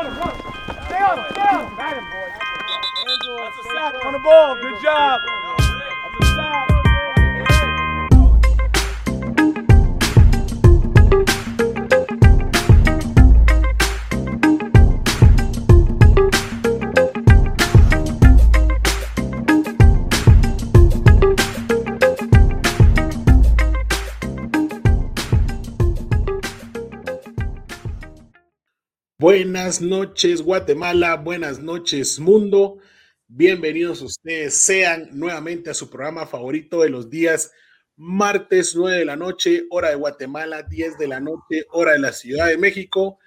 on him, run. Stay on him, stay on him. Got him, boy. That's a sack on the ball. Good job. Buenas noches Guatemala, buenas noches mundo. Bienvenidos ustedes sean nuevamente a su programa favorito de los días martes 9 de la noche, hora de Guatemala, 10 de la noche, hora de la Ciudad de México,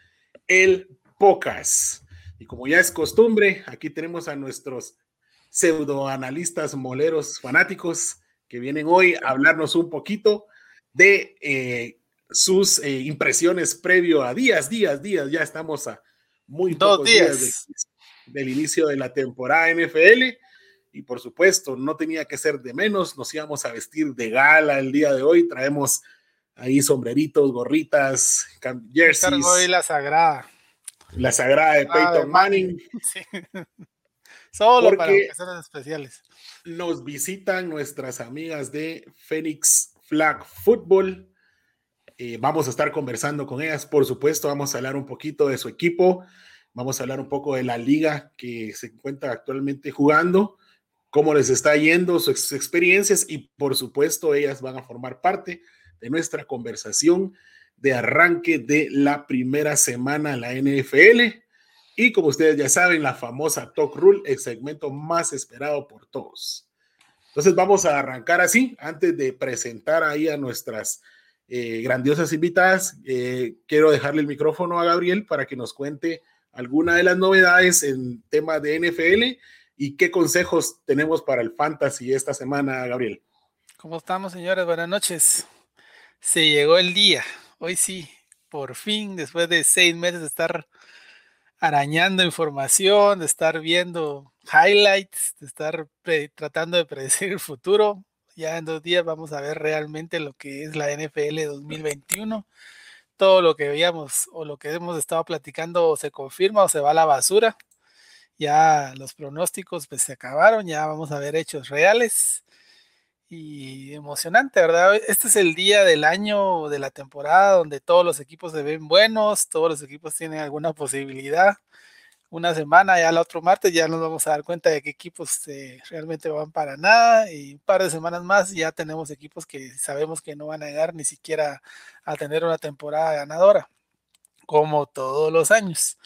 el Pocas. Y como ya es costumbre, aquí tenemos a nuestros pseudoanalistas moleros fanáticos que vienen hoy a hablarnos un poquito de eh, sus eh, impresiones previo a días, días, días. Ya estamos a muy Dos pocos días. días de- del inicio de la temporada NFL. Y por supuesto, no tenía que ser de menos. Nos íbamos a vestir de gala el día de hoy. Traemos ahí sombreritos, gorritas, jerseys, Cargo hoy la sagrada. la sagrada de Ah, de Peyton Manning. Sí. Solo para ocasiones especiales. nos visitan nuestras amigas de Phoenix Flag Football. Eh, vamos a estar conversando con ellas, por supuesto, vamos a hablar un poquito de su equipo, vamos a hablar un poco de la liga que se encuentra actualmente jugando, cómo les está yendo, sus experiencias y por supuesto ellas van a formar parte de nuestra conversación de arranque de la primera semana de la NFL. Y como ustedes ya saben, la famosa Talk Rule, el segmento más esperado por todos. Entonces vamos a arrancar así, antes de presentar ahí a nuestras eh, grandiosas invitadas. eh, quiero dejarle el micrófono a Gabriel para que nos cuente alguna de las novedades en tema de NFL y qué consejos tenemos para el fantasy esta semana, Gabriel. ¿Cómo estamos, señores? Buenas noches. Se llegó el día. Hoy sí, por fin, después de seis meses de estar arañando información, de estar viendo highlights, de estar tratando de predecir el futuro. Ya en dos días vamos a ver realmente lo que es la NFL 2021. Todo lo que veíamos o lo que hemos estado platicando o se confirma o se va a la basura. Ya los pronósticos pues se acabaron, ya vamos a ver hechos reales y emocionante, ¿verdad? Este es el día del año, de la temporada, donde todos los equipos se ven buenos, todos los equipos tienen alguna posibilidad. Una semana, ya el otro martes, ya nos vamos a dar cuenta de qué equipos eh, realmente van para nada. Y un par de semanas más, ya tenemos equipos que sabemos que no van a llegar ni siquiera a tener una temporada ganadora, como todos los años.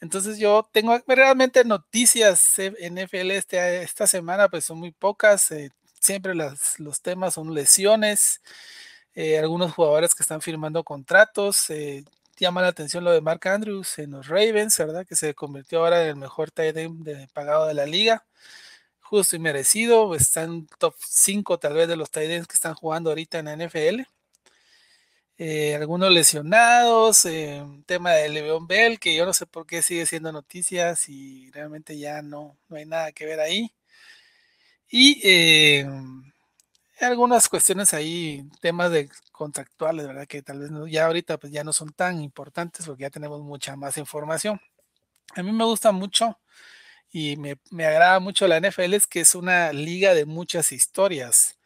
Entonces yo tengo realmente noticias eh, NFL este, esta semana, pues son muy pocas. eh, siempre las, los temas son lesiones, eh, algunos jugadores que están firmando contratos. Llama la atención lo de Mark Andrews en los Ravens, ¿verdad? Que se convirtió ahora en el mejor tight end pagado de la liga. Justo y merecido, está en top 5 tal vez de los tight ends que están jugando ahorita en la NFL. Eh, algunos lesionados, eh, tema de Le'Veon Bell, que yo no sé por qué sigue siendo noticias y realmente ya no, no hay nada que ver ahí. Y eh, algunas cuestiones ahí, temas de contractuales, ¿verdad? Que tal vez no, ya ahorita pues ya no son tan importantes porque ya tenemos mucha más información. A mí me gusta mucho y me, me agrada mucho la NFL, es que es una liga de muchas historias.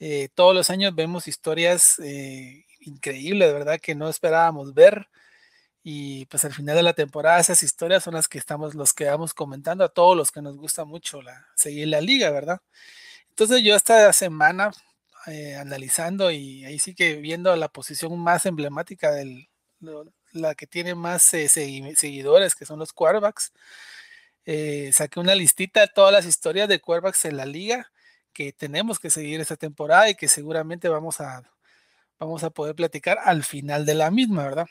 Eh, todos los años vemos historias eh, increíbles, ¿verdad? Que no esperábamos ver. Y pues al final de la temporada esas historias son las que estamos, los que vamos comentando a todos los que nos gusta mucho la, seguir la liga, ¿verdad? Entonces yo esta semana eh, analizando y ahí sí que viendo la posición más emblemática del, la que tiene más eh, segui seguidores, que son los quarterbacks, eh, saqué una listita de todas las historias de quarterbacks en la liga que tenemos que seguir esta temporada y que seguramente vamos a, vamos a poder platicar al final de la misma, ¿verdad?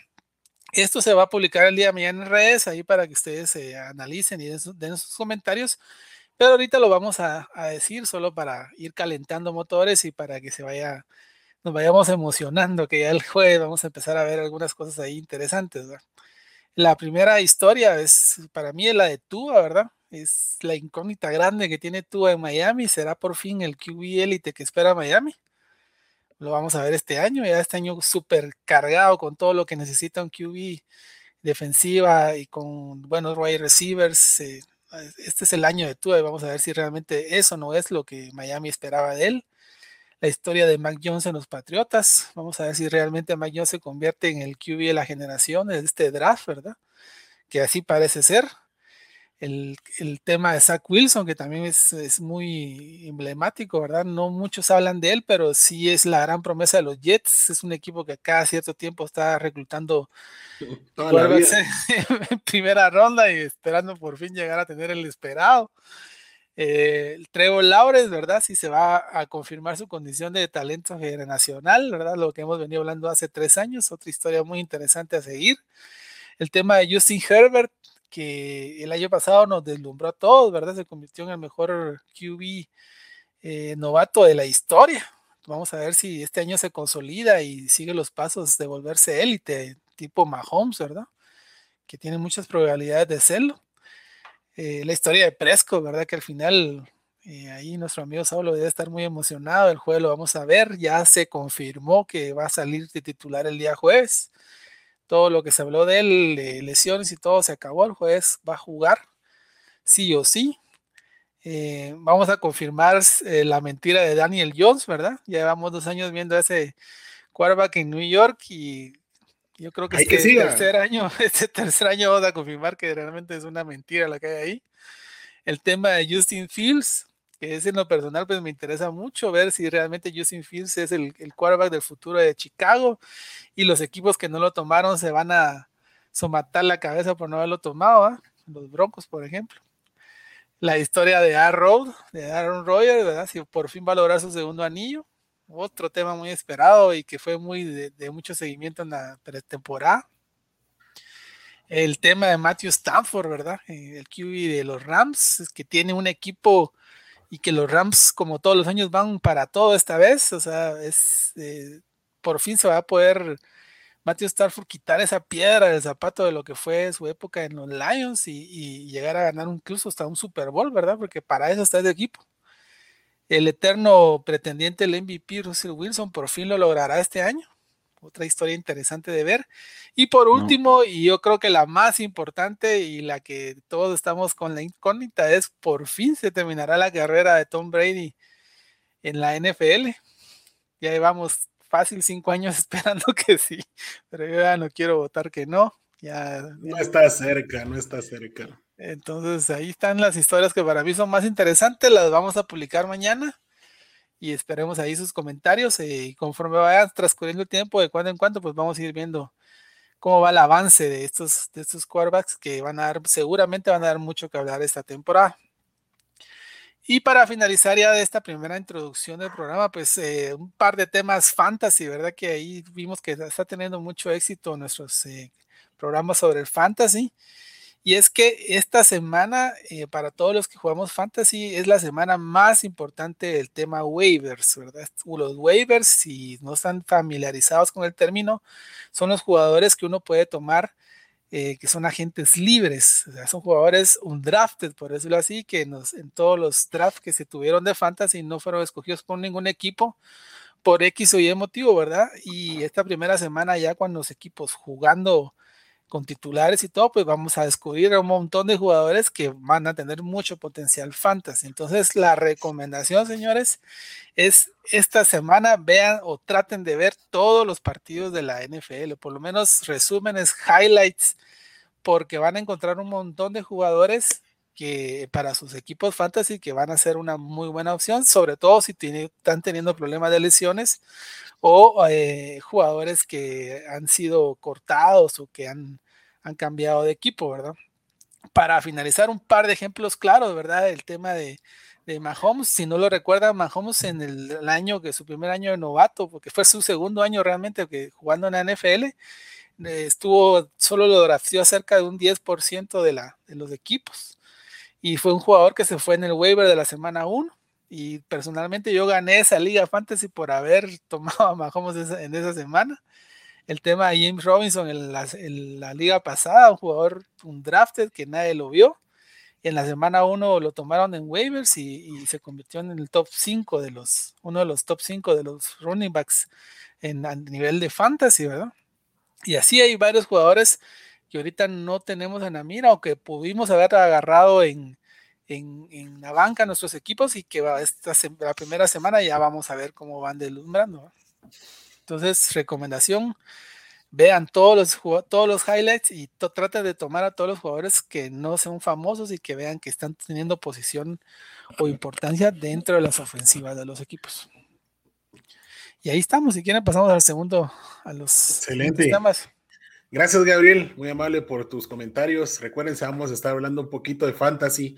Esto se va a publicar el día de mañana en redes, ahí para que ustedes eh, analicen y den, den, sus comentarios. Pero ahorita lo vamos a, decir solo para ir calentando motores y para que se vaya, nos vayamos emocionando, que ya el jueves vamos a empezar a ver algunas cosas ahí interesantes. La primera historia es, para mí, la de Tua, ¿verdad? Es la incógnita grande que tiene Tua en Miami. ¿Será por fin el QB élite que espera Miami? Lo vamos a ver este año, ya este año súper cargado con todo lo que necesita un QB defensiva y con buenos wide receivers. Eh, este es el año de Tua y vamos a ver si realmente eso no es lo que Miami esperaba de él. La historia de Mac Jones en los Patriotas. Vamos a ver si realmente Mac Jones se convierte en el QB de la generación de este draft, ¿verdad? Que así parece ser el, tema de Zach Wilson, que también es, muy emblemático, ¿verdad? No muchos hablan de él, pero sí es la gran promesa de los Jets. Es un equipo que cada cierto tiempo está reclutando en primera ronda y esperando por fin llegar a tener el esperado. Eh, el Trevor Laures, ¿verdad? Sí se va a confirmar su condición de talento generacional, ¿verdad? Lo que hemos venido hablando hace tres años, otra historia muy interesante a seguir. El tema de Justin Herbert, que el año pasado nos deslumbró a todos, ¿verdad? Se convirtió en el mejor QB eh, novato de la historia. Vamos a ver si este año se consolida y sigue los pasos de volverse élite, tipo Mahomes, ¿verdad? Que tiene muchas probabilidades de serlo. Eh, la historia de Presco, ¿verdad? Que al final eh, ahí nuestro amigo Saulo debe estar muy emocionado. El jueves lo vamos a ver. Ya se confirmó que va a salir de titular el día jueves todo lo que se habló de él, lesiones y todo, se acabó. El juez va a jugar, sí o sí. Eh, vamos a confirmar eh, la mentira de Daniel Jones, ¿verdad? Llevamos dos años viendo ese quarterback en New York y yo creo que, este tercer año, este tercer año vamos a confirmar que realmente es una mentira la que hay ahí. El tema de Justin Fields, que es en lo personal, pues me interesa mucho ver si realmente Justin Fields es el, el quarterback del futuro de Chicago y los equipos que no lo tomaron se van a somatar la cabeza por no haberlo tomado, ¿ah? los Broncos, por ejemplo. La historia de Aaron, de Aaron Rodgers, ¿verdad? Si por fin va a lograr su segundo anillo, otro tema muy esperado y que fue muy de, mucho seguimiento en la pretemporada. El tema de Matthew Stanford, ¿verdad? Eh, el QB de los Rams, es que tiene un equipo y que los Rams, como todos los años, van para todo esta vez. O sea, es eh, por fin se va a poder Matthew Stafford quitar esa piedra del zapato de lo que fue su época en los Lions y, llegar a ganar incluso hasta un Super Bowl, ¿verdad? Porque para eso está el equipo. El eterno pretendiente del MVP, Russell Wilson, por fin lo logrará este año otra historia interesante de ver. Y por último, y yo creo que la más importante y la que todos estamos con la incógnita es por fin se terminará la carrera de Tom Brady en la NFL. Ya llevamos fácil cinco años esperando que sí, pero yo ya no quiero votar que no. Ya, no está cerca, no está cerca. Entonces ahí están las historias que para mí son más interesantes, las vamos a publicar mañana y esperemos ahí sus comentarios eh, y conforme vaya transcurriendo el tiempo de cuando en cuando pues vamos a ir viendo cómo va el avance de estos de estos quarterbacks que van a dar seguramente van a dar mucho que hablar esta temporada. Y para finalizar ya de esta primera introducción del programa pues eh, un par de temas fantasy verdad que ahí vimos que está teniendo mucho éxito nuestros eh, programas sobre el fantasy y es que esta semana, eh, para todos los que jugamos fantasy, es la semana más importante del tema waivers, ¿verdad? Los waivers, si no están familiarizados con el término, son los jugadores que uno puede tomar, eh, que son agentes libres, o sea, son jugadores undrafted, por decirlo así, que en todos los drafts que se tuvieron de fantasy no fueron escogidos por ningún equipo por X o Y motivo, ¿verdad? Y esta primera semana ya cuando los equipos jugando con titulares y todo, pues vamos a descubrir un montón de jugadores que van a tener mucho potencial fantasy. Entonces, la recomendación, señores, es esta semana vean o traten de ver todos los partidos de la NFL, por lo menos resúmenes, highlights, porque van a encontrar un montón de jugadores que para sus equipos fantasy que van a ser una muy buena opción, sobre todo si están teniendo problemas de lesiones o eh, jugadores que han sido cortados o que han, han cambiado de equipo, ¿verdad? Para finalizar, un par de ejemplos claros, ¿verdad? El tema de, de Mahomes, si no lo recuerdan, Mahomes en el, año que su primer año de novato, porque fue su segundo año realmente que jugando en la NFL, eh, estuvo, solo lo drafteó cerca de un 10% de, la, de los equipos. Y fue un jugador que se fue en el waiver de la semana 1 y personalmente yo gané esa liga fantasy por haber tomado a Mahomes en esa semana. El tema de James Robinson en la, liga pasada, un jugador, un drafted que nadie lo vio. En la semana 1 lo tomaron en waivers y, se convirtió en el top 5 de los, uno de los top 5 de los running backs en a nivel de fantasy, ¿verdad? Y así hay varios jugadores que ahorita no tenemos en la mira o que pudimos haber agarrado en, en, la banca nuestros equipos y que esta la primera semana ya vamos a ver cómo van deslumbrando. Entonces, recomendación, vean todos los, todos los highlights y traten de tomar a todos los jugadores que no sean famosos y que vean que están teniendo posición o importancia dentro de las ofensivas de los equipos. Y ahí estamos, si quieren pasamos al segundo, a los Excelente. Gracias Gabriel, muy amable por tus comentarios. Recuerden, vamos a estar hablando un poquito de fantasy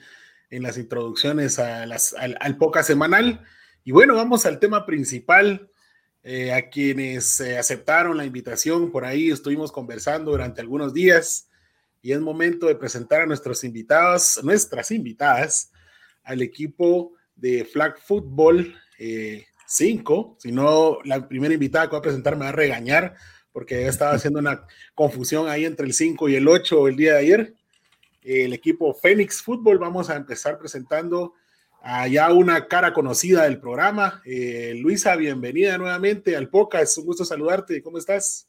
en las introducciones a las, al, al Poca Semanal. Y bueno, vamos al tema principal. Eh, a quienes eh, aceptaron la invitación, por ahí estuvimos conversando durante algunos días y es momento de presentar a nuestros invitados, nuestras invitadas, al equipo de Flag Football 5. Eh, si no, la primera invitada que va a presentar me va a regañar porque estaba haciendo una confusión ahí entre el 5 y el 8 el día de ayer el equipo Phoenix Fútbol. Vamos a empezar presentando a ya una cara conocida del programa. Eh, Luisa, bienvenida nuevamente al POCA. Es un gusto saludarte. ¿Cómo estás?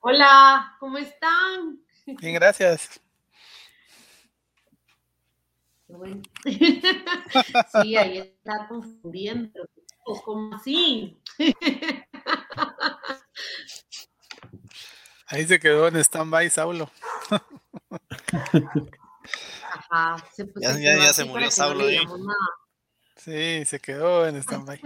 Hola, ¿cómo están? Bien, gracias. sí, ahí está confundiendo. ¿Cómo así? Ahí se quedó en stand-by, Saulo. Ajá, se, ya, ya, se murió Saulo ahí. Sí, se quedó en stand-by.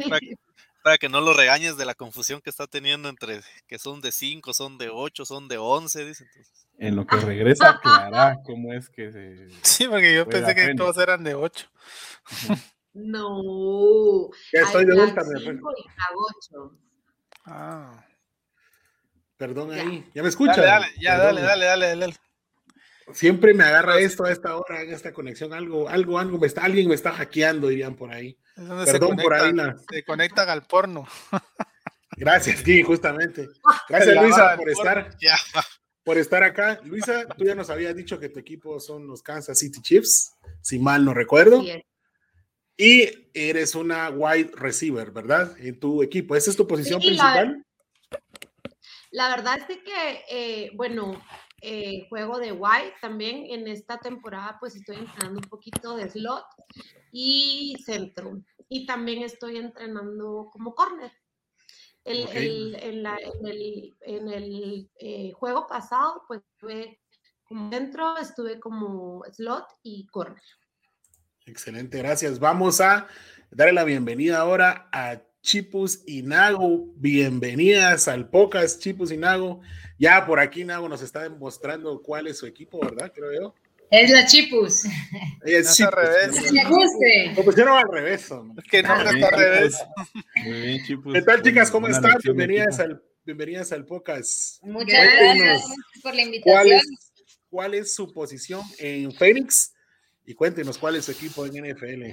Para, que no lo regañes de la confusión que está teniendo entre que son de 5, son de 8, son de 11, dice entonces. En lo que regresa, aclarará cómo es que se. Sí, porque yo pensé que todos eran de 8. No. Ya estoy de vuelta, me 5 y 8. Ah. Perdón ahí. ¿Ya me escuchan? Dale, dale, ya, dale, dale, dale, dale. Siempre me agarra esto a esta hora, en esta conexión. Algo, algo, algo me está, alguien me está hackeando, dirían por ahí. Perdón por ahí. Se conectan al porno. Gracias, sí, justamente. Gracias, Luisa, por estar, por estar acá. Luisa, tú ya nos habías dicho que tu equipo son los Kansas City Chiefs, si mal no recuerdo. Y eres una wide receiver, ¿verdad? En tu equipo. ¿Esa es tu posición principal? La verdad es que, eh, bueno, eh, juego de white también en esta temporada, pues estoy entrenando un poquito de slot y centro. Y también estoy entrenando como corner. El, en, el, eh, juego pasado, pues estuve como centro, estuve como slot y corner. Excelente, gracias. Vamos a darle la bienvenida ahora a Chipus y Nago, bienvenidas al Pocas, Chipus y Nago. Ya por aquí Nago nos está demostrando cuál es su equipo, ¿verdad? Creo yo. Es la Chipus. Es Chipus. Al revés. Me guste. Lo pusieron al revés. Es que no está al revés. Muy bien, Chipus. ¿Qué tal, chicas? ¿Cómo están? Bienvenidas al, bienvenidas al Pocas. Muchas gracias por la invitación. ¿Cuál es, ¿Cuál es su posición en Phoenix? Y cuéntenos cuál es su equipo en NFL.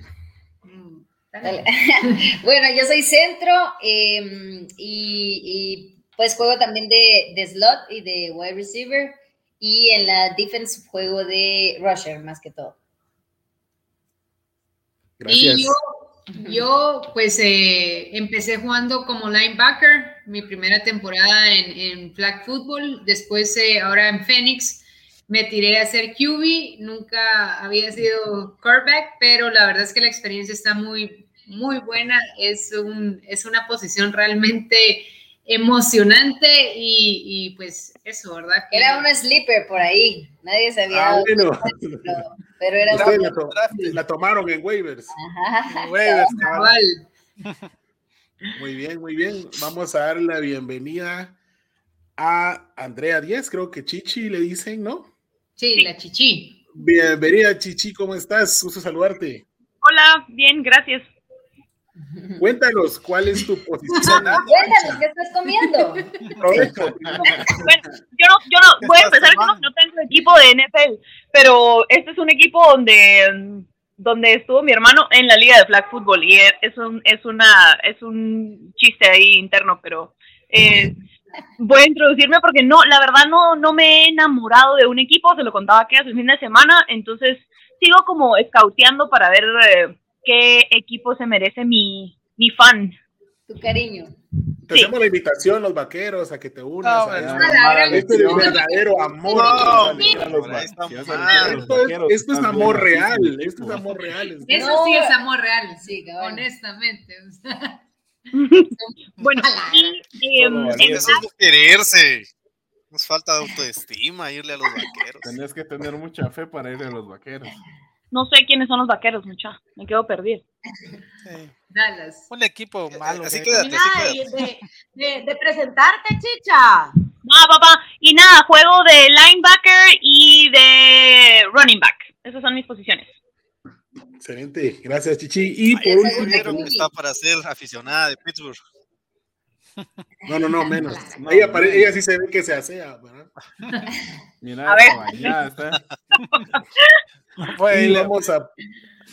Mm. bueno, yo soy centro em, y, pues juego también de, slot y de wide receiver y en la defense juego de rusher más que todo. Gracias. Y yo, pues eh, empecé jugando como linebacker mi primera temporada en, flag football, después eh, ahora en Phoenix me tiré a hacer QB, nunca había sido quarterback, pero la verdad es que la experiencia está muy, muy buena, es, un, es una posición realmente emocionante y, pues eso, ¿verdad? era un sleeper por ahí, nadie sabía. Ah, bueno. pero, era la, tomaron en waivers. waivers muy bien, muy bien. Vamos a dar la bienvenida a Andrea Díez, creo que Chichi le dicen, ¿no? Sí, la Chichi. Bienvenida, Chichi, ¿cómo estás? Gusto saludarte. Hola, bien, gracias. Cuéntanos, ¿cuál es tu posición? Cuéntanos, ¿qué estás comiendo? bueno, yo no, yo no, voy a empezar, yo no, tengo equipo de NFL, pero este es un equipo donde, donde estuvo mi hermano en la liga de flag football y es un, es una, es un chiste ahí interno, pero eh, voy a introducirme porque no, la verdad no, no me he enamorado de un equipo, se lo contaba aquí hace el fin de semana, entonces sigo como scouteando para ver eh, qué equipo se merece mi, mi fan. Tu cariño. Te hacemos la invitación, los vaqueros, a que te unas. No, a- este es el verdadero amor. No, Esto es, amor real. Esto es amor real. Eso No. sí es amor real, Sí, cabal. honestamente. Bueno, y. Eso es de quererse. Nos falta de autoestima irle a los vaqueros. Tenés que tener mucha fe para ir a los vaqueros. No sé quiénes son los vaqueros, mucha. Me quedo perdido. Sí. Dallas. Un equipo malo. Así ¿eh? quédate, así de, de, de presentarte, chicha. Ah, papá. Y nada, juego de linebacker y de running back. Esas son mis posiciones. Excelente. Gracias, Chichi. Y Ay, por último, está para ser aficionada de Pittsburgh. no, no, no, menos. No, ella, pare- no. ella sí se ve que se asea, ¿verdad? Mira, A ver. está. Ir. vamos a,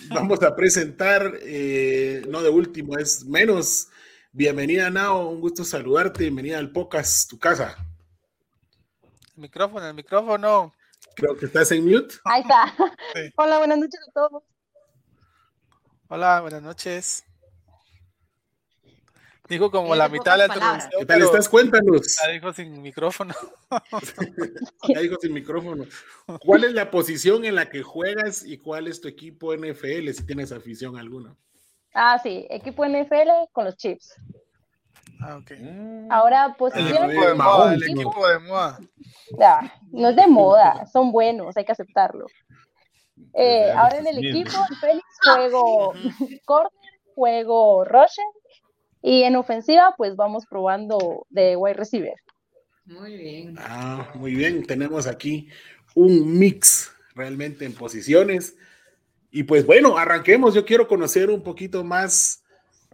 vamos a presentar, eh, no de último, es menos. Bienvenida, Nao. Un gusto saludarte. Bienvenida al Pocas, tu casa. El micrófono, el micrófono. Creo que estás en mute. Ahí está. Sí. Hola, buenas noches a todos. Hola, buenas noches. Dijo como la mitad de la introducción, ¿Qué tal estás? Cuéntanos. la dijo sin micrófono. Ya dijo sin micrófono. ¿Cuál es la posición en la que juegas y cuál es tu equipo NFL si tienes afición alguna? Ah, sí, equipo NFL con los Chips. Ah, ok. Mm, Ahora, El posición. equipo de Mahón, moda, el ¿no? equipo de moda. Ah, no es de moda, son buenos, hay que aceptarlo. Eh, ahora en el equipo, en Félix, juego corner, juego rusher y en ofensiva, pues vamos probando de wide receiver. Muy bien. Ah, muy bien. Tenemos aquí un mix realmente en posiciones. Y pues bueno, arranquemos. Yo quiero conocer un poquito más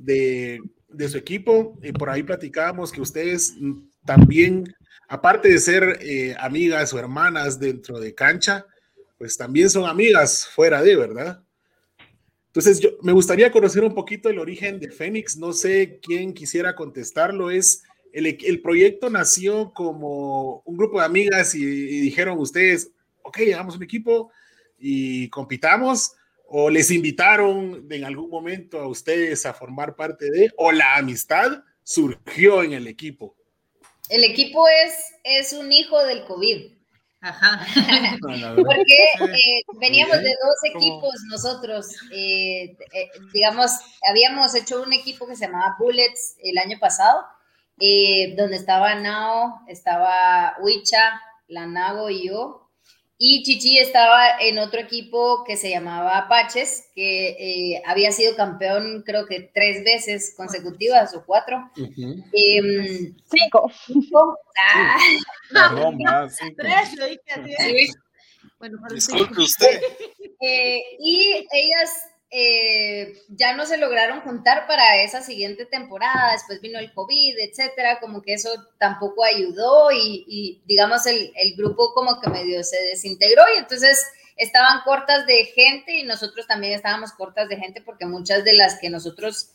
de, de su equipo. Y por ahí platicábamos que ustedes también, aparte de ser eh, amigas o hermanas dentro de cancha, pues también son amigas fuera de, ¿verdad? Entonces, yo me gustaría conocer un poquito el origen de Fénix. No sé quién quisiera contestarlo. Es el, proyecto nació como un grupo de amigas y, y dijeron ustedes, ok, hagamos un equipo y compitamos. O les invitaron en algún momento a ustedes a formar parte de, o la amistad surgió en el equipo. El equipo es, es un hijo del COVID. Ajá. Porque eh, veníamos de dos equipos nosotros. eh, eh, digamos, habíamos hecho un equipo que se llamaba Bullets el año pasado, eh, donde estaba Nao, estaba Huicha, la Nago y yo. Y Chichi estaba en otro equipo que se llamaba Apaches, que eh, había sido campeón creo que tres veces consecutivas o cuatro. Em, Cinco. ah, Perdón, va, sí, Tres, yo dije así. sí. Bueno, Disculpe usted. Eh, y ellas eh, ya no se lograron juntar para esa siguiente temporada, después vino el COVID, etcétera, como que eso tampoco ayudó y, y, digamos el, grupo como que medio se desintegró y entonces estaban cortas de gente y nosotros también estábamos cortas de gente porque muchas de las que nosotros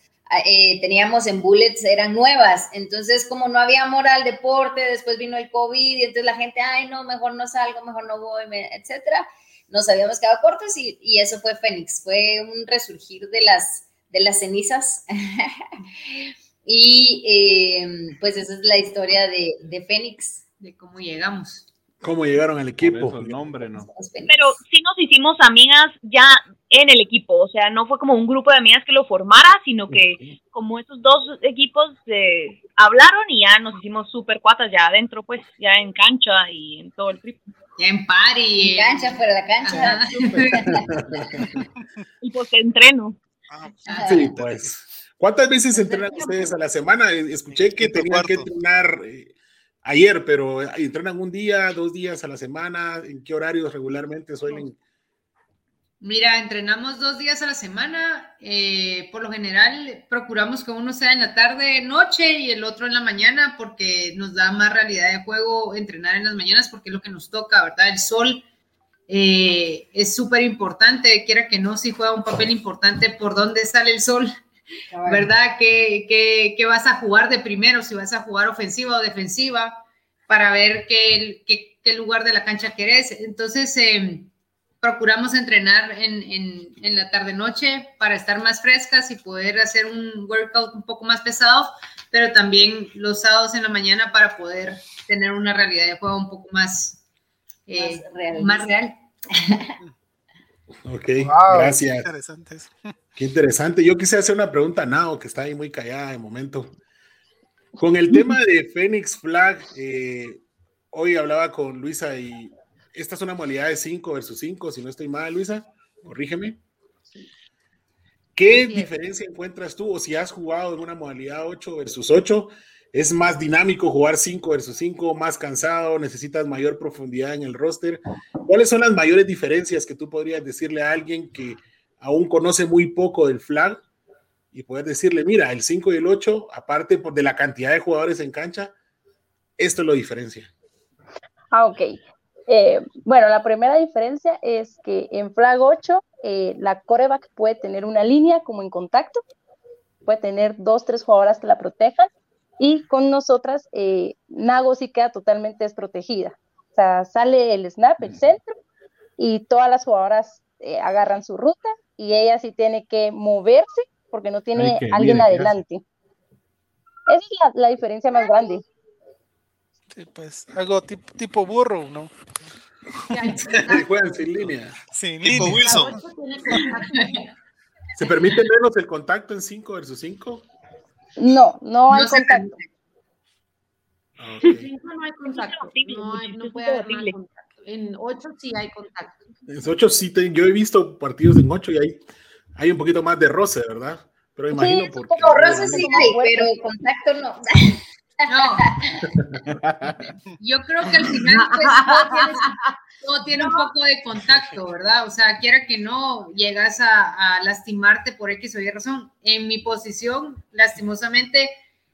eh, teníamos en Bullets eran nuevas, entonces como no había amor al deporte, después vino el COVID y entonces la gente, ay no, mejor no salgo, mejor no voy, etcétera nos habíamos quedado cortos y, y eso fue Fénix, fue un resurgir de las, de las cenizas. y eh, pues esa es la historia de, de Fénix. De cómo llegamos. ¿Cómo llegaron al equipo? eso el nombre, ¿no? Pero sí nos hicimos amigas ya en el equipo, o sea, no fue como un grupo de amigas que lo formara, sino que como esos dos equipos eh, hablaron y ya nos hicimos súper cuatas ya adentro, pues, ya en cancha y en todo el trip. Ya en party. En cancha, fuera de la cancha. Y pues entreno. Ah, Ajá. Sí, pues. ¿Cuántas veces entrenan ustedes a la semana? Eh, Escuché que tenían que entrenar eh, ayer, pero eh, entrenan un día, dos días a la semana. ¿En qué horarios regularmente suelen? Mira, entrenamos dos días a la semana. eh, por lo general, procuramos que uno sea en la tarde, noche y el otro en la mañana, porque nos da más realidad de juego entrenar en las mañanas, porque es lo que nos toca, ¿verdad? El sol eh, es súper importante, quiera que no, sí juega un papel importante por dónde sale el sol, Cabal. ¿verdad? ¿Qué, qué, qué vas a jugar de primero? Si vas a jugar ofensiva o defensiva, para ver qué, qué, qué lugar de la cancha querés. Entonces, eh, procuramos entrenar en, en, en la tarde-noche para estar más frescas y poder hacer un workout un poco más pesado, pero también los sábados en la mañana para poder tener una realidad de juego un poco más, eh, Más real. más real. Ok, Wow, gracias. qué interesante eso. Qué interesante. Yo quise hacer una pregunta a Nao, que está ahí muy callada de momento. Con el tema de Phoenix Flag, eh, hoy hablaba con Luisa y esta es una modalidad de 5 versus 5, si no estoy mal, Luisa, corrígeme. ¿Qué diferencia encuentras tú o si has jugado en una modalidad 8 versus 8? ¿Es más dinámico jugar 5 versus 5, más cansado, necesitas mayor profundidad en el roster? ¿Cuáles son las mayores diferencias que tú podrías decirle a alguien que aún conoce muy poco del flag y poder decirle, mira, el 5 y el 8, aparte de la cantidad de jugadores en cancha, esto lo diferencia? Ah, ok. Eh, bueno, la primera diferencia es que en Flag 8 eh, la coreback puede tener una línea como en contacto, puede tener dos, tres jugadoras que la protejan y con nosotras eh, Nago sí queda totalmente desprotegida. O sea, sale el snap, el centro y todas las jugadoras eh, agarran su ruta y ella sí tiene que moverse porque no tiene Ay, alguien adelante. Esa es la, la diferencia más grande. Sí, pues algo tipo, tipo burro, ¿no? Sí, Juegan sin línea. Sin Tipo línea. Wilson. ¿Se permite menos el contacto en 5 versus 5? No, no hay No contacto. En cinco no hay contacto. No, hay, no puede haber contacto. En ocho sí hay contacto. En 8 sí, te- yo he visto partidos en 8 y hay, hay un poquito más de roce, ¿verdad? Pero imagino un porque... Como roce sí hay, pero contacto no. No. Yo creo que al final pues, todo, tiene, todo tiene un poco de contacto, ¿verdad? O sea, quiera que no, llegas a, a lastimarte por X o Y razón. En mi posición, lastimosamente,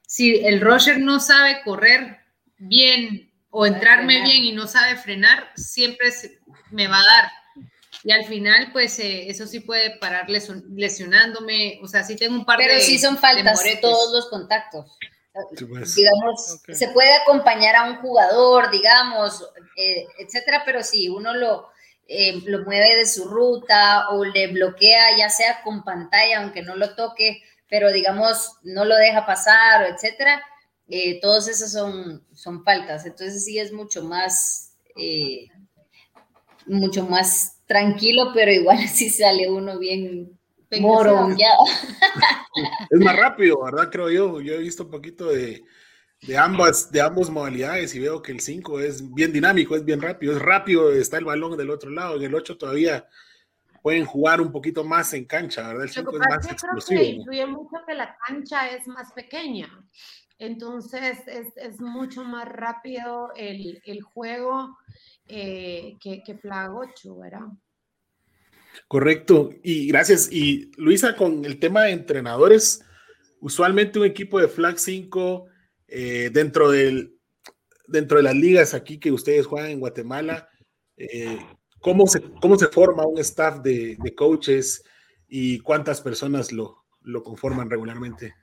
si el rusher no sabe correr bien o entrarme bien y no sabe frenar, siempre se- me va a dar. Y al final, pues eh, eso sí puede parar lesion- lesionándome. O sea, sí tengo un par de. Pero sí son faltas todos los contactos. Pues. digamos, se puede acompañar a un jugador, digamos, eh, etcétera, pero si uno lo, eh, lo mueve de su ruta o le bloquea, ya sea con pantalla, aunque no lo toque, pero digamos, no lo deja pasar, etcétera, eh, todos esos son, son faltas. Entonces sí es mucho más, eh, mucho más tranquilo, pero igual sí sale uno bien morongueado. Es más rápido, ¿verdad? Creo yo. Yo he visto un poquito de, de ambas, de ambas modalidades y veo que el 5 es bien dinámico, es bien rápido. Es rápido, está el balón del otro lado. En el 8 todavía pueden jugar un poquito más en cancha, ¿verdad? El Lo 5 que es pasa más es que creo que influye mucho que la cancha es más pequeña. Entonces es, es mucho más rápido el, el juego eh, que, que Flag 8, ¿verdad? Correcto. Y gracias. Y Luisa, con el tema de entrenadores, usualmente un equipo de Flag 5 eh, dentro, del, dentro de las ligas aquí que ustedes juegan en Guatemala, eh, ¿cómo, se, ¿cómo se forma un staff de, de coaches y cuántas personas lo, lo conforman regularmente?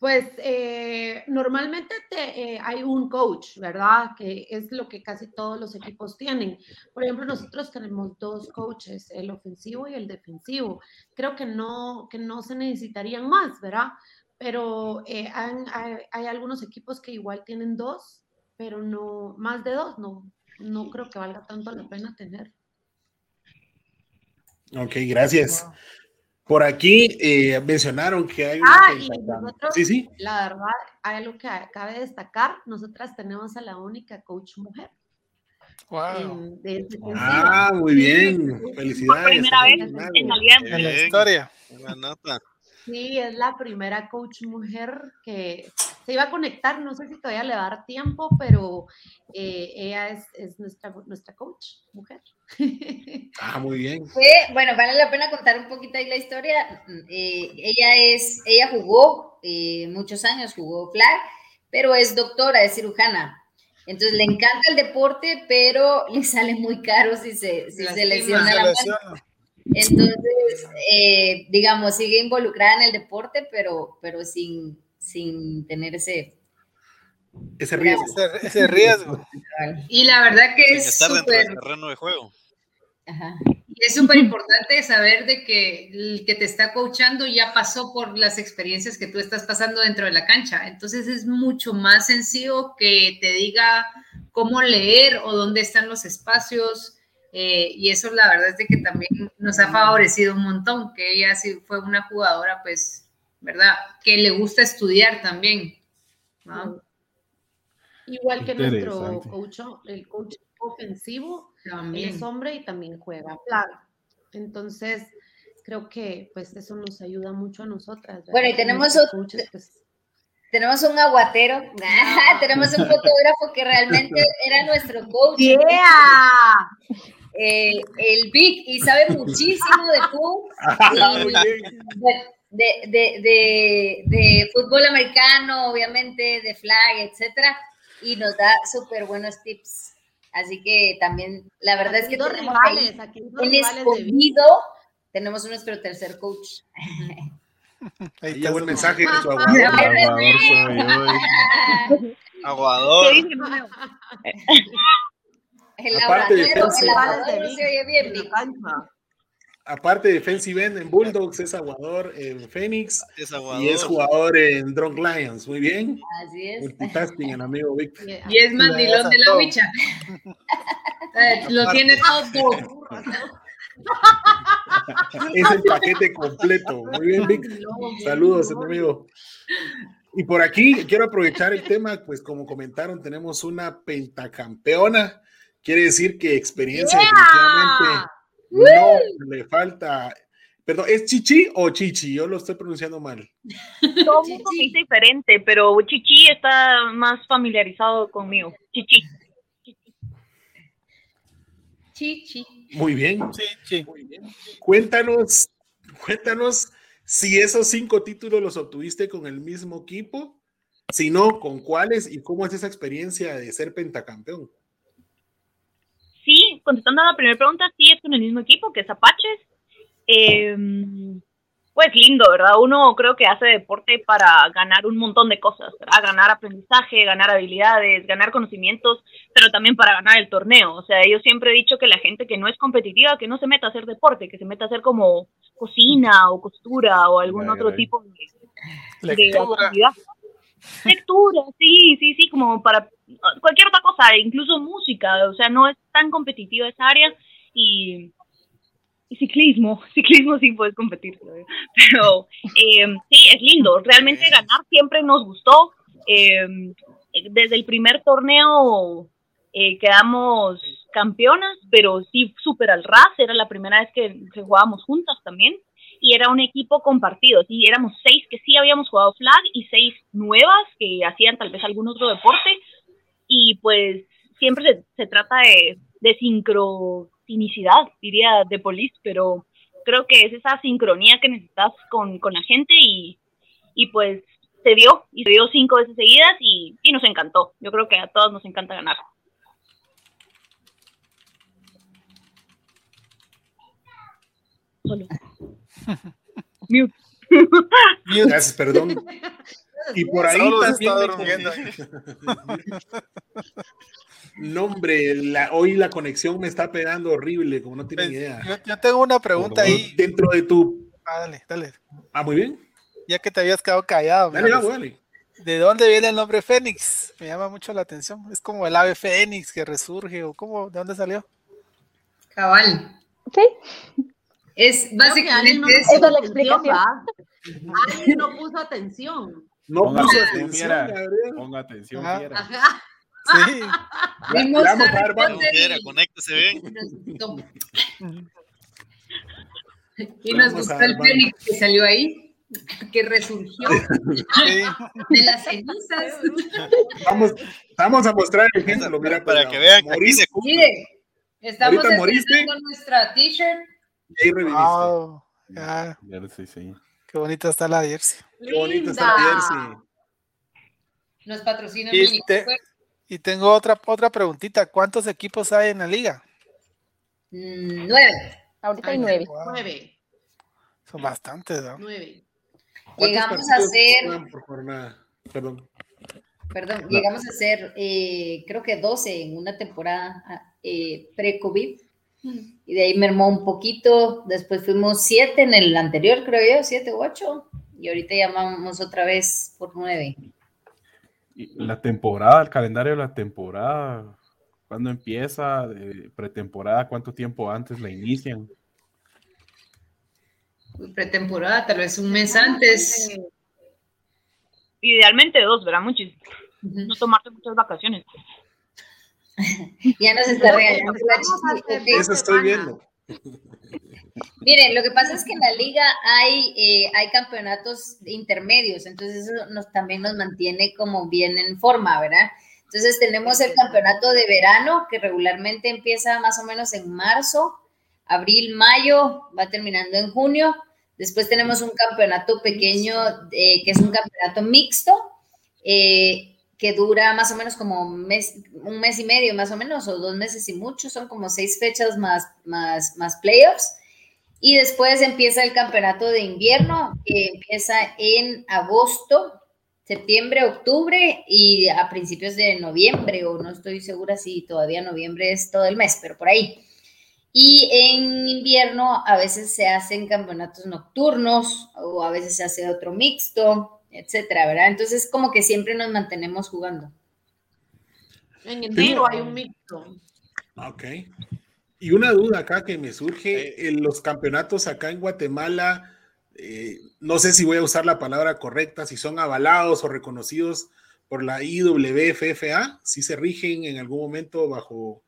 Pues eh, normalmente te, eh, hay un coach, ¿verdad? Que es lo que casi todos los equipos tienen. Por ejemplo, nosotros tenemos dos coaches, el ofensivo y el defensivo. Creo que no, que no se necesitarían más, ¿verdad? Pero eh, han- hay, hay algunos equipos que igual tienen dos, pero no más de dos, no, no creo que valga tanto la pena tener. Ok, gracias. Por aquí eh, mencionaron que hay una Ah, y tentativa. nosotros, Sí, sí. la verdad, hay algo que cabe destacar, nosotras tenemos a la única coach mujer. Wow. en- de defensiva. Ah, muy bien. Felicidades. primera vez en la En historia. Buena nota. Sí, es la primera coach mujer que se iba a conectar, no sé si todavía le va a dar tiempo, pero eh, ella es, es nuestra, nuestra coach mujer. Ah, muy bien. Fue, bueno, vale la pena contar un poquito ahí la historia. Eh, ella es, ella jugó eh, muchos años, jugó flag, pero es doctora, es cirujana. Entonces le encanta el deporte, pero le sale muy caro si se, si se lesiona Se la mano. Entonces, eh, digamos, sigue involucrada en el deporte, pero, pero sin, sin tener ese, ese riesgo. Ese, ese riesgo. Y la verdad que Sin es estar dentro del súper terreno de juego. Ajá. y es súper importante saber de que el que te está coachando ya pasó por las experiencias que tú estás pasando dentro de la cancha. Entonces es mucho más sencillo que te diga cómo leer o dónde están los espacios. eh, y eso la verdad es de que también nos ha favorecido un montón, que ella sí fue una jugadora, pues, ¿verdad? Que le gusta estudiar también. ¿no? Igual que nuestro coach, el coach ofensivo, él También. es hombre y también juega flag. Entonces, creo que pues eso nos ayuda mucho a nosotras. ¿verdad? Bueno, y tenemos coaches, pues, Tenemos un aguatero, tenemos un fotógrafo que realmente era nuestro coach. ¡Yeah! eh, el Big, y sabe muchísimo de fútbol. Ah, muy bien. De, de, de, de fútbol americano, obviamente, de flag, etcétera, y nos da súper buenos tips. Así que también, la verdad es aquí que dos tenemos rivales, ahí aquí dos vida. escondido, tenemos nuestro tercer coach. Ahí llegó el mensaje de su Aguador aguador. Aguador soy hoy. Aguador. El Aparte de aguadero, el defensa. aguadero se oye bien, cancha. Aparte de defensive end en Bulldogs, es aguador en Phoenix Es y es jugador en Drunk Lions. Muy bien. Así es. Multitasking, el amigo Vic. Y es mandilón de la huicha. Eh, Lo tiene todo. Es el paquete completo. Muy bien, Vic. Saludos, amigo. Y por aquí quiero aprovechar el tema, pues como comentaron, tenemos una pentacampeona. Quiere decir que experiencia definitivamente no le falta. Perdón, ¿es Chichi o Chichi? Yo lo estoy pronunciando mal. Todo el mundo dice diferente, pero Chichi está más familiarizado conmigo. Chichi. Chichi. Muy bien. Sí, sí. Cuéntanos, cuéntanos si esos cinco títulos los obtuviste con el mismo equipo, si no, con cuáles y cómo es esa experiencia de ser pentacampeón. Contestando a la primera pregunta, sí es con el mismo equipo que es Apaches. Eh, pues lindo, ¿verdad? Uno creo que hace deporte para ganar un montón de cosas, ¿verdad? Ganar aprendizaje, ganar habilidades, ganar conocimientos, pero también para ganar el torneo. O sea, yo siempre he dicho que la gente que no es competitiva, que no se meta a hacer deporte, que se meta a hacer como cocina o costura o algún Ay, otro ay. tipo de, actividad. Lectura, sí, sí, sí, como para cualquier otra cosa, incluso música, o sea, no es tan competitiva esa área y, y ciclismo, ciclismo sí puedes competir, pero eh, sí, es lindo, realmente ganar siempre nos gustó, eh, desde el primer torneo eh, quedamos campeonas, pero sí súper al ras, era la primera vez que, que jugábamos juntas también, y era un equipo compartido, sí, éramos seis que sí habíamos jugado flag y seis nuevas que hacían tal vez algún otro deporte, y pues siempre se, se trata de, de sincronicidad, diría de polis, pero creo que es esa sincronía que necesitas con, con la gente y, y pues se dio, y se dio cinco veces seguidas y, y nos encantó. Yo creo que a todos nos encanta ganar. Solo. Mute. Mute. Gracias, perdón. Y por ahí Solo también está durmiendo. No, hombre, la- hoy la conexión me está pegando horrible, como no tienen Pues, idea. Yo, yo tengo una pregunta ahí. Dentro de tu. Ah, dale, dale. Ah, muy bien. Ya que te habías quedado callado. Dale, pues, dale. ¿De dónde viene el nombre Fénix? Me llama mucho la atención. Es como el ave Fénix que resurge o cómo, ¿de dónde salió? Cabal. Sí, Es básicamente no es la explicación. Alguien no puso atención. No Ponga puso atención. Ponga atención, fiera. Ajá. Sí. Vimos a Harry dar Fiera, conéctese bien. Y nos gustó el Fénix que salió ahí, que resurgió sí. de las cenizas. Vamos, vamos a mostrar el ejemplo. Mira, Para pero que vean que aquí moriste se cumple. Mire, estamos estrenando nuestra t-shirt. Y ahí reviviste. Wow. Ya, Ya sí, sí. qué bonita está la jersey. Qué bonito está la jersey. Nos patrocina Y te-. Y tengo otra, otra preguntita. ¿Cuántos equipos hay en la liga? Mm, Nueve. ahorita hay Ay, nueve. Wow, Nueve. son bastantes, ¿no? Nueve. ¿Cuántos Llegamos a ser por jornada? Perdón. perdón, llegamos a ser, eh, creo que 12 en una temporada eh, pre-COVID. Y de ahí mermó un poquito. Después fuimos 7 en el anterior, creo yo, 7 u 8. Y ahorita llamamos otra vez por 9. La temporada, el calendario de la temporada, ¿cuándo empieza? Pretemporada, ¿cuánto tiempo antes la inician? Pretemporada, tal vez un mes antes. Idealmente dos, ¿verdad? Muchis. No tomarte muchas vacaciones. ya nos está regañando. Eso estoy viendo. Miren, lo que pasa es que en la liga hay, eh, hay campeonatos intermedios, entonces eso nos, también nos mantiene como bien en forma, ¿verdad? Entonces tenemos el campeonato de verano que regularmente empieza más o menos en marzo, abril, mayo, va terminando en junio. Después tenemos un campeonato pequeño eh, que es un campeonato mixto. Eh, que dura más o menos como un mes, y medio, más o menos, o dos meses y mucho, son como seis fechas más, más, más playoffs. Y después empieza el campeonato de invierno, que empieza en agosto, septiembre, octubre y a principios de noviembre, o no estoy segura si todavía noviembre es todo el mes, pero por ahí. Y en invierno a veces se hacen campeonatos nocturnos o a veces se hace otro mixto etcétera, ¿verdad? Entonces, como que siempre nos mantenemos jugando. En enero hay un mixto. Ok. Y una duda acá que me surge, en los campeonatos acá en Guatemala, eh, no sé si voy a usar la palabra correcta, si son avalados o reconocidos por la IWFFA, si se rigen en algún momento bajo,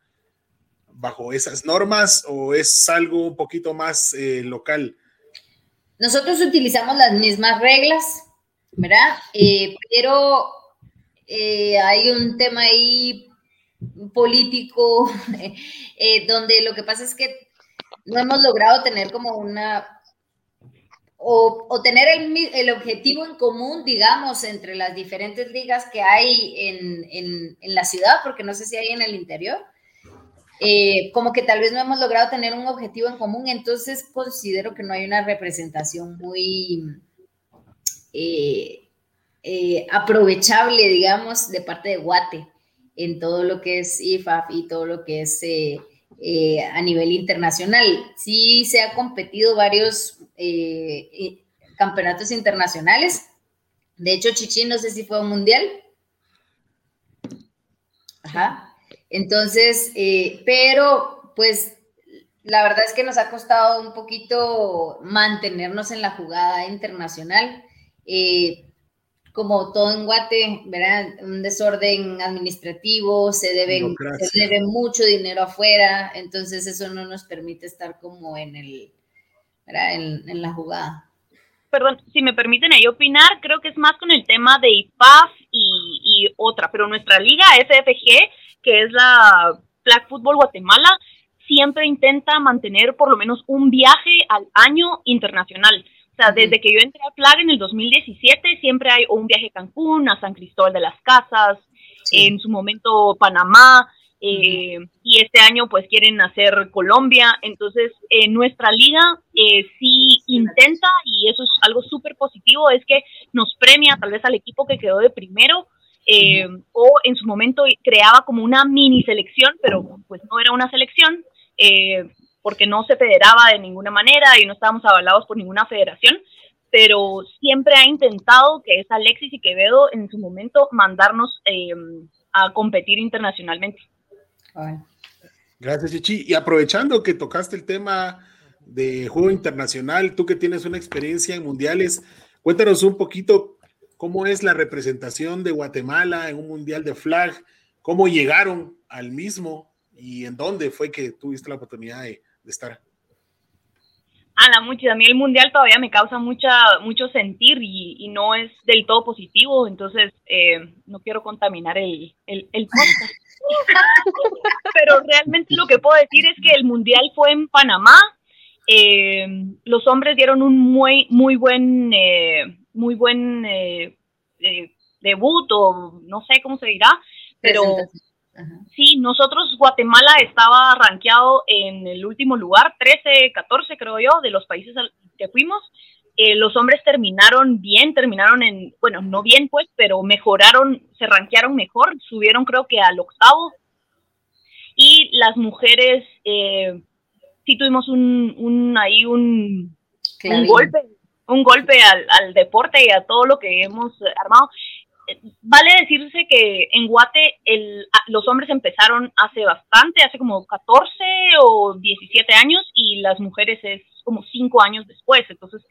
bajo esas normas o es algo un poquito más eh, local. Nosotros utilizamos las mismas reglas, ¿verdad? Eh, pero eh, hay un tema ahí político eh, donde lo que pasa es que no hemos logrado tener como una o, tener el, objetivo en común, digamos, entre las diferentes ligas que hay en, la ciudad, porque no sé si hay en el interior, como que tal vez no hemos logrado tener un objetivo en común, entonces considero que no hay una representación muy, eh, eh, aprovechable, digamos, de parte de Guate en todo lo que es IFAF y todo lo que es eh, a nivel internacional. Sí se ha competido varios campeonatos internacionales. De hecho, Chichín, no sé si fue un mundial. Ajá. Entonces, pero pues la verdad es que nos ha costado un poquito mantenernos en la jugada internacional. Eh, como todo en Guate, ¿verdad? Un desorden administrativo, se debe, se debe mucho dinero afuera, entonces eso no nos permite estar como en el, En, la jugada. Perdón, si me permiten ahí opinar, creo que es más con el tema de IPAF y, y otra, pero nuestra liga FFG, que es la Flag Football Guatemala, siempre intenta mantener por lo menos un viaje al año internacional. O sea, desde que yo entré a Flag en el 2017, siempre hay un viaje a Cancún, a San Cristóbal de las Casas, en su momento Panamá, eh, y este año pues quieren hacer Colombia. Entonces, eh, nuestra liga eh, sí intenta, y eso es algo súper positivo, es que nos premia tal vez al equipo que quedó de primero, eh, o en su momento creaba como una mini selección, pero pues no era una selección. Eh, porque no se federaba de ninguna manera y no estábamos avalados por ninguna federación, pero siempre ha intentado, que es Alexis y Quevedo en su momento, mandarnos em, a competir internacionalmente. Gracias, Chichi. Y aprovechando que tocaste el tema de juego internacional, tú que tienes una experiencia en mundiales, cuéntanos un poquito cómo es la representación de Guatemala en un mundial de flag, cómo llegaron al mismo y en dónde fue que tuviste la oportunidad de, de estar? la mucho. A mí el mundial todavía me causa mucha, mucho sentir y, no es del todo positivo, entonces eh, no quiero contaminar el, el, podcast. Pero realmente lo que puedo decir es que el mundial fue en Panamá. Eh, los hombres dieron un muy, muy buen, eh, muy buen debut o no sé cómo se dirá, pero Sí, nosotros, Guatemala estaba rankeado en el último lugar, 13, 14 creo yo, de los países que fuimos, eh, los hombres terminaron bien, terminaron en, bueno, no bien pues, pero mejoraron, se rankearon mejor, subieron creo que al octavo. Y las mujeres, eh, sí tuvimos un, un ahí un, un golpe, un golpe al, al, deporte y a todo lo que hemos armado. Vale decirse que en Guate el, los hombres empezaron hace bastante, hace como 14 o 17 años y las mujeres es como 5 años después. Entonces,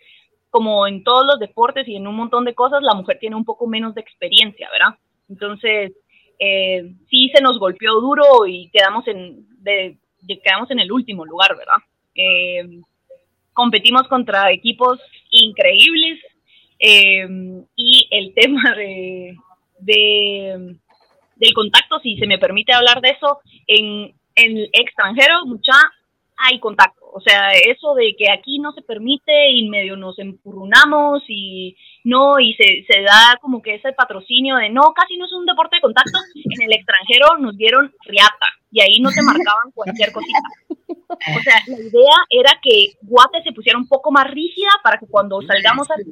como en todos los deportes y en un montón de cosas, la mujer tiene un poco menos de experiencia, ¿verdad? Entonces, eh, sí se nos golpeó duro y quedamos en, de, quedamos en el último lugar, ¿verdad? Eh, competimos contra equipos increíbles eh, y el tema de, de, del contacto, si se me permite hablar de eso, en, en extranjero, mucha hay contacto. O sea, eso de que aquí no se permite y medio nos empurrunamos y no, y se, se da como que ese patrocinio de no, casi no es un deporte de contacto. En el extranjero nos dieron riata y ahí no te marcaban cualquier cosita. O sea, la idea era que Guate se pusiera un poco más rígida para que cuando salgamos al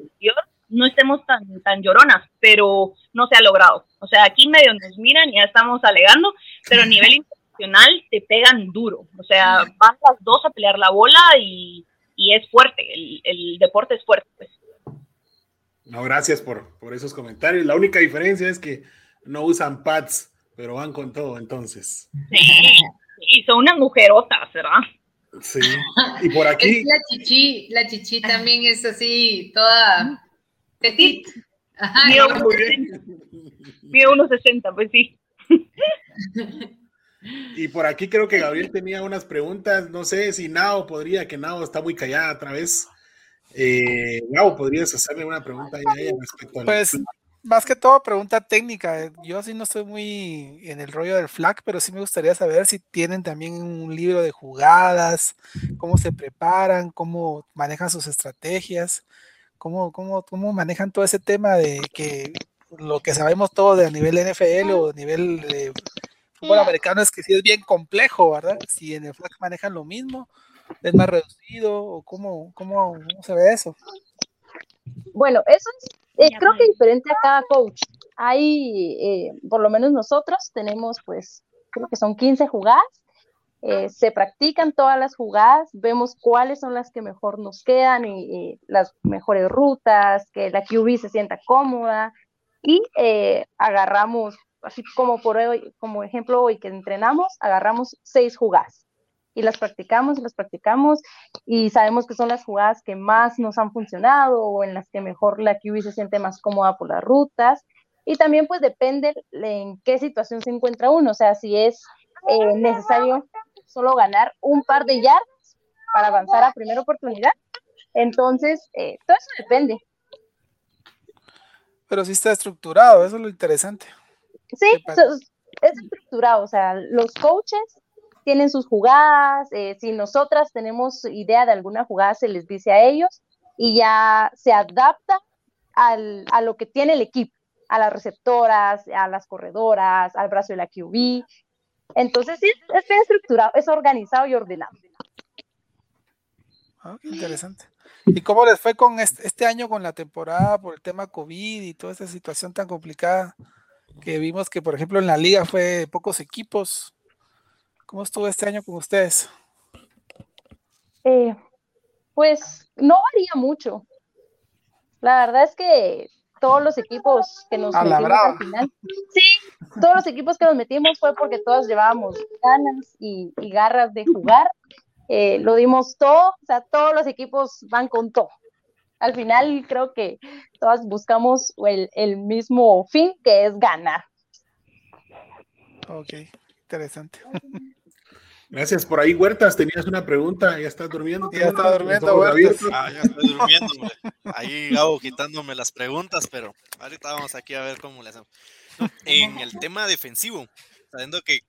no estemos tan, tan lloronas, pero no se ha logrado. O sea, aquí medio nos miran y ya estamos alegando, pero a nivel internacional te pegan duro. O sea, van las dos a pelear la bola y, y es fuerte, el, el, deporte es fuerte. Pues. No, gracias por, por esos comentarios. La única diferencia es que no usan pads, pero van con todo entonces. Sí, y son unas mujerotas, ¿verdad? Sí, y por aquí. Es la chichi, la chichi también es así, toda petit. Ajá, Mío, muy bien. Mío 1.60, pues sí. Y por aquí creo que Gabriel tenía unas preguntas. No sé si Nao podría, que Nao está muy callada otra vez. Eh, Nao, ¿podrías hacerle una pregunta a ella respecto a Pues, más que todo, pregunta técnica. Yo sí no estoy muy en el rollo del flag, pero sí me gustaría saber si tienen también un libro de jugadas, cómo se preparan, cómo manejan sus estrategias, cómo, cómo, cómo manejan todo ese tema de que lo que sabemos todo de a nivel NFL o a nivel de fútbol americano es que sí es bien complejo, ¿verdad? Si en el flag manejan lo mismo, es más reducido, o cómo, cómo, se ve eso. Bueno, eso es, eh, creo que diferente a cada coach. Hay, eh, por lo menos nosotros tenemos, pues, creo que son 15 jugadas. Eh, se practican todas las jugadas, vemos cuáles son las que mejor nos quedan y, las mejores rutas, que la QB se sienta cómoda y agarramos así como por hoy, como ejemplo hoy que entrenamos, agarramos seis jugadas y las practicamos y las practicamos y sabemos que son las jugadas que más nos han funcionado o en las que mejor la QB se siente más cómoda por las rutas y también pues depende en qué situación se encuentra uno, o sea, si es eh, necesario solo ganar un par de yardas para avanzar a primera oportunidad, entonces eh, todo eso depende. Pero sí está estructurado, eso es lo interesante. Sí, es estructurado, o sea, los coaches tienen sus jugadas, eh, si nosotras tenemos idea de alguna jugada, se les dice a ellos y ya se adapta al, a lo que tiene el equipo, a las receptoras, a las corredoras, al brazo de la QB. Entonces, sí, es bien estructurado, es organizado y ordenado. Ah, interesante. ¿Y cómo les fue con este, este año con la temporada por el tema COVID y toda esta situación tan complicada? que vimos que, por ejemplo, en la liga fue pocos equipos. ¿Cómo estuvo este año con ustedes? Eh, pues no varía mucho. La verdad es que todos los equipos que nos metimos al final, sí, todos los equipos que nos metimos fue porque todos llevábamos ganas y, garras de jugar. Eh, lo dimos todo, o sea, todos los equipos van con todo al final creo que todas buscamos el, el mismo fin, que es ganar. Ok, interesante. Gracias. Por ahí, Huertas, tenías una pregunta. ¿Ya estás durmiendo? Ya está durmiendo, Huertas. Ah, ya estoy durmiendo. Ahí Gabo quitándome las preguntas, pero ahorita vamos aquí a ver cómo le hacemos. En el tema defensivo, sabiendo que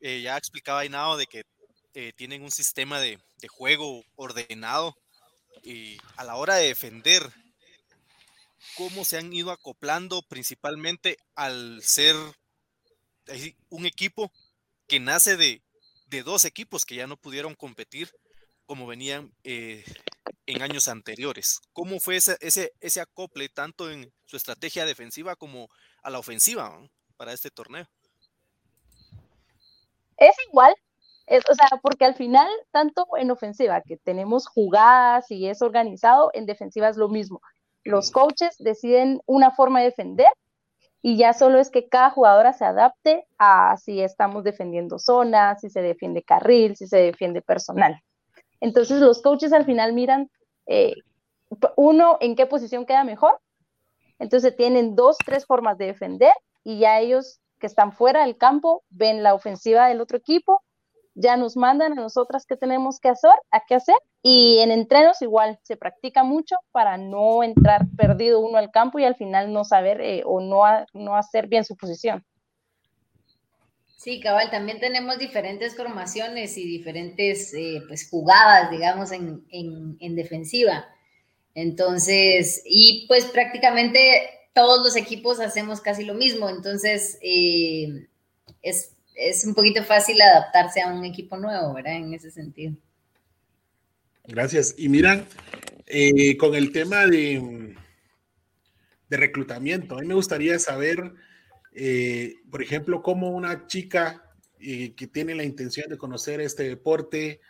eh, ya explicaba Inao de que eh, tienen un sistema de, de, juego ordenado, y a la hora de defender, cómo se han ido acoplando principalmente al ser un equipo que nace de, dos equipos que ya no pudieron competir como venían eh, en años anteriores. ¿Cómo fue ese, ese, ese acople tanto en su estrategia defensiva como a la ofensiva para este torneo? Es igual, o sea, porque al final, tanto en ofensiva, que tenemos jugadas y es organizado, en defensiva es lo mismo. Los coaches deciden una forma de defender y ya solo es que cada jugadora se adapte a si estamos defendiendo zonas, si se defiende carril, si se defiende personal. Entonces los coaches al final miran eh, uno en qué posición queda mejor. Entonces tienen dos, tres formas de defender y ya ellos que están fuera del campo ven la ofensiva del otro equipo, ya nos mandan a nosotras qué tenemos que hacer, a qué hacer y en entrenos igual se practica mucho para no entrar perdido uno al campo y al final no saber eh, o no, no hacer bien su posición. Sí, cabal, también tenemos diferentes formaciones y diferentes eh, pues, jugadas, digamos, en, defensiva. Entonces, y pues prácticamente todos los equipos hacemos casi lo mismo, entonces eh, es, un poquito fácil adaptarse a un equipo nuevo, ¿verdad? En ese sentido. Gracias. Y miran, eh, con el tema de, de reclutamiento, a mí me gustaría saber eh, por ejemplo, como una chica eh, que tiene la intención de conocer este deporte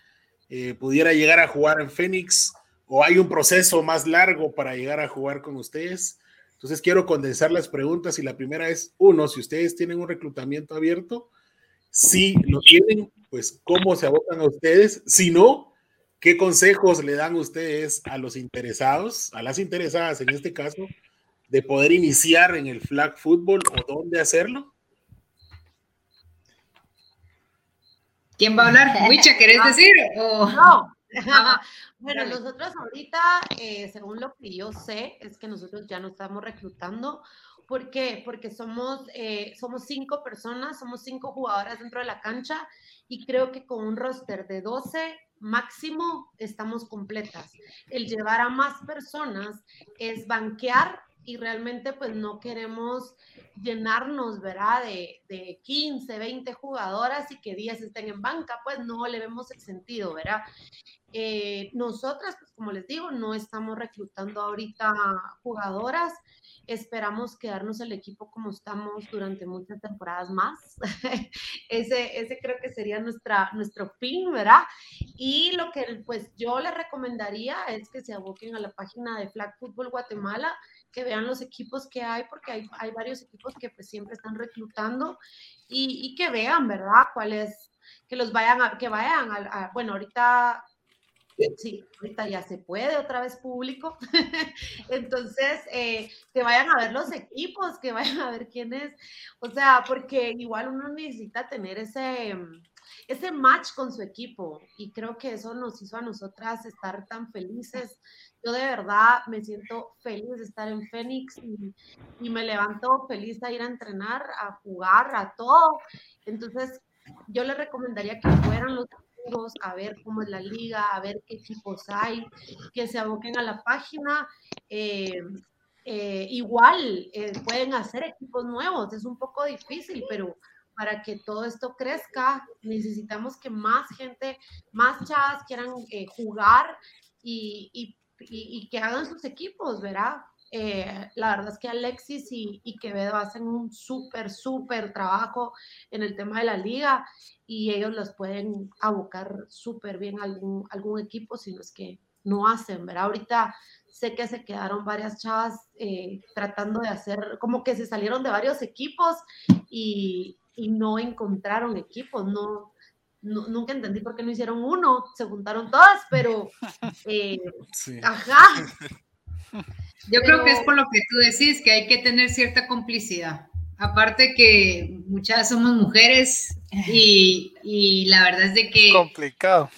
pudiera llegar a jugar en Fénix o hay un proceso más largo para llegar a jugar con ustedes. Entonces quiero condensar las preguntas y la primera es, uno, si ustedes tienen un reclutamiento abierto, si lo tienen, pues cómo se abocan a ustedes, si no, ¿qué consejos le dan ustedes a los interesados, a las interesadas en este caso, de poder iniciar en el flag football o dónde hacerlo? ¿Quién va a hablar? Wicha, ¿querés decir? No. bueno, nosotros ahorita, eh, según lo que yo sé, es que nosotros ya no estamos reclutando. ¿Por qué? Porque somos, eh, somos cinco personas, somos cinco jugadoras dentro de la cancha y creo que con un roster de 12 máximo estamos completas. El llevar a más personas es banquear y realmente pues no queremos llenarnos, ¿verdad? De, de 15, 20 jugadoras y que 10 estén en banca, pues no le vemos el sentido, ¿verdad? Eh, nosotras, pues como les digo, no estamos reclutando ahorita jugadoras, esperamos quedarnos el equipo como estamos durante muchas temporadas más. ese, ese creo que sería nuestra, nuestro fin, ¿verdad? Y lo que pues yo les recomendaría es que se aboquen a la página de Flag Football Guatemala que vean los equipos que hay, porque hay, hay varios equipos que pues siempre están reclutando y, y que vean, ¿verdad? Cuáles, que los vayan a, que vayan a, bueno, ahorita Sí, ahorita ya se puede otra vez público. Entonces, eh, que vayan a ver los equipos, que vayan a ver quiénes, o sea, porque igual uno necesita tener ese, ese match con su equipo y creo que eso nos hizo a nosotras estar tan felices yo de verdad me siento feliz de estar en Fénix y, me levanto feliz a ir a entrenar, a jugar, a todo. Entonces, yo les recomendaría que fueran los a ver cómo es la liga, a ver qué equipos hay, que se aboquen a la página. Eh, eh, igual eh, pueden hacer equipos nuevos, es un poco difícil, pero para que todo esto crezca, necesitamos que más gente, más chavas quieran jugar y, y y, que hagan sus equipos, ¿verdad? Eh, la verdad es que Alexis y, y Quevedo hacen un súper, súper trabajo en el tema de la liga y ellos los pueden abocar súper bien a algún, algún equipo si no es que no hacen, ¿verdad? Ahorita sé que se quedaron varias chavas eh, tratando de hacer, como que se salieron de varios equipos y, y no encontraron equipos, no, nunca entendí por qué no hicieron uno, se juntaron todas, pero eh, ajá. Yo creo que es por lo que tú decís, que hay que tener cierta complicidad. Aparte que muchas somos mujeres y, y la verdad es de que... Complicado.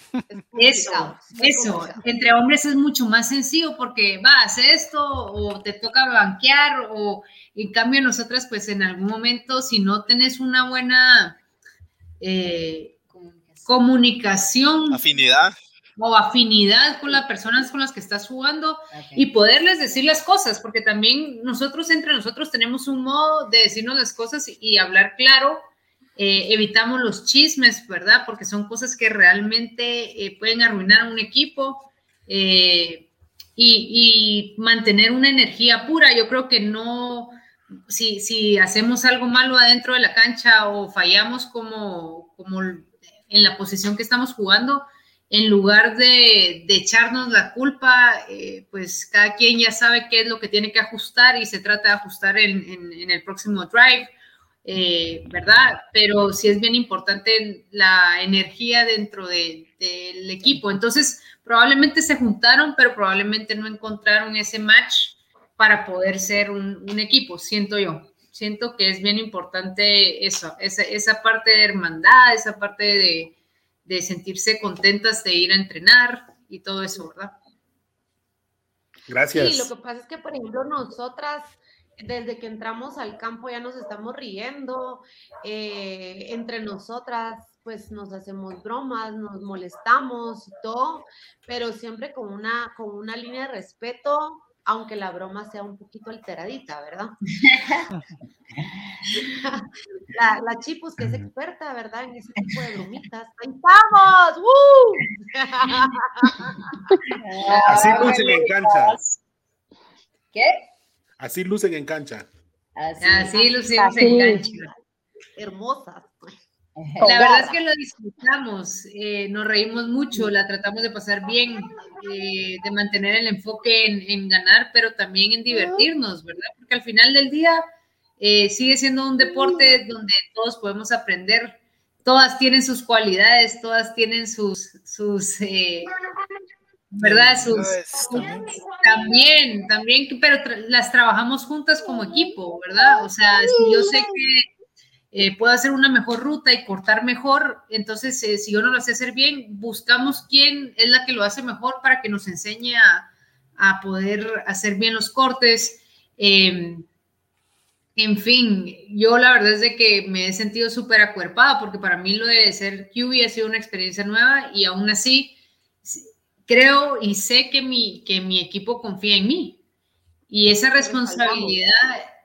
Eso, eso. Entre hombres es mucho más sencillo porque va, hace esto o te toca banquear o en cambio nosotras pues en algún momento si no tenés una buena... Eh, comunicación. Afinidad. O afinidad con las personas con las que estás jugando y poderles decir las cosas, porque también nosotros entre nosotros tenemos un modo de decirnos las cosas y, hablar claro. Eh, evitamos los chismes, ¿verdad? Porque son cosas que realmente eh, pueden arruinar a un equipo. Eh, y, y mantener una energía pura. Yo creo que no, si, si hacemos algo malo adentro de la cancha o fallamos como, como en la posición que estamos jugando, en lugar de, de echarnos la culpa, eh, pues cada quien ya sabe qué es lo que tiene que ajustar y se trata de ajustar en, en, el próximo drive, eh, ¿verdad? Pero sí es bien importante la energía dentro de, del equipo. Entonces, probablemente se juntaron, pero probablemente no encontraron ese match para poder ser un, un equipo, siento yo. Siento que es bien importante eso, esa, esa parte de hermandad, esa parte de de sentirse contentas de ir a entrenar y todo eso, ¿verdad? Gracias. Sí, lo que pasa es que, por ejemplo, nosotras, desde que entramos al campo ya nos estamos riendo, eh, entre nosotras, pues nos hacemos bromas, nos molestamos y todo, pero siempre con una, con una línea de respeto aunque la broma sea un poquito alteradita, ¿verdad? la, la, Chipus, que es experta, ¿verdad? En ese tipo de bromitas. ¡Ahí estamos! Así lucen en cancha. ¿Qué? Así lucen en cancha. Así, Así lucimos en cancha. Hermosas. La verdad es que lo disfrutamos, eh, nos reímos mucho, la tratamos de pasar bien, eh, de mantener el enfoque en, ganar, pero también en divertirnos, ¿verdad? Porque al final del día eh, sigue siendo un deporte donde todos podemos aprender, todas tienen sus cualidades, todas tienen sus, sus ¿verdad? Sus, también, también, pero las trabajamos juntas como equipo, ¿verdad? O sea, si yo sé que eh, puedo hacer una mejor ruta y cortar mejor. Entonces, eh, si yo no lo sé hacer bien, buscamos quién es la que lo hace mejor para que nos enseñe a, poder hacer bien los cortes. Em, en fin, yo la verdad es de que me he sentido súper acuerpada porque para mí lo de ser QB ha sido una experiencia nueva y aún así creo y sé que mi, que mi equipo confía en mí. Y esa responsabilidad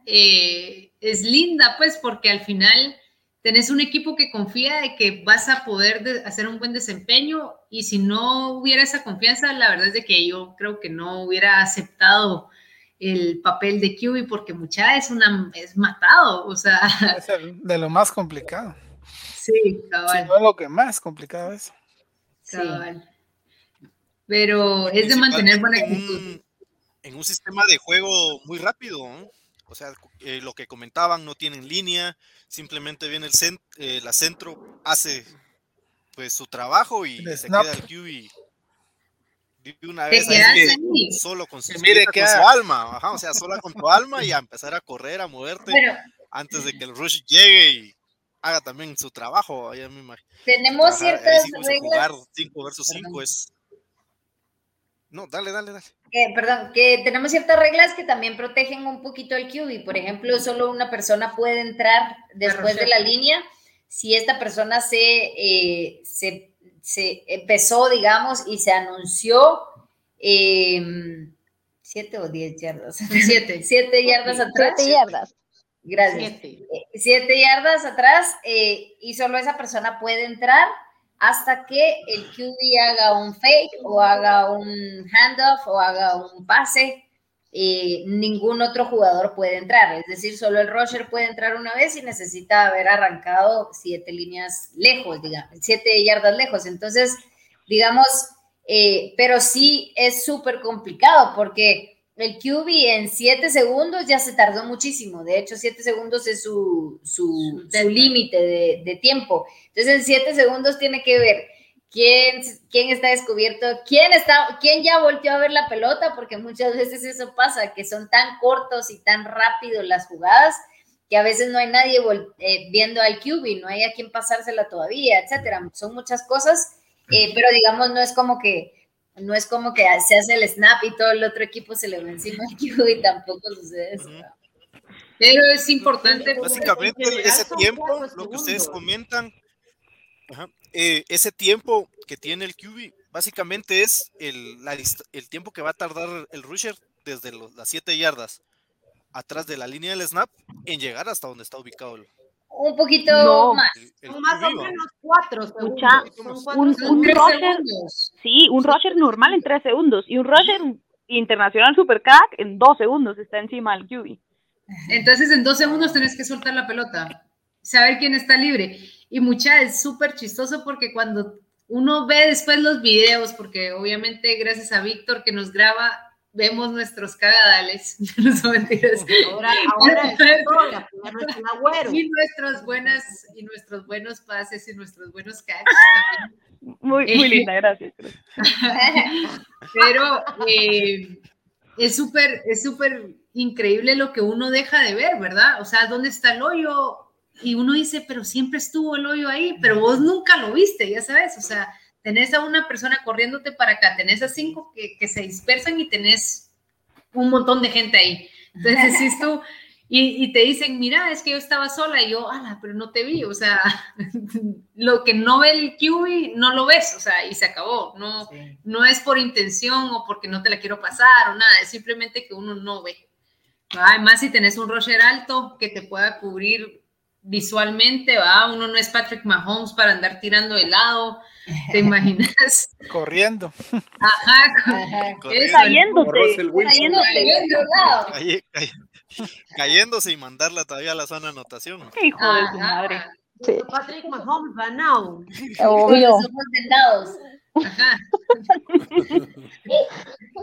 eh, es linda, pues, porque al final tenés un equipo que confía de que vas a poder hacer un buen desempeño y si no hubiera esa confianza, la verdad es de que yo creo que no hubiera aceptado el papel de QB porque mucha es una es matado, o sea, es de lo más complicado. Sí, cabal. Si no es lo que más complicado es. Cabal. Pero es de mantener buena actitud. En un sistema de juego muy rápido, ¿no? O sea, eh, lo que comentaban, no tienen línea, simplemente viene el eh, la centro, hace pues su trabajo y se queda el QB de una vez solo con su, alma, o sea, sola con tu alma y a empezar a correr, a moverte antes de que el rush llegue y haga también su trabajo. Tenemos ciertas reglas. 5 versus 5 es no, dale, dale, dale. Perdón, que tenemos ciertas reglas que también protegen un poquito el QB. Por ejemplo, solo una persona puede entrar después de la línea si esta persona se, eh, se, se, empezó, digamos, y se anunció em, siete o diez yardas. Siete. siete yardas atrás. Siete yardas. Gracias. Siete, eh, yardas atrás eh, y solo esa persona puede entrar hasta que el QB haga un fake o haga un handoff o haga un pase. Ningún otro jugador puede entrar, es decir, solo el rusher puede entrar una vez y necesita haber arrancado siete líneas lejos, digamos, siete yardas lejos. Entonces, digamos, eh, pero sí es súper complicado porque el QB en 7 segundos ya se tardó muchísimo. De hecho, 7 segundos es su, su, límite de, de, tiempo. Entonces, en 7 segundos tiene que ver quién, quién está descubierto, quién, está, quién ya volteó a ver la pelota, porque muchas veces eso pasa, que son tan cortos y tan rápidos las jugadas que a veces no hay nadie eh, viendo al QB, no hay a quien pasársela todavía, etcétera. Son muchas cosas, eh, pero digamos, no es como que no es como que se hace el snap y todo el otro equipo se le ve encima al QB y tampoco sucede eso. Pero es importante. Básicamente, ese tiempo, lo que ustedes comentan, eh, ese tiempo que tiene el QB, básicamente es el, el tiempo que va a tardar el rusher desde las 7 yardas atrás de la línea del snap en llegar hasta donde está ubicado el, un poquito más. Son más o menos cuatro segundos. un, un rusher, sí, un normal en tres segundos y un rusher internacional super crack, en dos segundos está encima del QB. Entonces, en dos segundos tenés que soltar la pelota, saber quién está libre. Y mucha es súper chistoso porque cuando uno ve después los videos, porque obviamente gracias a Víctor que nos graba, vemos nuestros cagadales. No son mentiras. Ahora, ahora es historia, ya no es un agüero. Y nuestros, buenas, y nuestros buenos pases y nuestros buenos catches también. Muy, muy linda, gracias. Pero eh, es súper, es súper increíble lo que uno deja de ver, ¿verdad? O sea, ¿dónde está el hoyo? Y uno dice, pero siempre estuvo el hoyo ahí, pero vos nunca lo viste, ya sabes, o sea, tenés a una persona corriéndote para acá, tenés a cinco que, que se dispersan y tenés un montón de gente ahí. Entonces decís tú, y, y, te dicen, mira, es que yo estaba sola, y yo, ala, pero no te vi, o sea, lo que no ve el QB, no lo ves, o sea, y se acabó, no, sí. no es por intención o porque no te la quiero pasar o nada, es simplemente que uno no ve. Además, si tenés un rusher alto que te pueda cubrir visualmente, ¿va? Uno no es Patrick Mahomes para andar tirando de lado, ¿te imaginas? Corriendo. Ajá, Ajá. cayéndose. Y mandarla todavía a la zona de anotación. Hijo Ajá. de su madre. Sí. Patrick Mahomes va now. Obvio.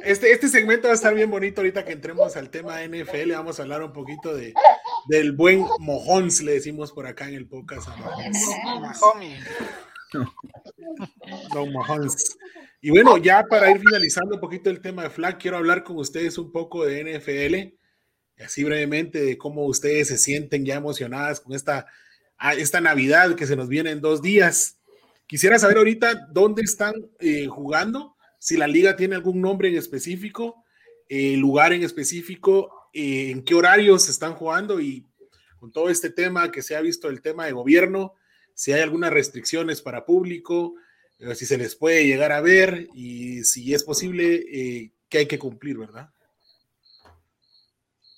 Este, este segmento va a estar bien bonito ahorita que entremos al tema NFL. Vamos a hablar un poquito de, del buen Mojons, le decimos por acá en el podcast. Don Mojons. Y bueno, ya para ir finalizando un poquito el tema de flag, quiero hablar con ustedes un poco de NFL, así brevemente, de cómo ustedes se sienten ya emocionadas con esta, esta Navidad que se nos viene en dos días. Quisiera saber ahorita dónde están eh, jugando, si la liga tiene algún nombre en específico, eh, lugar en específico, eh, en qué horarios están jugando y con todo este tema que se ha visto el tema de gobierno, si hay algunas restricciones para público, eh, si se les puede llegar a ver y si es posible, eh, que hay que cumplir, ¿verdad?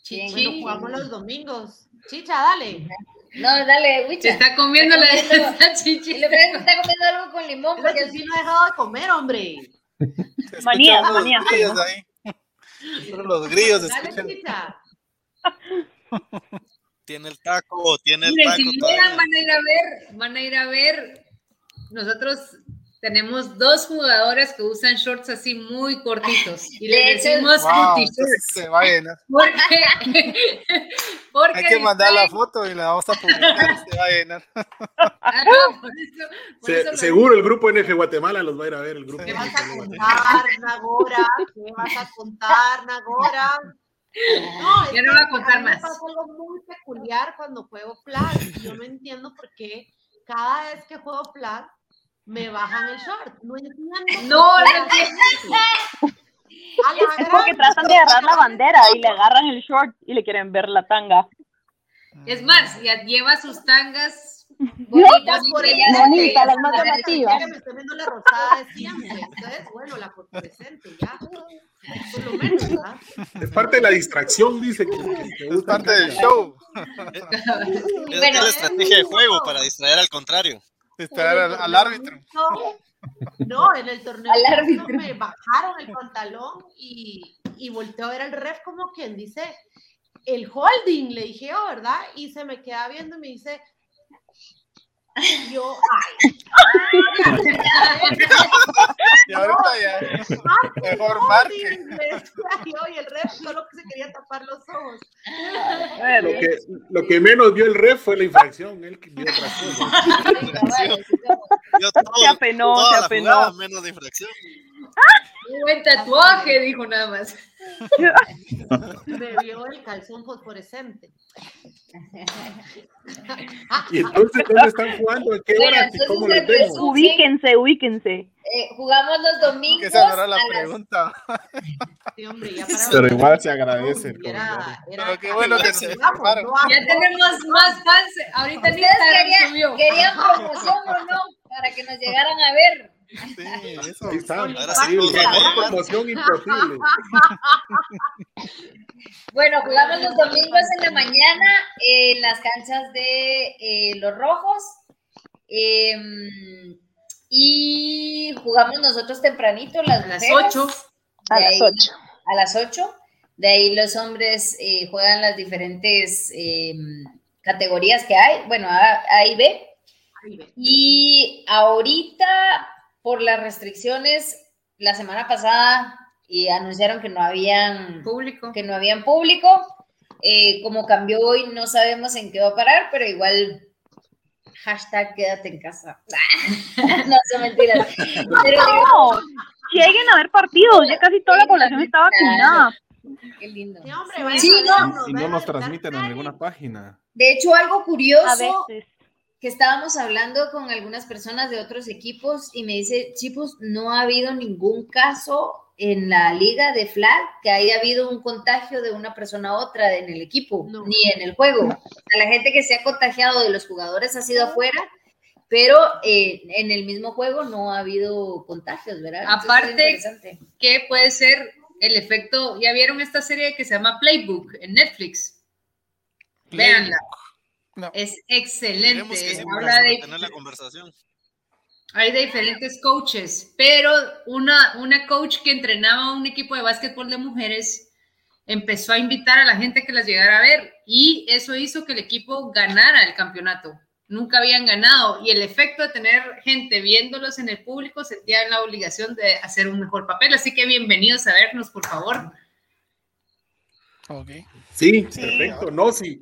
Sí, bueno, jugamos los domingos. Chicha, dale. No, dale, Wicha. Se está comiendo la esa chichi. Le parece que está comiendo algo con limón. Porque Porque sí no he dejado de comer, hombre. Manía, manía. Los grillos ahí. Los grillos Dale, escuchan. chicha. Tiene el taco, tiene el taco. si van a ir a ver, van a ir a ver. Nosotros tenemos dos jugadoras que usan shorts así muy cortitos y les decimos Wow, se va a llenar. Porque, porque Hay que mandar la foto y la vamos a publicar y se va a llenar. Ajá, por eso- por Se- eso lo seguro el grupo NF Guatemala los va a ir a ver, el grupo. ¿Qué vas a contar, Nagora? ¿Qué vas a contar, Nagora? No, Ya no voy a contar mí me más. pasa algo muy peculiar cuando juego flag. y Yo no entiendo por qué cada vez que juego flag me bajan el short. No entiendo. No, no Es porque tratan de agarrar la bandera y le agarran el short y le quieren ver la tanga. Es más, ya lleva sus tangas bonitas por ella ella. Bonita, las más Ya llamativas. me estoy viendo la rosada de siempre. Entonces, bueno, la fosforescente, ya. Por lo menos, ¿verdad? Es parte de la distracción, dice que, que- Es parte del show. Es Bueno, la estrategia de juego para distraer al contrario. Al, árbitro. No, en el torneo Al árbitro. me bajaron el pantalón y, y volteo a ver al ref como quien dice el holding, le dije yo, ¿verdad? Y se me queda viendo y me dice, yo, ay, Y ahorita ya. Mejor holding", marque. y el ref solo que se quería tapar los ojos. Lo que, lo que menos vio el ref fue la infracción, él vio otras cosas. Se apenó, se apenó. menos de infracción. Buen tatuaje, dijo nada más. Me vio el calzón fosforescente. Y entonces, ¿dónde están jugando? ¿A qué Bueno, horas? ¿Y entonces cómo les vemos? resumen- Ubíquense, ubíquense. Eh, jugamos los domingos. Esa no era la a las- pregunta. Sí, hombre, ya para Pero igual se agradece el Era, comentario. era Pero qué bueno que se vamos, no. Ya tenemos más fans. Ahorita en ¿Ustedes Instagram querían, subió. querían promoción o no? Para que nos llegaran a ver. Sí, eso. Está. Mejor promoción imposible. Bueno, jugamos los domingos en la mañana en las canchas de eh, Los Rojos. Em, y jugamos nosotros tempranito, las A las mujeres. 8. A De las ahí 8. a las 8. De ahí los hombres eh, juegan las diferentes eh, categorías que hay, bueno, A, A y B. Y ahorita, por las restricciones, la semana pasada y anunciaron que no habían Público. que no habían público. Eh, como cambió hoy, no sabemos en qué va a parar, pero igual hashtag quédate en casa. no son mentiras. Pero, No, lleguen a ver partidos, ya casi toda la población está vacunada. qué lindo. Sí, hombre, vayan Sí, a no. Y no nos transmiten en ninguna página. De hecho, algo curioso. Que estábamos hablando con algunas personas de otros equipos y me dice, chicos, no ha habido ningún caso en la liga de flag que haya habido un contagio de una persona a otra en el equipo, No. ni en el juego. O sea, la gente que se ha contagiado de los jugadores ha sido afuera, pero eh, en el mismo juego no ha habido contagios, ¿verdad? Aparte-. ¿Qué puede ser el efecto? ¿Ya vieron esta serie que se llama Playbook en Netflix? Véanla. No. Es excelente. que sí, Habla de, tener la conversación. hay de diferentes coaches, pero una, una coach que entrenaba a un equipo de básquetbol de mujeres empezó a invitar a la gente que las llegara a ver y eso hizo que el equipo ganara el campeonato. Nunca habían ganado y el efecto de tener gente viéndolos en el público sentían la obligación de hacer un mejor papel. Así que bienvenidos a vernos, por favor. Ok. Sí, Sí. perfecto. No, sí.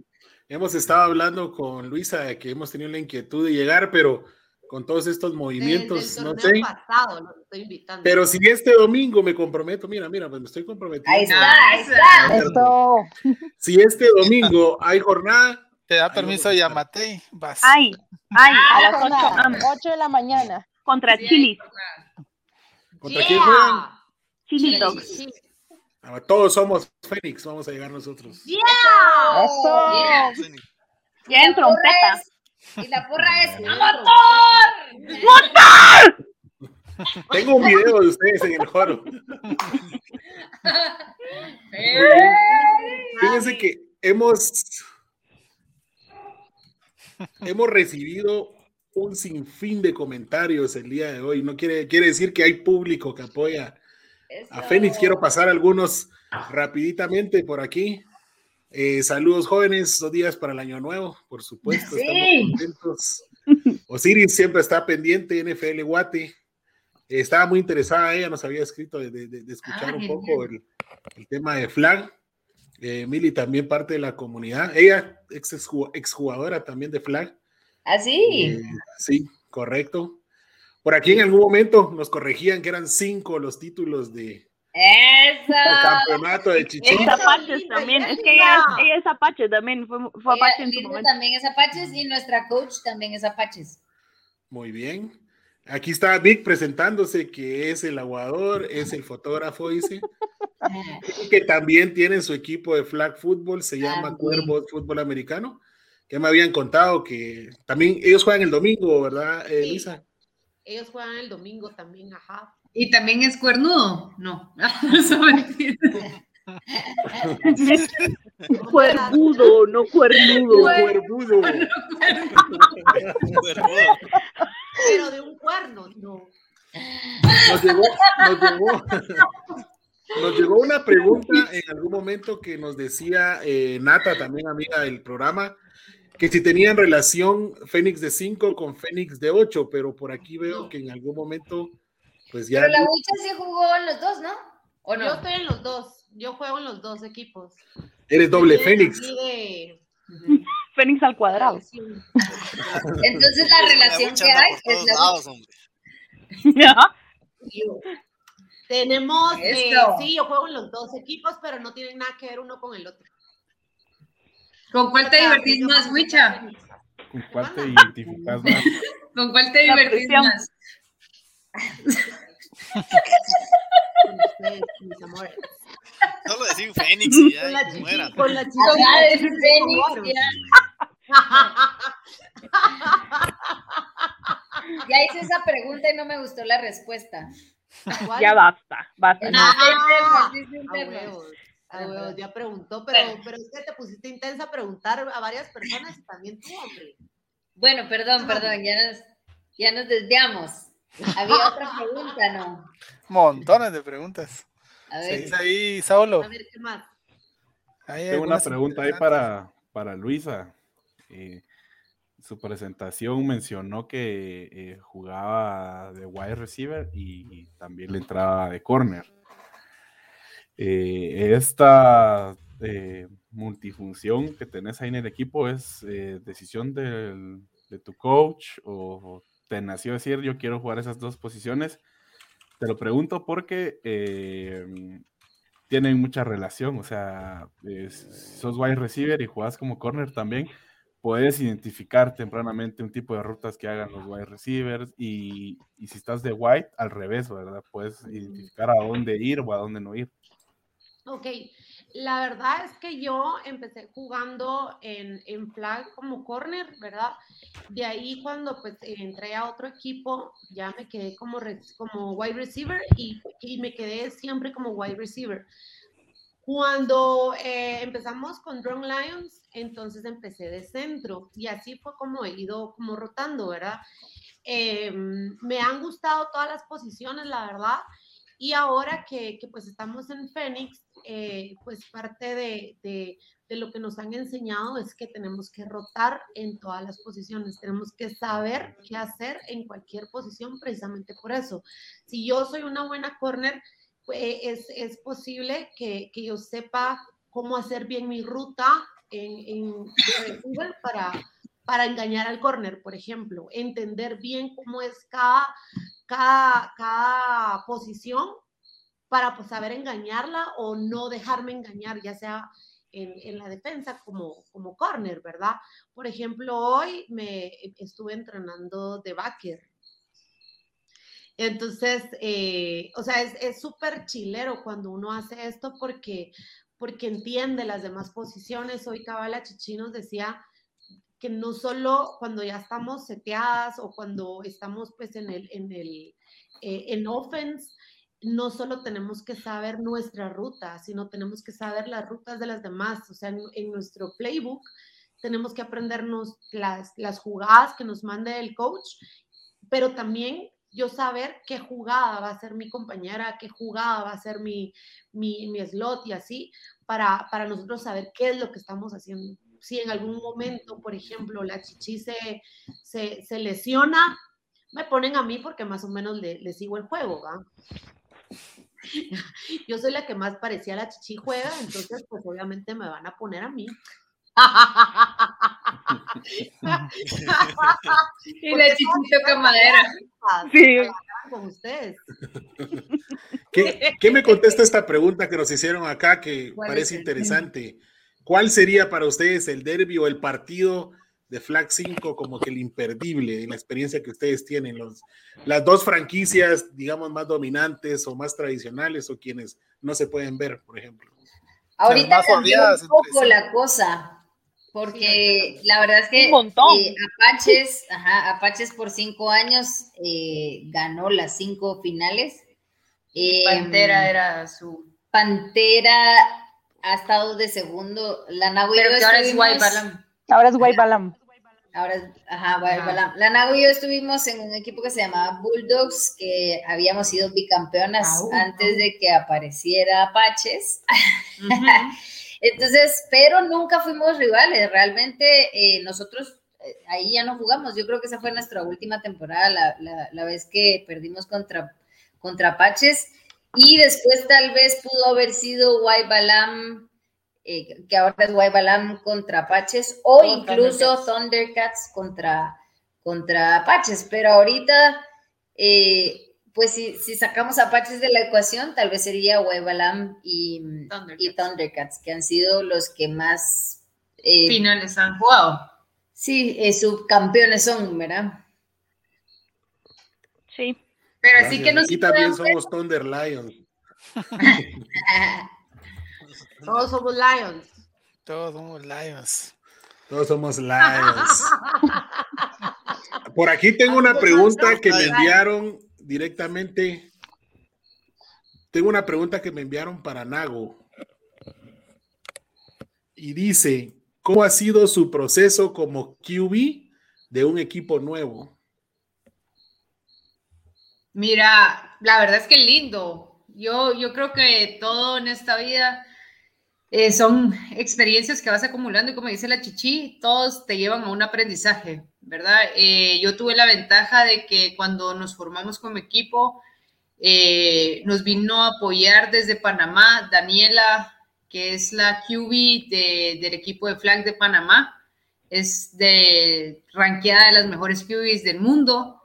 Hemos estado hablando con Luisa de que hemos tenido la inquietud de llegar, pero con todos estos movimientos, no sé. pasado los estoy invitando. Pero si este domingo me comprometo, mira, mira, pues me estoy comprometiendo. Ahí está, ahí está. Esto. Si este domingo hay jornada, Te da permiso. Yamate, vas. Ay, ay, a las Jornada, 8 8 de la mañana. contra Sí, Chilis, ¿contra quién juegan? Chili Sí, Todos somos Fénix, vamos a llegar nosotros. Eso. Yeah. Ya en trompeta. es- Y la porra es ¡A motor! Tengo un video de ustedes en el foro. Fíjense que hemos, hemos recibido un sinfín de comentarios el día de hoy. No quiere, quiere decir que hay público que apoya a Eso. Fénix. Quiero pasar algunos rapiditamente por aquí. Eh, saludos jóvenes, dos días para el año nuevo, por supuesto, Sí. estamos contentos. Osiris siempre está pendiente, NFL Guate. Eh, estaba muy interesada, ella nos había escrito de, de- de escuchar Ah, un genial. poco el, el tema de Flag. Eh, Mili también parte de la comunidad. Ella ex exju- exjugadora también de Flag. Así. Eh, sí, correcto. Por aquí en algún momento nos corregían que eran cinco los títulos de el Eso. campeonato de Es Chichén. Apaches también. Es que ella es, ella es Apache también. Fue, fue Apache en su momento. también es Apaches y nuestra coach también es Apaches. Muy bien. Aquí está Vic presentándose, que es el aguador, es el fotógrafo, dice. Y que también tiene su equipo de flag football, se llama. Cuervos Fútbol Americano, que me habían contado que también ellos juegan el domingo, ¿verdad, eh, Sí. Ellos juegan el domingo también, ajá. ¿Y también es cuernudo? No. Cuervudo, no cuernudo. Cuervudo. Pero de un cuerno, no. Nos llegó, nos llegó- nos llegó una pregunta en algún momento que nos decía eh, Nata, también amiga del programa, que si tenían relación Fénix de 5 con Fénix de 8, pero por aquí veo que en algún momento, pues ya... Pero la Bucha sí jugó en los dos, ¿no? ¿O Yo no? estoy en los dos. Yo juego en los dos equipos. Eres doble Fénix. de- Fénix al cuadrado. Entonces la relación que hay es la. Yo- Tenemos, eh, sí, yo juego en los dos equipos, pero no tienen nada que ver uno con el otro. ¿Con cuál te divertís más, Wicha? ¿Con cuál te identificas más? ¿Con cuál te divertís más? Con ustedes, mis amores. Solo decir Fénix y Con la ya, con la de con la chichi, Fénix, ya. Ya hice esa pregunta y no me gustó la respuesta. ¿Cuál? Ya basta, basta. Ah, ya preguntó, pero, Bueno. pero es que te pusiste intensa a preguntar a varias personas y también tú, hombre. Bueno, perdón, perdón, ya nos, ya nos desviamos. Había otra pregunta, ¿no? Montones de preguntas. A Sí, ver, ahí, Saulo. A ver, ¿qué más? Tengo una pregunta ahí para, para Luisa. Eh, su presentación mencionó que eh, jugaba de wide receiver y, también le entraba de corner. Eh, esta eh, multifunción que tenés ahí en el equipo es eh, decisión de tu coach o te nació decir yo quiero jugar esas dos posiciones. Te lo pregunto porque eh, tienen mucha relación, o sea, es- sos wide receiver y jugás como corner también, puedes identificar tempranamente un tipo de rutas que hagan los wide receivers y, y si estás de wide, al revés, ¿verdad? Puedes identificar a dónde ir o a dónde no ir. Ok, la verdad es que yo empecé jugando en, en flag como corner, ¿verdad? De ahí cuando pues entré a otro equipo, ya me quedé como, como wide receiver y, y me quedé siempre como wide receiver. Cuando eh, empezamos con Drone Lions, entonces empecé de centro y así fue como he ido como rotando, ¿verdad? Eh, me han gustado todas las posiciones, la verdad. Y ahora que, que, pues estamos en Phoenix, eh, pues parte de, de, de, lo que nos han enseñado es que tenemos que rotar en todas las posiciones, tenemos que saber qué hacer en cualquier posición precisamente por eso. Si yo soy una buena corner, pues es, es posible que, que, yo sepa cómo hacer bien mi ruta en, en Google para, para engañar al corner, por ejemplo, entender bien cómo es cada, cada, posición para pues, saber engañarla o no dejarme engañar, ya sea en, en, la defensa como, como corner, ¿verdad? Por ejemplo, hoy me estuve entrenando de backer. Entonces, eh, o sea, es súper chilero cuando uno hace esto porque, porque entiende las demás posiciones. Hoy Cabala Chichi nos decía que no solo cuando ya estamos seteadas o cuando estamos pues en el, en el, eh, en offense, no solo tenemos que saber nuestra ruta, sino tenemos que saber las rutas de las demás. O sea, en, en nuestro playbook tenemos que aprendernos las, las jugadas que nos mande el coach, pero también yo saber qué jugada va a ser mi compañera, qué jugada va a ser mi, mi, mi slot y así, para, para nosotros saber qué es lo que estamos haciendo si en algún momento, por ejemplo, la chichi se, se, se, lesiona, me ponen a mí porque más o menos le, le sigo el juego, ¿va? Yo soy la que más parecía la chichi juega, entonces pues obviamente me van a poner a mí. y la chichi toca madera. Sí. Con ustedes. ¿Qué, ¿Qué, me contesta esta pregunta que nos hicieron acá que parece interesante? ¿Cuál sería para ustedes el derby o el partido de Flag 5 como que el imperdible en la experiencia que ustedes tienen? Los, las dos franquicias, digamos, más dominantes o más tradicionales o quienes no se pueden ver, por ejemplo. Ahorita cambió un poco la cosa, porque la verdad es que. Eh, Apaches, ajá, Apaches por cinco años eh, ganó las cinco finales. Eh, Pantera era su... Pantera ha estado de segundo. La Nago y yo ahora es White Balam. Ahora es White Balam. Ahora es, ajá, White Balam. La Nago y yo estuvimos en un equipo que se llamaba Bulldogs, que habíamos sido bicampeonas uh, antes uh. de que apareciera Apaches. Uh -huh. Entonces, pero nunca fuimos rivales. Realmente eh, nosotros eh, ahí ya no jugamos. Yo creo que esa fue nuestra última temporada, la, la, la vez que perdimos contra, contra Apaches. Y después tal vez pudo haber sido Balam, eh, que ahora es Balam contra Apaches, o oh, incluso Thundercats. Thundercats, contra, contra Apaches. Pero ahorita, eh, pues si, si, sacamos Apaches de la ecuación, tal vez sería Balam y Thundercats. y Thundercats, que han sido los que más... Eh, Finales han jugado. Sí, eh, subcampeones son, ¿verdad? Sí. Pero Gracias. así que no Aquí también somos Thunder Lions. Todos somos Lions. Todos somos Lions. Todos somos Lions. Por aquí tengo una pregunta que me enviaron directamente. Tengo una pregunta que me enviaron para Nago. Y dice, ¿cómo ha sido su proceso como QB de un equipo nuevo? Mira, la verdad es que lindo. Yo, yo creo que todo en esta vida eh, son experiencias que vas acumulando y como dice la Chichi, todos te llevan a un aprendizaje, ¿verdad? Eh, yo tuve la ventaja de que cuando nos formamos como equipo, eh, nos vino a apoyar desde Panamá Daniela, que es la QB del equipo de flag de Panamá, es de ranqueada de las mejores QBs del mundo.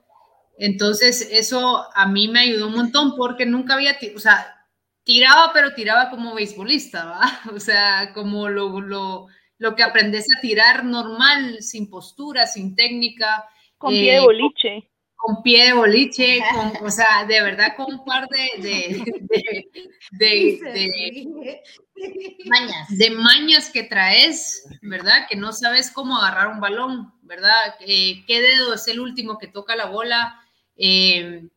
Entonces, eso a mí me ayudó un montón porque nunca había, o sea, tiraba, pero tiraba como beisbolista, ¿va? O sea, como lo, lo, lo que aprendes a tirar normal, sin postura, sin técnica. Con pie de eh, boliche. Con, pie de boliche, con, o sea, de verdad con un par de, de, de, mañas. de mañas que traes, ¿verdad? Que no sabes cómo agarrar un balón, ¿verdad? Eh, ¿Qué dedo es el último que toca la bola? Eh,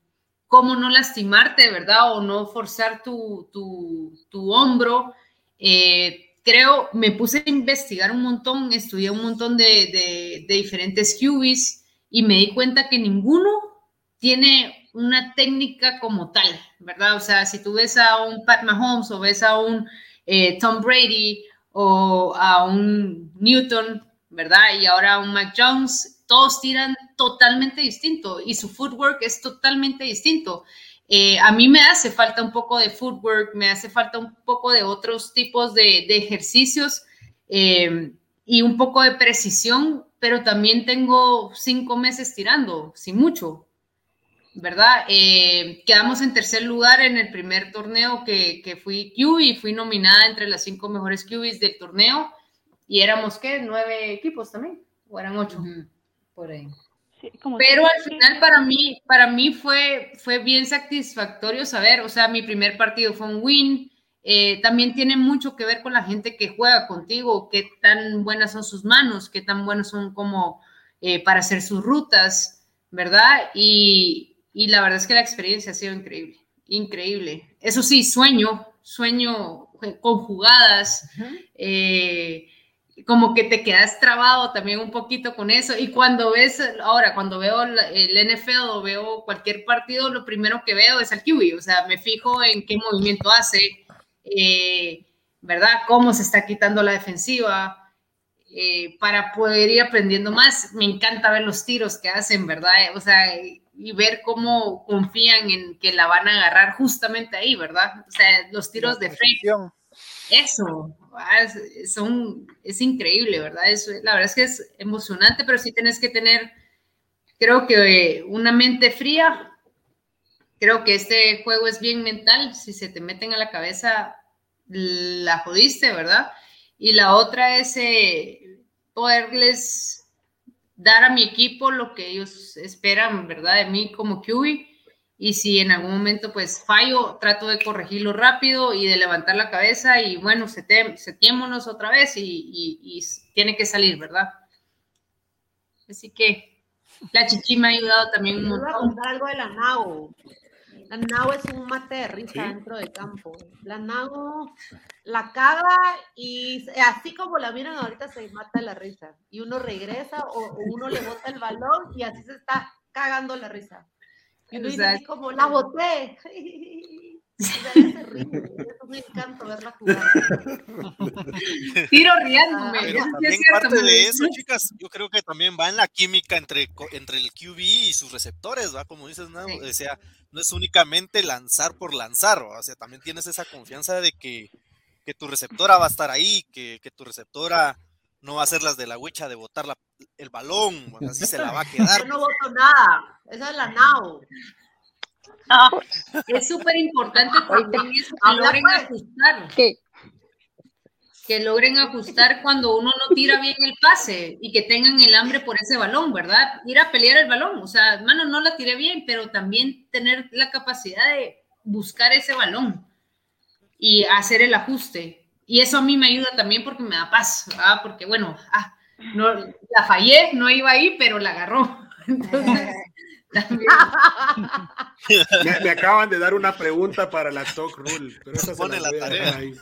cómo no lastimarte, ¿verdad? O no forzar tu, tu, hombro. Eh, creo, me puse a investigar un montón, estudié un montón de, de, diferentes QBs y me di cuenta que ninguno tiene una técnica como tal, ¿verdad? O sea, si tú ves a un Pat Mahomes o ves a un eh, Tom Brady o a un Newton, ¿verdad? Y ahora a un Mac Jones, todos tiran totalmente distinto y su footwork es totalmente distinto. Eh, a mí me hace falta un poco de footwork, me hace falta un poco de otros tipos de, ejercicios eh, y un poco de precisión, pero también tengo cinco meses tirando, sin mucho, ¿verdad? Eh, quedamos en tercer lugar en el primer torneo que, que fui Q y fui nominada entre las cinco mejores QBs del torneo y éramos, ¿qué? Nueve equipos también, o eran ocho por ahí. Pero al final para mí, para mí fue, fue bien satisfactorio saber, o sea, mi primer partido fue un win, eh, también tiene mucho que ver con la gente que juega contigo, qué tan buenas son sus manos, qué tan buenos son como eh, para hacer sus rutas, ¿verdad? Y, y, la verdad es que la experiencia ha sido increíble, increíble. Eso sí, sueño, sueño con jugadas como que te quedas trabado también un poquito con eso. Y cuando ves, ahora, cuando veo el NFL o veo cualquier partido, lo primero que veo es al QB, o sea, me fijo en qué movimiento hace, eh, ¿verdad? Cómo se está quitando la defensiva. Eh, para poder ir aprendiendo más, me encanta ver los tiros que hacen, ¿verdad? O sea, y ver cómo confían en que la van a agarrar justamente ahí, ¿verdad? O sea, los tiros de frente. Eso, ah, son, es increíble, ¿verdad? Es, la verdad es que es emocionante, pero sí tienes que tener, creo que una mente fría. Creo que este juego es bien mental. Si se te meten a la cabeza, la jodiste, ¿verdad? Y la otra es eh, poderles dar a mi equipo lo que ellos esperan, ¿verdad? De mí como QB y si en algún momento pues fallo, trato de corregirlo rápido y de levantar la cabeza y bueno, setiémonos otra vez y, y, tiene que salir, ¿verdad? Así que la chichi me ha ayudado también un montón. Voy a contar algo de la NAO. La NAO es un mate de risa dentro del campo. La NAO la caga y así como la miran ahorita se mata la risa. Y uno regresa o uno le bota el balón y así se está cagando la risa. Y uno dice como, la boté. me encanta verla jugar. Tiro riéndome. también parte de eso, chicas, yo creo que también va en la química entre, entre el QB y sus receptores, ¿va? Como dices, ¿no? o sea, no es únicamente lanzar por lanzar, o sea, también tienes esa confianza de que, que tu receptora va a estar ahí, que, que tu receptora no va a ser las de la huecha de botar el balón, así se la va a quedar. Yo no voto nada, esa es la NAO. Es súper importante también que logren pues. ajustar. Que logren ajustar cuando uno no tira bien el pase y que tengan el hambre por ese balón, ¿verdad? Ir a pelear el balón, o sea, mano, no la tiré bien, pero también tener la capacidad de buscar ese balón y hacer el ajuste. Y eso a mí me ayuda también porque me da paz, ¿verdad? Porque, bueno, ah, no, la fallé, no iba ahí, pero la agarró. me, acaban de dar una pregunta para la Talk Rule, pero esa se la, tarea. ahí.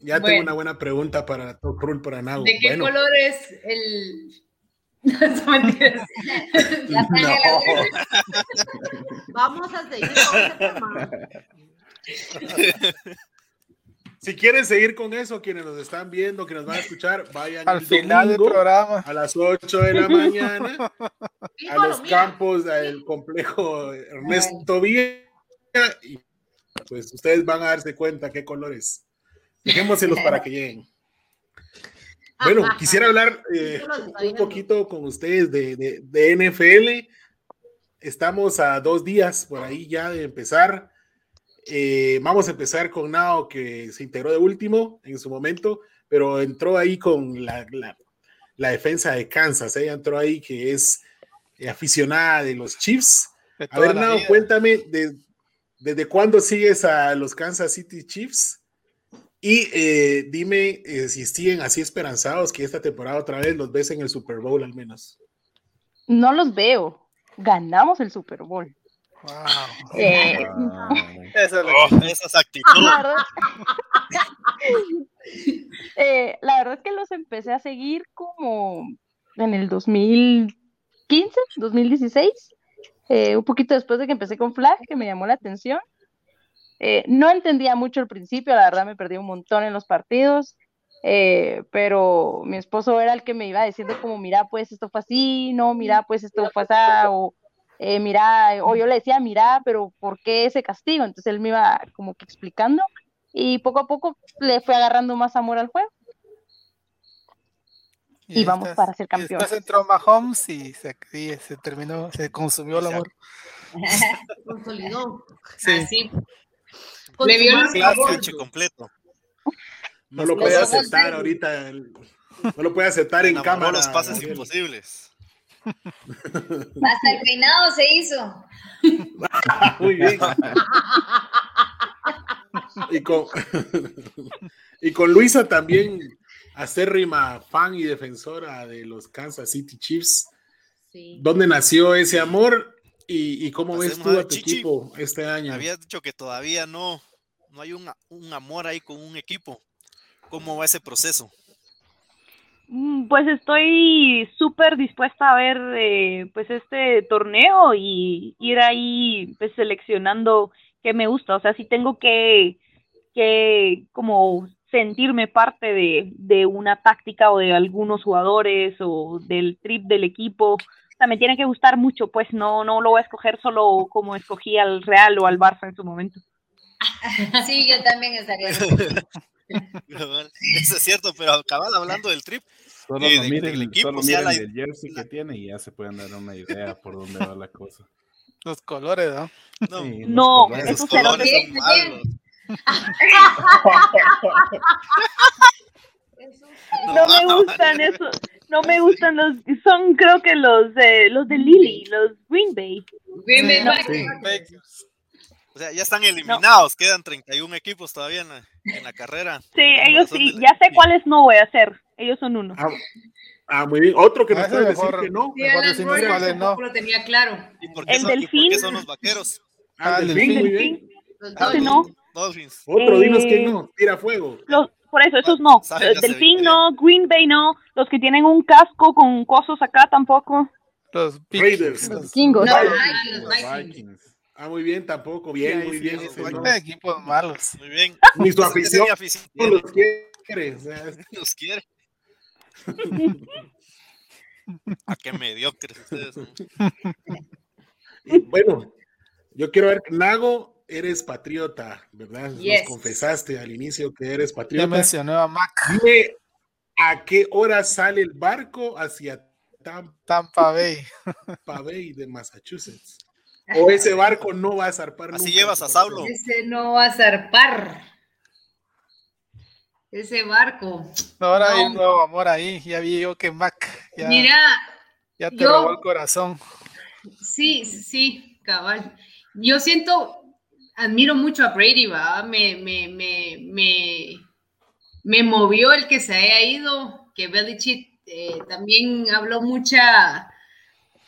Ya tengo una buena pregunta para la Talk Rule para Nago. ¿De qué color es el, no. Vamos a seguir con ese tema. Si quieren seguir con eso, quienes nos están viendo, quienes van a escuchar, vayan Al final del programa. a las 8 de la mañana a los campos del complejo Ernesto Villa y pues ustedes van a darse cuenta qué colores. Dejémoselos para que lleguen. Bueno, quisiera hablar eh, un poquito con ustedes de, de- de NFL. Estamos a dos días por ahí ya de empezar. Eh, vamos a empezar con Nao, que se integró de último en su momento, pero entró ahí con la, la- la defensa de Kansas. Ella entró ahí que es eh, aficionada de los Chiefs. De A ver, Nao, vida. cuéntame, de- ¿desde cuándo sigues a los Kansas City Chiefs? Y eh, dime eh, si siguen así esperanzados que esta temporada otra vez los ves en el Super Bowl al menos. No los veo. Ganamos el Super Bowl. Wow. Eh, Eso es lo Oh, que- esas actitudes. la verdad, Eh, la verdad es que los empecé a seguir como en el 2015, 2016, eh, un poquito después de que empecé con Flag, que me llamó la atención. Eh, no entendía mucho al principio, la verdad me perdí un montón en los partidos, eh, pero mi esposo era el que me iba diciendo como, mira, pues esto fue así, no, mira, pues esto fue así, o eh, mira, o yo le decía, mira, pero ¿por qué ese castigo? Entonces él me iba como que explicando y poco a poco le fue agarrando más amor al juego. Y vamos para ser campeones. entró Mahomes y se, y se terminó, se consumió el Se amor. Consolidó. Sí. Así. Le vio hecho completo. No lo puede aceptar ahorita, el- no lo puede aceptar en cámara. los pases imposibles. Hasta el peinado se hizo. Muy bien. Y con, y con Luisa también, acérrima fan y defensora de los Kansas City Chiefs. Sí. ¿Dónde nació ese amor y, y cómo ves Hacemos tú a a tu Chichi. equipo este año? Habías dicho que todavía no, no hay un, un amor ahí con un equipo. ¿Cómo va ese proceso? Mm, Pues estoy súper dispuesta a ver eh, pues este torneo y ir ahí pues seleccionando qué me gusta. O sea, si tengo que, que como sentirme parte de, de una táctica o de algunos jugadores o del trip del equipo. O sea, me tiene que gustar mucho, pues no, no lo voy a escoger solo como escogí al Real o al Barça en su momento. Sí, yo también estaría. Eso es cierto, pero cabal hablando del trip, Solo, Eh, de- miren, del equipo, solo o sea, miren la- el jersey que tiene y ya se pueden dar una idea por dónde va la cosa. Los colores, ¿no? no, Sí, los No, colores. esos colores son malos. No me gustan esos, no me gustan los, son creo que los de los de Lily, los Green Bay. Green Bay No. O sea, ya están eliminados, quedan 31 equipos todavía en la, en la carrera. Sí, ellos sí, ya sé cuáles no voy a hacer. Ellos son uno. Ah, ah, muy bien. Otro que Ah, ese puede decir que no. Sí, Mejor Rodgers cuáles no. lo tenía claro. ¿Y por qué El son, y por qué delfín. son los vaqueros? Ah, Ah, el Delfín, muy delfín. bien. Los Ah, dos. no. Dolphins. Otro, dinos que Eh, no. Tira fuego. Los, por eso, esos no. Eh, Delfín no, Green Bay no, los que tienen un casco con cosos acá tampoco. Los Raiders. Los Kingos. No, Los Vikings. Ah, muy bien, tampoco. Bien, Sí, muy sí, bien. sí, no. equipos malos. Muy bien. Ni su afición ni afición no los quiere. o sea, los quiere. ¿A qué mediocres ustedes bueno, yo quiero ver, Nago, eres patriota, ¿verdad? Yes. Nos confesaste al inicio que eres Ya patriota. mencionó a Mac, Dime, ¿a qué hora sale el barco hacia Tampa Tampa Bay. Bay de Massachusetts? ¿O ese barco no va a zarpar Así nunca llevas a Saulo. Ese no va a zarpar. Ese barco. Ahora hay un nuevo amor ahí. Ya vi yo que Mac ya, Mira, ya te yo- robó el corazón. sí, sí, cabal. Yo siento, admiro mucho a Brady, va. Me, me, me, me, me movió el que se haya ido, que Belichick eh, también habló mucha,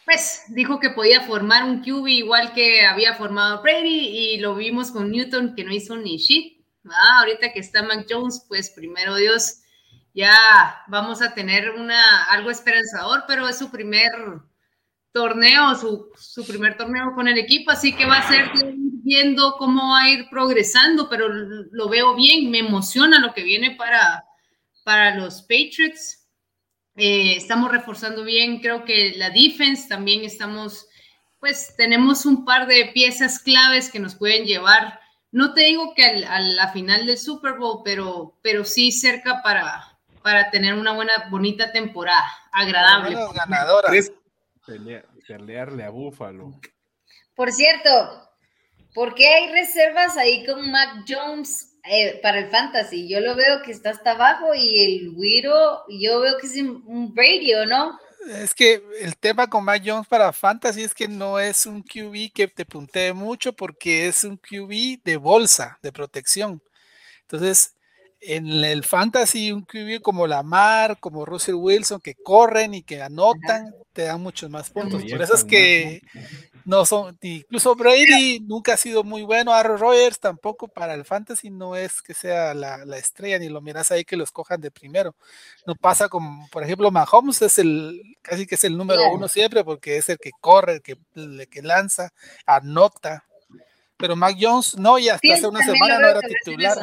pues dijo que podía formar un QB igual que había formado Brady y lo vimos con Newton que no hizo ni shit. ¿va? Ahorita que está Mac Jones, pues primero Dios, ya vamos a tener una, algo esperanzador, pero es su primer torneo, su, su, primer torneo con el equipo, así que va a ser viendo cómo va a ir progresando, pero lo veo bien, me emociona lo que viene para, para los Patriots. Eh, estamos reforzando bien, creo que la defense también estamos, pues tenemos un par de piezas claves que nos pueden llevar, no te digo que a la final del Super Bowl, pero, pero sí cerca para, para tener una buena, bonita temporada, agradable. Ganadoras. pelearle a Búfalo. Por cierto, ¿por qué hay reservas ahí con Mac Jones eh, para el fantasy? Yo lo veo que está hasta abajo y el Wiro, yo veo que es un radio, ¿no? Es que el tema con Mac Jones para fantasy es que no es un QB que te puntee mucho porque es un QB de bolsa, de protección. Entonces, en el fantasy, un QB como Lamar, como Russell Wilson, que corren y que anotan, te dan muchos más puntos. Por eso es que no son, incluso Brady nunca ha sido muy bueno, Aaron Rodgers tampoco para el fantasy no es que sea la, estrella, ni lo miras ahí que los cojan de primero. No pasa como, por ejemplo, Mahomes es el, casi que es el número uno siempre, porque es el que corre, el que, el que lanza, anota. Pero Mac Jones no, y hasta hace una semana no era titular.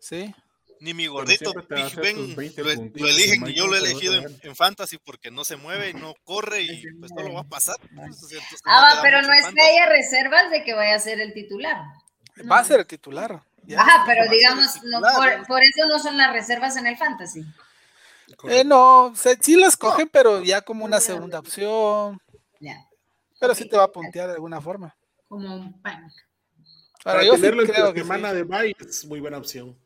Sí. Ni mi gordito Big Ben lo, eligen y yo lo he elegido en, Fantasy porque no se mueve y no corre y pues no lo va a pasar. ah, pero no es que haya reservas de que vaya a ser el titular. Va a ser el titular. Ajá, pero digamos, por, eso no son las reservas en el Fantasy. Eh, no, sí las cogen, pero ya como una segunda opción. Ya. Pero sí te va a puntear de alguna forma. Como un pan. Para tenerlo en la semana de bye es muy buena opción.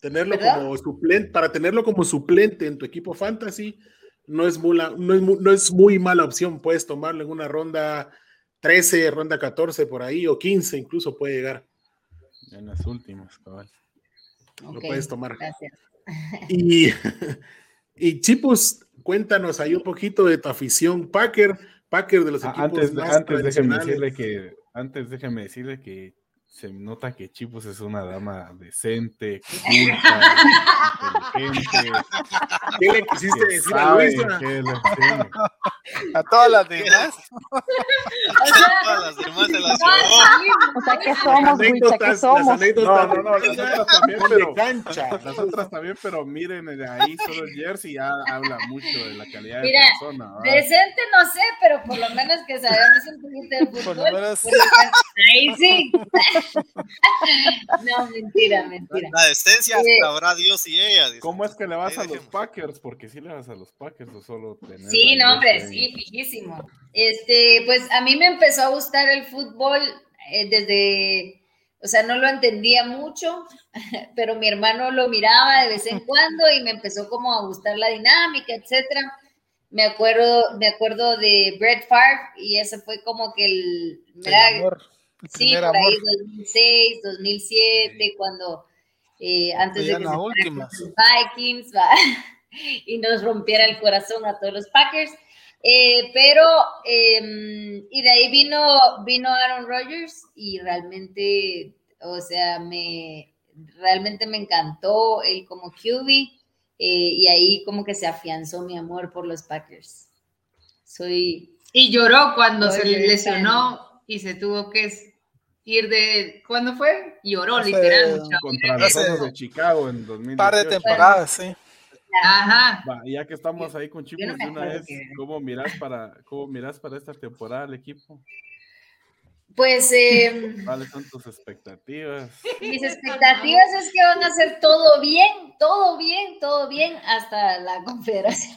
Tenerlo como suplente, para tenerlo como suplente en tu equipo fantasy, no es, muy, no, es no es muy mala opción. Puedes tomarlo en una ronda 13, ronda 14 por ahí, o 15 incluso puede llegar. En las últimas, cabal. Lo puedes tomar. Gracias. Y, y Chipus, cuéntanos ahí un poquito de tu afición Packer, Packer de los ah, equipos antes, más antes déjeme decirle que antes déjeme decirle que se nota que Chipus es una dama decente, culta, inteligente. ¿Qué le quisiste decir a Luisa? A todas las demás. a todas las demás se las llevó. O sea, que somos, Luisa, que somos. No, no, no, las otras también, pero cancha. Las otras también, pero miren ahí solo el jersey ya habla mucho de la calidad de persona. Decente no sé, pero por lo menos que sabemos un poquito de fútbol. Por lo menos. Ahí sí. No, mentira, mentira. La decencia eh, habrá Dios y ella. ¿Cómo es que le vas a los Packers? Porque si le vas a los Packers o solo tener Sí, no, hombre, sí, fijísimo. Este, pues a mí me empezó a gustar el fútbol eh, desde, o sea, no lo entendía mucho, pero mi hermano lo miraba de vez en cuando y me empezó como a gustar la dinámica, etcétera. Me acuerdo, me acuerdo de Brett Favre y ese fue como que el, Sí, por ahí 2006, 2007, cuando eh, antes de que los Vikings y nos rompiera el corazón a todos los Packers. Eh, pero, em, y de ahí vino, vino Aaron Rodgers y realmente, o sea, me, realmente me encantó él como QB eh, y ahí como que se afianzó mi amor por los Packers. Soy... Y lloró cuando se lesionó y se tuvo que ir de. ¿Cuándo fue? Lloró, literal. Contra los de Chicago en 2018. par de temporadas, sí. Ajá. ya que estamos ahí con chicos de una vez, ¿cómo miras para, cómo miras para esta temporada el equipo? Pues. Eh, ¿Cuáles son tus expectativas? Mis expectativas es que van a hacer todo bien, todo bien, todo bien hasta la confederación.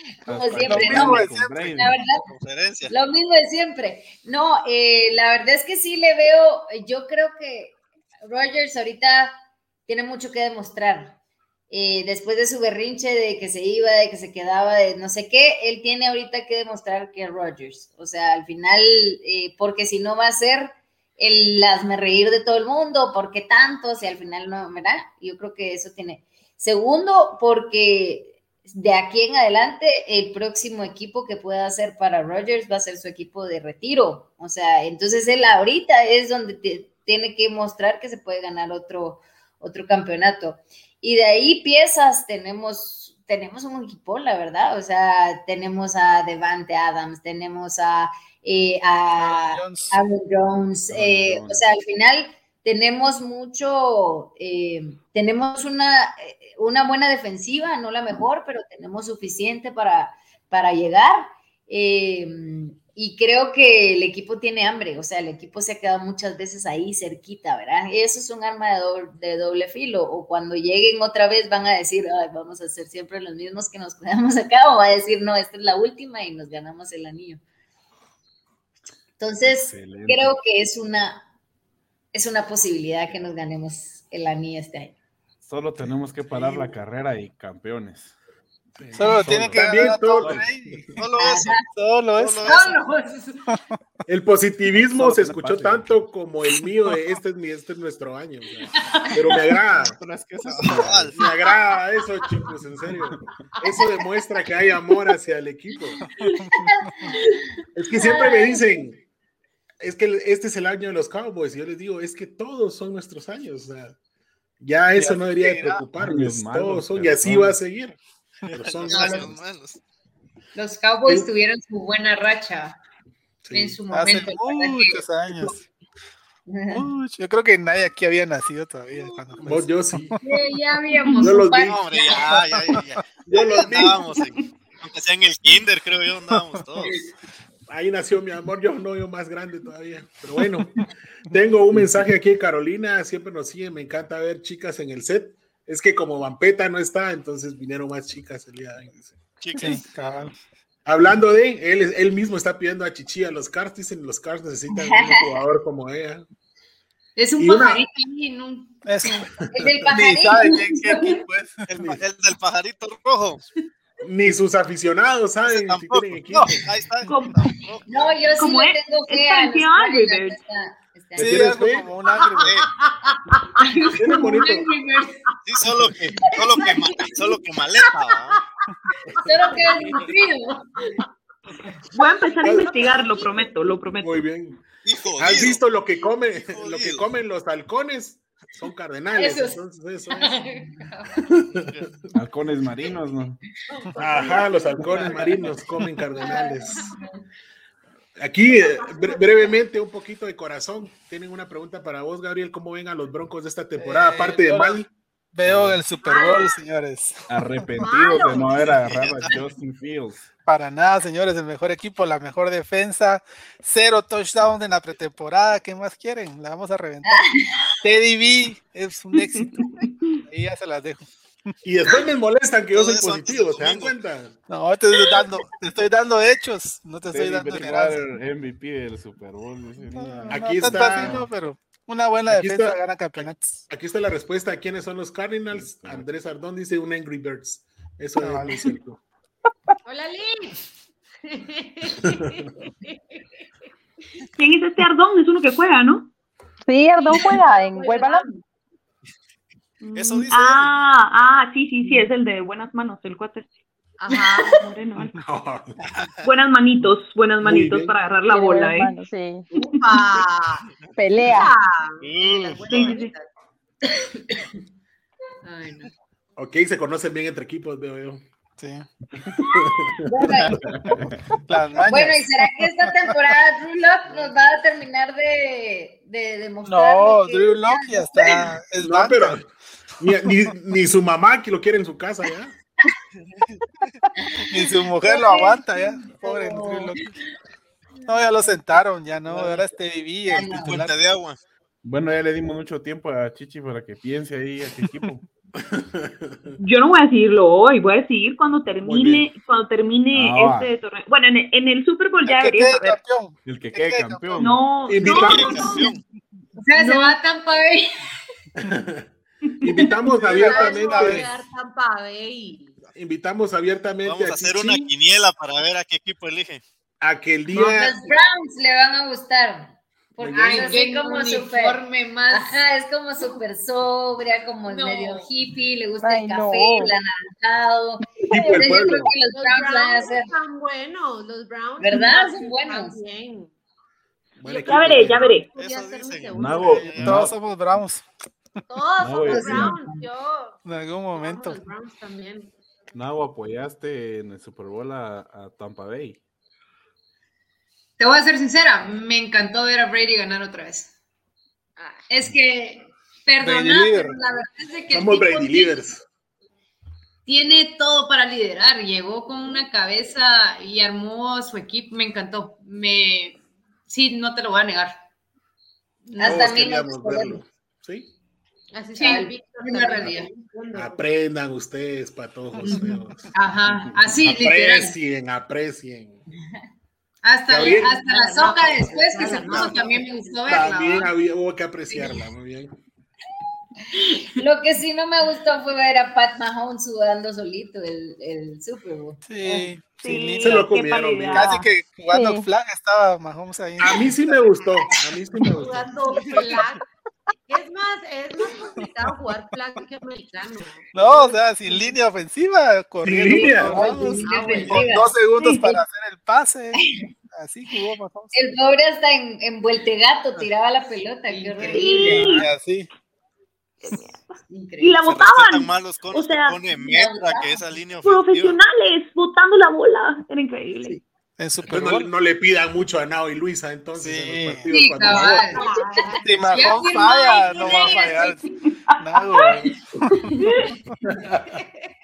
Como siempre, ¿no? La verdad, lo mismo de siempre. No, eh, la verdad es que sí le veo, yo creo que Rogers ahorita tiene mucho que demostrar. Eh, después de su berrinche de que se iba, de que se quedaba, de no sé qué, él tiene ahorita que demostrar que es Rogers. O sea, al final, eh, porque si no va a ser el hazme reír de todo el mundo, porque tanto, si al final no, ¿verdad? Yo creo que eso tiene. Segundo, porque de aquí en adelante, el próximo equipo que pueda hacer para Rogers va a ser su equipo de retiro. O sea, entonces él ahorita es donde tiene que mostrar que se puede ganar otro, otro campeonato. Y de ahí piezas, tenemos, tenemos un equipo, la verdad. O sea, tenemos a Devante Adams, tenemos a, eh, a Aaron Jones. Aaron Jones. Aaron eh, Jones. O sea, al final tenemos mucho, eh, tenemos una, una buena defensiva, no la mejor, pero tenemos suficiente para, para llegar. Eh, y creo que el equipo tiene hambre, o sea, el equipo se ha quedado muchas veces ahí cerquita, ¿verdad? Y eso es un arma de doble, de doble filo, o cuando lleguen otra vez van a decir, Ay, vamos a ser siempre los mismos que nos quedamos acá, o va a decir, no, esta es la última y nos ganamos el anillo. Entonces, Excelente. creo que es una, es una posibilidad que nos ganemos el anillo este año. Solo tenemos que parar la carrera y campeones. Solo tiene que ganar todo-. Solo eso. Solo eso. Solo eso. El positivismo Solo se escuchó pase. tanto como el mío de este es, mi, este es nuestro año. o sea, Pero me agrada. Me agrada eso, chicos, en serio. Eso demuestra que hay amor hacia el equipo. Es que siempre me dicen, es que este es el año de los Cowboys. Y yo les digo, es que todos son nuestros años. o sea, ya eso no debería de preocuparnos. Todos son, y así va a seguir. Pero son malos. Los Cowboys Sí. tuvieron su buena racha Sí. en su Hace momento. ¿verdad? muchos años. Mucho. Yo creo que nadie aquí había nacido todavía. Cuando eso. yo sí. Que ya habíamos Yo los vi. No, hombre, ya, ya, ya. ya. Yo los vi. Andábamos en, aunque sea en el kinder, creo yo, andábamos todos. Ahí nació mi amor, yo no, yo más grande todavía. Pero bueno, tengo un mensaje aquí de Carolina, siempre nos sigue, me encanta ver chicas en el set. Es que como Vampeta no está, entonces vinieron más chicas el día de hoy. Chicas, Sí. Hablando de, él, él mismo está pidiendo a Chichi a los Cars, dicen los Cars necesitan un jugador como ella. Es un Y una- pajarito ahí, ¿no? Es un- El del pajarito. sabe quién- qué equipo es. el, pa- el del pajarito rojo. Ni sus aficionados saben si tienen equipo. No, ahí está. No, yo sí ¿Cómo es? tengo Es fe Cardinals Birds. esta- este ¿Le año. Sí, fe? como un Angry Bird. Tiene bonito. Sí, solo que, solo que, solo que maleta. Solo que es frío. Voy a empezar a investigar, lo prometo, lo prometo. Muy bien. Hijo, ¿Has visto lo que come, lo que comen los halcones? Son cardenales. Esos. Entonces, eso es. Halcones marinos, ¿no? Ajá, los halcones marinos comen cardenales. Aquí, eh, bre- brevemente, un poquito de corazón. Tienen una pregunta para vos, Gabriel. ¿Cómo ven a los broncos de esta temporada? Eh, Aparte de yo- mal, Veo el Super Bowl, señores. Arrepentidos de no haber agarrado a Justin Fields. Para nada, señores, el mejor equipo, la mejor defensa, cero touchdowns en la pretemporada, ¿qué más quieren? La vamos a reventar. Teddy B es un éxito. Ahí ya se las dejo. y después me molestan que yo soy positivo, ¿se dan cuenta? No, te estoy dando, te estoy dando hechos, no te estoy Teddy dando. Bridgewater, MVP del Super Bowl. No, no, Aquí tanto está- así no, pero una buena aquí defensa está- gana campeonatos. Aquí está la respuesta. ¿Quiénes son los Cardinals? Andrés Ardón dice un Angry Birds. Eso es muy cierto. Hola, Liz. ¿Quién es este Ardón? Es uno que juega, ¿no? Sí, Ardón juega en Huelva. Eso dice Ah, ah, sí, sí, sí, es el de buenas manos, el cuate. Ajá. No. Buenas manitos, buenas manitos para agarrar la bola, buenas ¿eh? manos, sí. Upa. Pelea. Las buenas Sí, sí, sí. manitas. Ay, no. Ok, se conocen bien entre equipos, veo yo. Sí. Bueno, ¿y será que esta temporada Drew Lock nos va a terminar de, de demostrar? no, Drew Lock ya está. Es No, pero ni, ni, ni su mamá que lo quiere en su casa ya. Ni su mujer lo aguanta ya. Pobre. No, ya lo sentaron, ya no. Ahora este viví el no. titular. De agua. Bueno, ya le dimos mucho tiempo a Chichi para que piense ahí a qué equipo. Yo no voy a decidirlo hoy, voy a decidir cuando termine, cuando termine Ah. este torneo. Bueno, en el, en el Super Bowl ya El que quede campeón. El que Que quede campeón. No, no, Invitamos, Campeón. O sea, se va a Tampa Bay. invitamos a abiertamente, quedar Tampa Bay. Invitamos abiertamente Vamos a a hacer Chichi una quiniela para ver a qué equipo elige. a que el día Los Browns le van a gustar. Porque es Ay, así qué como súper. uniforme más. Ajá, es como súper sobria, como No. medio hippie, le gusta Ay, el no. café, el anaranjado. Entonces yo creo que los Los Browns van a Browns hacer. están buenos. Los Browns. ¿Verdad? Son buenos. bien. Buen Yo equipo. ya veré, ya veré. Ser. Mago, Eh, Todos no, somos bravos Todos No, somos. Browns. Yo. en algún momento. Los Browns también. Nao, apoyaste en el Super Bowl a, a Tampa Bay. Te voy a ser sincera, me encantó ver a Brady ganar otra vez. Ah, Es que, perdona, Brady pero la verdad es de que Somos Brady tiene- Leaders. tiene todo para liderar. Llegó con una cabeza y armó a su equipo. Me encantó. Me, sí, no te lo voy a negar. Hasta Todos. Así Sí. Aprendan ustedes, patojos feos. Ajá, así, literal. Aprecien, aprecien. Hasta, hasta la soca después que se puso también me gustó verla. También había, hubo que apreciarla, muy bien. Lo que sí no me gustó fue ver a Pat Mahomes sudando solito el, el Super Bowl. Sí, Sí, Se lo comieron. Casi que jugando Sí. flag estaba Mahomes ahí. A mí sí me gustó, a mí sí me gustó. Jugando flag. Es más, es más complicado jugar flag americano. No, o sea, sin línea ofensiva, corriendo. con dos segundos para hacer el pase. Así jugó Mahomes. El pobre hasta en, en vueltegato tiraba la pelota, qué horrible. Y así. Y Increíble. la Se respetan botaban. O sea, que pone Metra que esa línea ofensiva. Profesionales, botando la bola. Era increíble. En Super no, le pidan mucho a Nao y Luisa entonces Sí. en los partidos Sí, cuando cabal. Si falla, no va a fallar. Güey.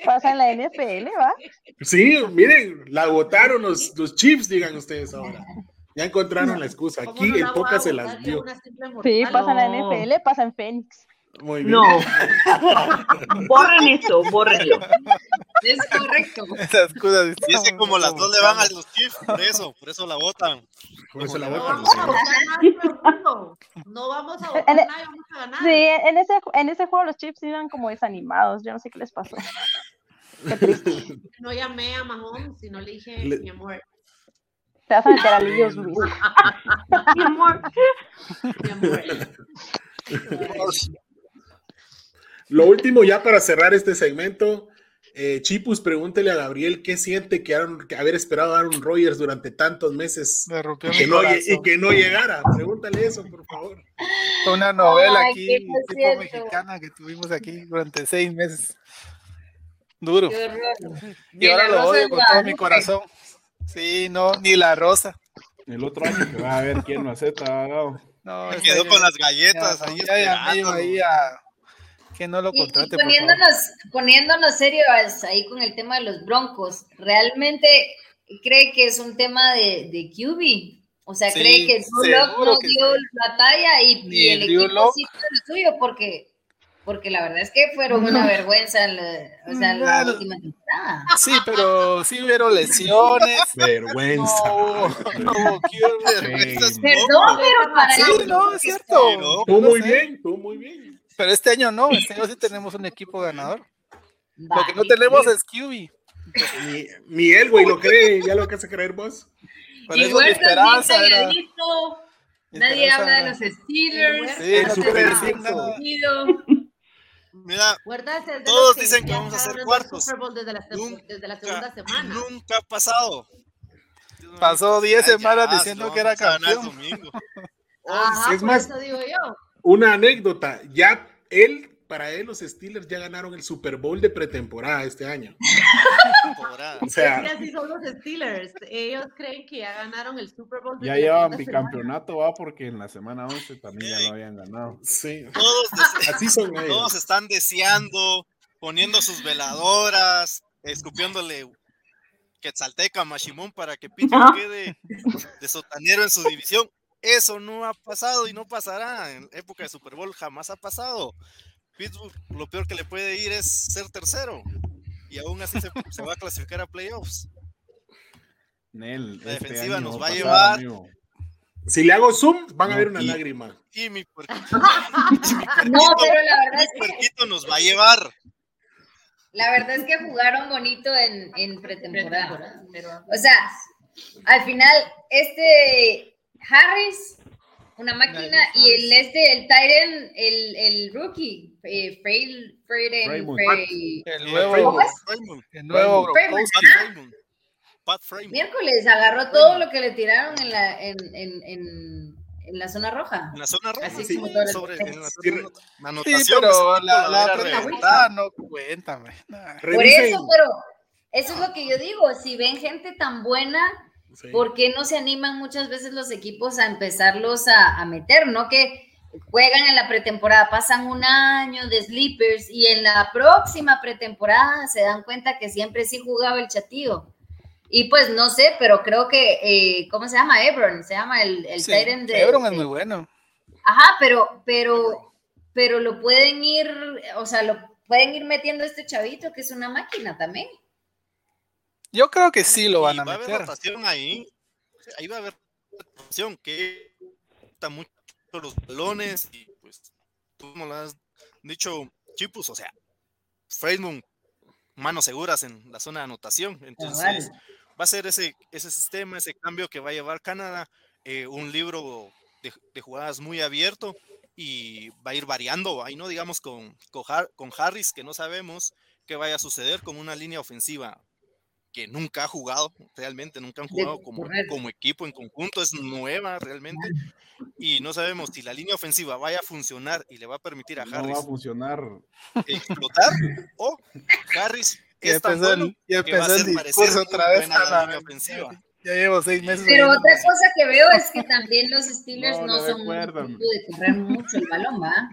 Pasa en la NFL, ¿va? Sí, miren, la votaron los, los Chiefs, digan ustedes ahora. Ya encontraron la excusa. ¿Cómo Aquí no el Poca se las dio. Sí, pasa en la. NFL, pasa en Phoenix. Muy bien. No. Borren eso, bórrenlo. Es correcto. Esas cosas. Y es que como las dos le van a los Chiefs, por eso, por eso la votan. Por eso la No votan. mundo. No vamos a votar el- nada, vamos a ganar. Sí, en ese, en ese juego los Chiefs iban como desanimados. Yo no sé qué les pasó. No llamé a Mahomes, sino le dije, Le- mi amor, Te vas a meter a líos, Luis. Mi amor. mi amor. Lo último, ya para cerrar este segmento, eh, Chipus, pregúntele a Gabriel qué siente que, Aaron- que haber esperado a Aaron Rodgers durante tantos meses Me rompió y que, no, lle- corazón. y que no llegara. Pregúntale eso, por favor. Una novela Ay, aquí, tipo mexicana que tuvimos aquí durante seis meses. Duro. Y ahora lo odio con todo mi corazón. Sí, no, ni la rosa. El otro año que va a ver quién lo acepta. No, Me ese quedó con las ya- galletas ahí ya yo esperando. ahí a que no lo Y, y contrate, por favor. poniéndonos, poniéndonos serios ahí con el tema de los broncos, ¿realmente cree que es un tema de, de QB? O sea, Sí, ¿cree que Drew Lock seguro no que dio sí. la talla y, Ni y el equipo Lock. sí fue lo suyo? Porque, porque la verdad es que fueron una vergüenza en la, o sea, la Claro. última temporada. Sí, pero sí hubieron lesiones. Vergüenza. No no. Vergüenzas, Perdón, pero para Sí, no, es cierto. No. Tú muy sé. bien, tú muy bien. Pero este año no, este año sí tenemos un equipo ganador. Lo que no Vale. tenemos es QB. Él, güey, lo cree, ya lo que hace creer vos. Por Y eso mi esperanza era. Nadie esperanza habla de los Steelers. Sí, El super. Mira, Todos dicen que vamos a hacer cuartos. Super Bowl desde la, Nunca, desde la segunda semana. nunca ha pasado. Pasó 10 Ay, semanas ya, diciendo que era campeón. domingo. Ajá, es más- eso digo yo. Una anécdota, ya él, para él, los Steelers ya ganaron el Super Bowl de pretemporada este año. O Es sea, que así son los Steelers. Ellos creen que ya ganaron el Super Bowl. Ya llevan segunda semana. bicampeonato, va, porque en la semana 11 también ya lo habían ganado. sí, Todos, así son ellos. todos están deseando, poniendo sus veladoras, escupiéndole Quetzalteca a Mashimón para que Pittsburgh quede de sotanero en su división. Eso no ha pasado y no pasará. En época de Super Bowl jamás ha pasado. Pittsburgh lo peor que le puede ir es ser tercero. Y aún así se, se va a clasificar a playoffs. Nel, La este defensiva nos va va a llevar. amigo. Si le hago zoom, van a ver una y- lágrima. Y mi puerquito, y mi No, puerquito- pero la verdad mi es que puerquito nos va a llevar. La verdad es que jugaron bonito en, en pretemporada. O sea, al final, este Harris, una máquina, y el este, el Tyren, el, el rookie, eh, Frey, Freymouth. Frey- El ¿Cómo nuevo, el. Pat Freeman. miércoles agarró todo lo que le tiraron en la, en, en, en, en la zona roja. En la zona roja, Así sí, como las sobre en la zona Sí, anotación, pero la, la reventada. no cuenta, güey. Nah. Por Revisen, eso, pero, Eso es lo que yo digo, si ven gente tan buena, Sí. ¿por qué no se animan muchas veces los equipos a empezarlos a, a meter? ¿No? Que juegan en la pretemporada, pasan un año de sleepers y en la próxima pretemporada se dan cuenta que siempre sí jugaba el chatío. Y pues no sé, pero creo que, eh, ¿cómo se llama? Ebron, se llama el, el Sí, tight end de... Ebron es de- muy bueno. Ajá, pero, pero, pero lo pueden ir, o sea, lo pueden ir metiendo a este chavito que es una máquina también. Yo creo que sí lo van a va a haber meter. rotación ahí. Va a haber rotación que está mucho los balones y pues tú como lo has dicho, Chipus, o sea, Facebook, manos seguras en la zona de anotación. Entonces, va a ser ese, ese sistema, ese cambio que va a llevar Canadá, eh, un libro de, de jugadas muy abierto y va a ir variando, ahí no digamos con, con, Har- con Harris, que no sabemos qué vaya a suceder con una línea ofensiva que nunca ha jugado, realmente nunca han jugado como, como equipo en conjunto, es nueva realmente, y no sabemos si la línea ofensiva vaya a funcionar y le va a permitir a No va a Harris funcionar. explotar, o Harris es tan el- bueno ya que va a el otra vez a la línea ofensiva. Ya llevo seis meses. Pero otra cosa que veo es que también los Steelers No, no, son un de correr mucho el balón, ¿va?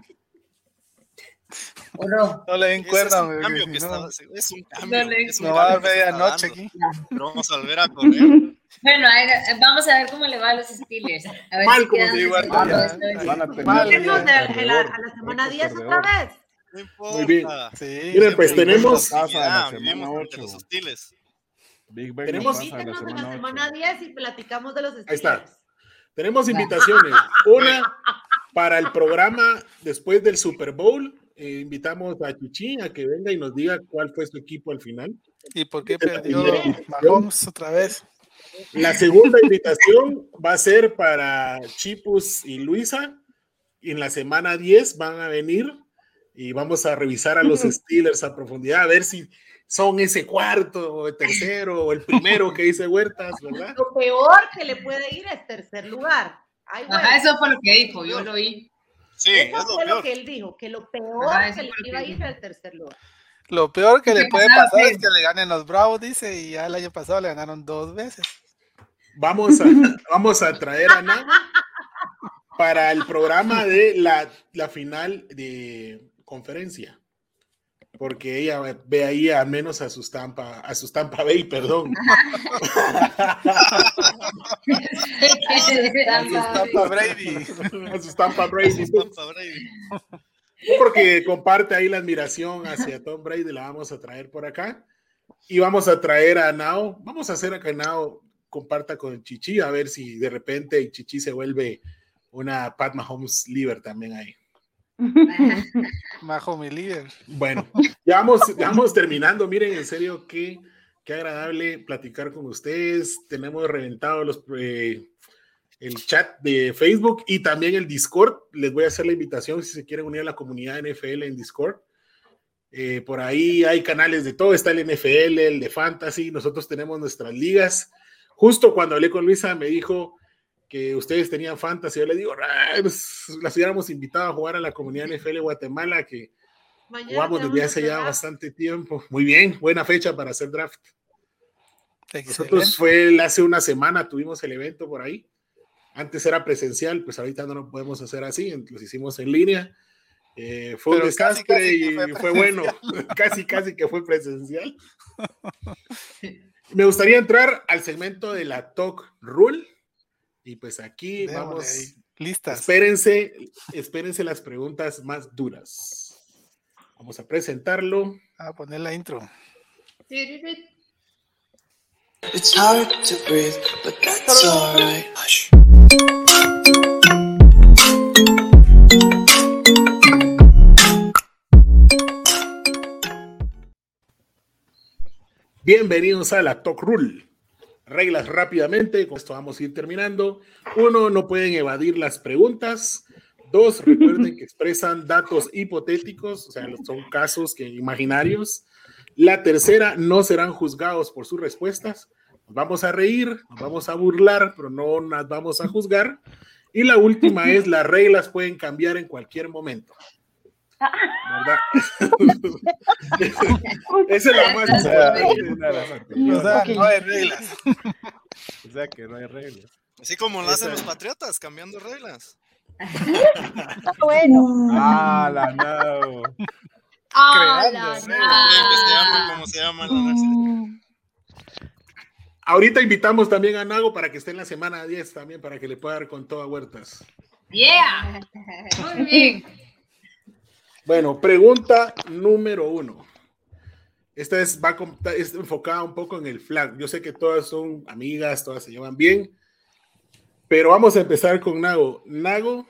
¿O no? No le den cuerda, es un cambio que no, está, es un cambio, le- es un va a dar cambio se está medianoche aquí. pero vamos a volver a correr. Bueno, a ver, vamos a ver cómo le va a los Steelers. A ver Mal, si como te digo, a Mal, la- a semana récord 10 perdedor. otra vez. No importa. Muy bien. Sí, Miren, pues tenemos- a Ah, semana vivimos ante 8. los hostiles. Big Ben Tenemos- a la Invítenos en la semana semana 8. 10 y platicamos de los Ahí está. Steelers. Tenemos invitaciones. Una para el programa después del Super Bowl. Eh, invitamos a Chichi a que venga y nos diga cuál fue su equipo al final. ¿Y por qué perdió. Mahomes otra vez? La segunda invitación va a ser para Chipus y Luisa. En la semana 10 van a venir y vamos a revisar a los Steelers a profundidad, a ver si son ese cuarto o el tercero o el primero que dice Huertas, ¿verdad? Lo peor que le puede ir es tercer lugar. Ay, güey. Ajá, eso fue lo que dijo, yo lo oí. Sí, Eso es lo fue lo peor. que él dijo, que lo peor eso que le lo iba a ir el tercer lugar. Lo peor que le puede pasar es que le ganen los Bravos, dice, y ya el año pasado le ganaron dos veces. Vamos a, vamos a traer a Nava para el programa de la, la final de conferencia. Porque ella ve ahí al menos a sus Tampa, a sus Tampa Bay, perdón. A sus Tampa Brady. a sus Tampa Brady. Tampa Brady. Porque comparte ahí la admiración hacia Tom Brady, la vamos a traer por acá. Y vamos a traer a Nao. Vamos a hacer a que Nao comparta con Chichi, a ver si de repente Chichi se vuelve una Pat Mahomes liver también ahí. Majo mi líder. Bueno, ya vamos, ya vamos terminando. Miren, en serio, qué, qué agradable platicar con ustedes. Tenemos reventado los, eh, el chat de Facebook y también el Discord. Les voy a hacer la invitación si se quieren unir a la comunidad NFL en Discord. Eh, por ahí hay canales de todo. Está el NFL, el de Fantasy. Nosotros tenemos nuestras ligas. Justo cuando hablé con Luisa, me dijo que ustedes tenían fantasy. Yo le digo, "Ah, pues, las hubiéramos invitado a jugar a la comunidad NFL de Guatemala, que Mañana jugamos desde hace ya bastante tiempo. Muy bien, buena fecha para hacer draft. Excelente. Nosotros fue hace una semana, tuvimos el evento por ahí. Antes era presencial, pues ahorita no lo podemos hacer así, los hicimos en línea. Eh, fue un Pero desastre casi y fue fue, bueno, casi, casi que fue presencial. Me gustaría entrar al segmento de la Talk Rule. Y pues aquí Démosle vamos. ahí. Listas. Espérense, espérense las preguntas más duras. Vamos a presentarlo. A poner la intro. It's hard to breathe, but that's alright. Hush. Bienvenidos a la Talk Rule. Reglas rápidamente, con esto vamos a ir terminando. Uno, no pueden evadir las preguntas. Dos, recuerden que expresan datos hipotéticos, o sea, son casos que, imaginarios. La tercera, no serán juzgados por sus respuestas. Nos vamos a reír, nos vamos a burlar, pero no nos vamos a juzgar. Y la última es, las reglas pueden cambiar en cualquier momento. ¿Verdad? Esa es la más O sea, O sea, no hay reglas. O sea que no hay reglas. Así como lo hacen los patriotas, cambiando reglas. Bueno. Ah, la no. Ah, Creando la- reglas. Que se llama como se llama la universidad. Ahorita invitamos también a Nago para que esté en la semana 10 también, para que le pueda dar con toda huertas. Yeah. Muy bien. Bueno, pregunta número uno. Esta es, va es enfocada un poco en el flag. Yo sé que todas son amigas, todas se llevan bien, pero vamos a empezar con Nago. Nago,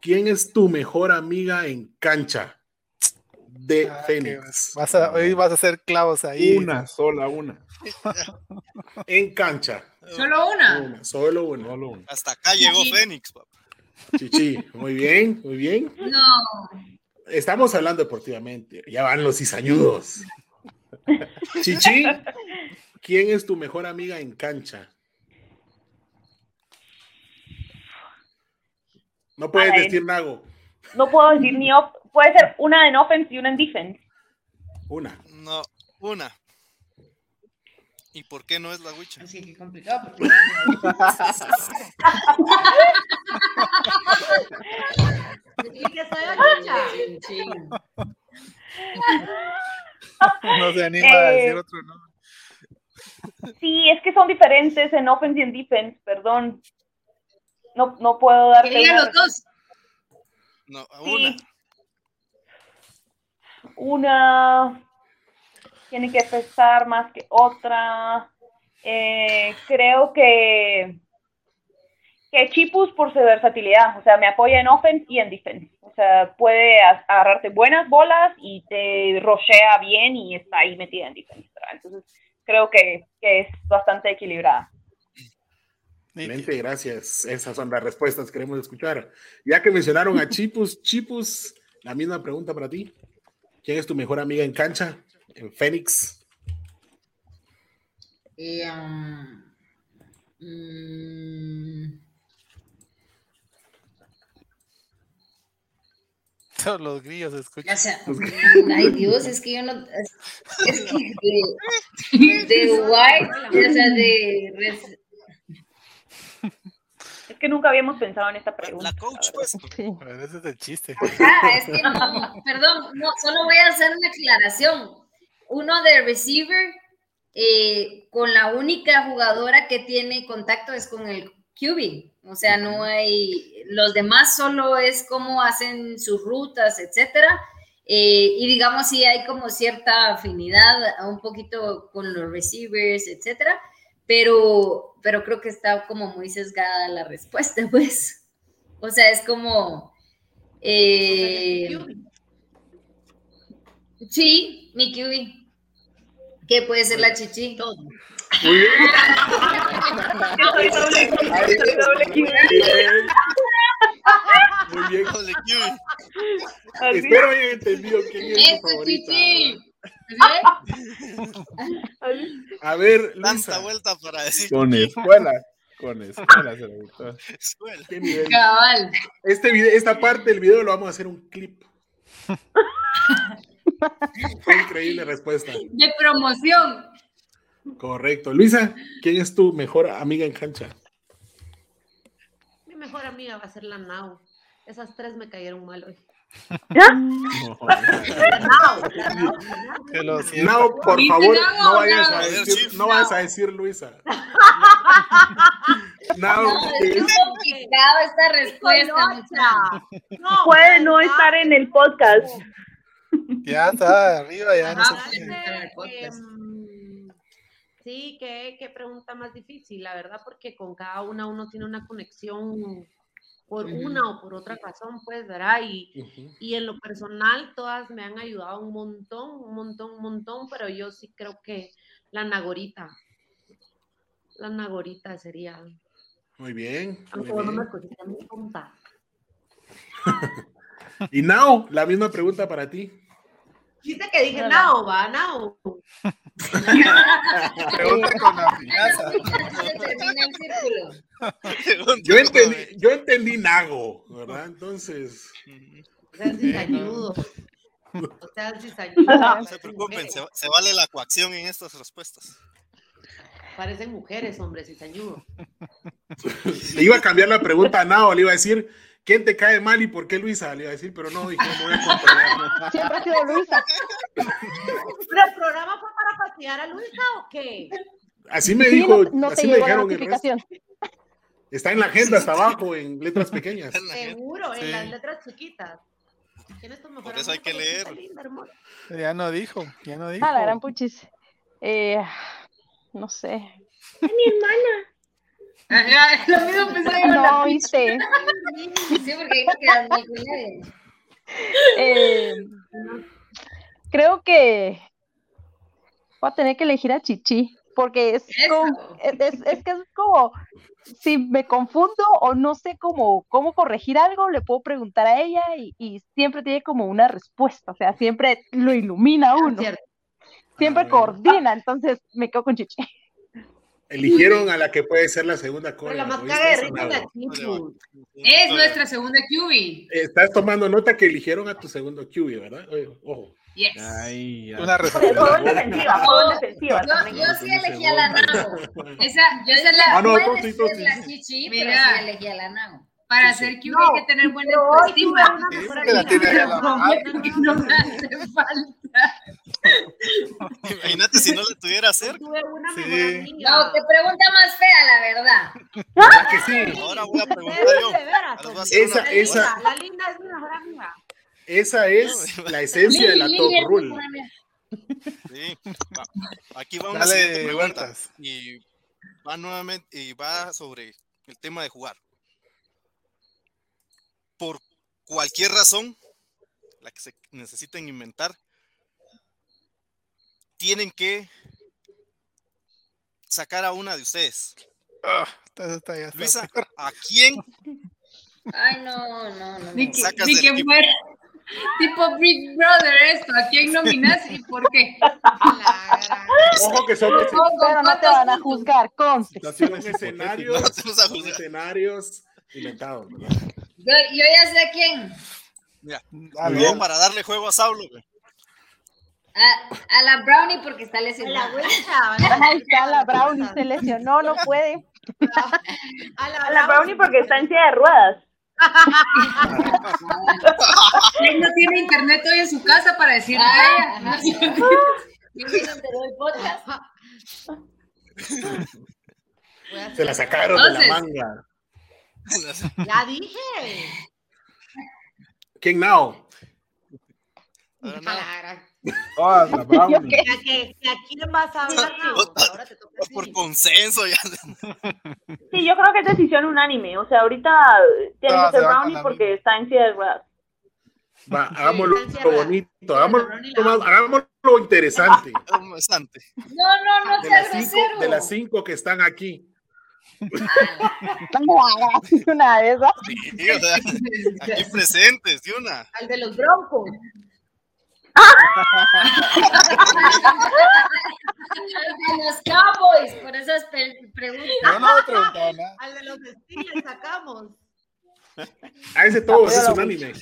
¿quién es tu mejor amiga en cancha de Ah, Fénix? vas a- hoy vas a hacer clavos ahí. Una sola, una. En cancha. Solo una. Una, solo una. Solo una. Hasta acá llegó Sí. Fénix, papá. Chichi, muy bien, muy bien. No. Estamos hablando deportivamente. Ya van los cizañudos. Chichi, ¿quién es tu mejor amiga en cancha? No puedes decir Nago. No puedo decir ni off. Puede ser una en offense y una en defense. Una. No, una. ¿Y por qué no es la Wicha? Así que complicado. porque- Y que soy ochicha. No se anima a decir Eh, otro nombre. Sí, es que son diferentes en offense y en defense, perdón. No, no puedo darte Que los dos. No, Sí. una. Una tiene que pesar más que otra. Eh, creo que que Chipus por su versatilidad, o sea, me apoya en offense y en defense. O sea, puede agarrarte buenas bolas y te rochea bien y está ahí metida en defense. ¿verdad? Entonces, creo que, que es bastante equilibrada. Excelente, gracias. Esas son las respuestas que queremos escuchar. Ya que mencionaron a Chipus, Chipus, la misma pregunta para ti. ¿Quién es tu mejor amiga en cancha? En Fénix. Eh, um, mm, Todos los grillos escuchan. o sea, ay Dios, es que yo no. Es, es que de, de White, o sea, de. res- Es que nunca habíamos pensado en esta pregunta. La coach, pues. Sí. Pero ese es el chiste. Ah, es que no, perdón, no, solo voy a hacer una aclaración. Uno de receiver, eh, con la única jugadora que tiene contacto es con el QB. O sea, no hay, los demás solo es cómo hacen sus rutas, etcétera. Eh, y digamos, sí hay como cierta afinidad un poquito con los receivers, etcétera. Pero, pero creo que está como muy sesgada la respuesta, pues. O sea, es como, eh, sí, mi QB. ¿Qué puede ser la chichi? Todo. Muy bien. Yo soy doble, yo soy doble Muy bien. Doble. Espero hayan entendido quién es tu ¡Eso, favorita. chichi! ¿verdad? ¿Ves? A ver, Luisa, vuelta para decir Con escuela. Con escuela se le gustó. escuela. ¿qué nivel? Cabal. Este video, esta parte del video lo vamos a hacer un clip. Fue increíble respuesta. De promoción. Correcto. Luisa, ¿quién es tu mejor amiga en cancha? Mi mejor amiga va a ser la Nau. Esas tres me cayeron mal hoy. No. No, por ¿Dice favor, Nao no vayas a Nao? decir, no vayas a decir Luisa. No, No, es complicado esta respuesta. No, Puede no estar en el podcast. Ya está arriba, ya no sé qué. podcast. em, sí, qué, qué pregunta más difícil, la verdad, porque con cada una uno tiene una conexión por una o por otra razón, pues, ¿verdad? Y, y en lo personal todas me han ayudado un montón, un montón, un montón, pero yo sí creo que la Nagorita, la Nagorita sería, Muy bien. muy aunque no me bien. escuchaste muy tonta. Y Nao, la misma pregunta para ti. Viste que dije. Nao, va, Nao. Pregunta con la finanza. Se termina el círculo. Yo entendí, yo entendí Nago, ¿verdad? Entonces, O sea. No se preocupen, se, se vale la coacción en estas respuestas. Parecen mujeres, hombre, cizañudo. Le iba a cambiar la pregunta a Nao, le iba a decir, ¿quién te cae mal y por qué Luisa? Le iba a decir, pero no, dije, me voy a controlar. Siempre ha sido Luisa. ¿Pero el programa fue para patear a Luisa o qué? Así me Sí, dijo, no, no te así me dijeron el resto. Está en la agenda hasta abajo, en letras pequeñas. Seguro, en las letras chiquitas. ¿Quién es tu mejor Por eso hay que leer. Linda, hermosa. Ya no dijo, ya no dijo. Ah, la gran puchis. Eh, no sé. Ajá, lo mismo pensaba yo. No, viste. Sí, porque dijo que era muy culero. Eh, creo que voy a tener que elegir a Chichi, porque es, como- es, es- que es como, si me confundo o no sé cómo, cómo corregir algo, le puedo preguntar a ella y, y siempre tiene como una respuesta, o sea, siempre lo ilumina a uno, Cierto. siempre coordina, entonces me quedo con Chichi. Eligieron a la que puede ser la segunda la cola. más ¿oíste caga de eso, risa es nuestra segunda QB. Estás tomando nota que eligieron a tu segundo QB, ¿verdad? Oye, Ojo. Yes. Ay. Una respuesta. defensiva, defensiva Yo, sí elegí a la Nago. Esa, yo esa es la. Ah, no, Puede ser la chichi, pero sí elegí a la Nago. Para Sí, sí. ser QB No, hay que tener buena autoestima. no me hace falta. Imagínate si no la tuviera cerca. Tuve una Sí. mejor amiga. No, qué pregunta más fea, la verdad. ¿Verdad que sí? Ahora voy a preguntar yo. Ahora Esa- una La esa- linda, la linda es mi mejor amiga. Esa es la esencia de la Lili, top Lili rule. Sí. Va. Aquí va una Dale, siguiente pregunta. Y va nuevamente y va sobre el tema de jugar. Por cualquier razón, la que se necesiten inventar, tienen que sacar a una de ustedes. Ah, está- está- ya está Luisa. ¿a quién Ay, no, no, no. Ni que, Sacas ni del que equipo. fuera tipo Big Brother esto. ¿A quién nominas y por qué? La Ojo que son, Pero no te van a juzgar, conste. escenarios, No te vas a son juzgar. escenarios inventados, ¿verdad? Yo, yo ya sé a quién. Mira, para darle juego a Saulo. güey. A, a la Brownie porque está La lesionada. Wincha. Ahí está la Brownie, se lesionó, no puede. A la, A la Brownie porque está en silla de ruedas. Él no tiene internet hoy en su casa para decirle Ah, a ella. ajá. ¿Quién se a la sacaron de la Entonces- manga. Ya dije. ¿Quién now? Ahora no, A Ah. ¿Qué? ¿A que- que ¿A quién vas a hablar? No, ahora te toca por consenso ya. Sí, yo creo que es decisión unánime. O sea, ahorita tiene que ser se van con Brownie porque está en silla de ruedas. Va, hagámoslo encerrada. bonito, hagámoslo, más- hagámoslo interesante. No, no, no De seas las, cinco, de las cinco que están aquí. Una de esas. Sí, o sea, aquí presentes, de una. Al de los broncos. De los Cowboys, por esas preguntas. Yo no he preguntado nada. Al de los Steelers sacamos. A ese todos es Apoyo a la unánime.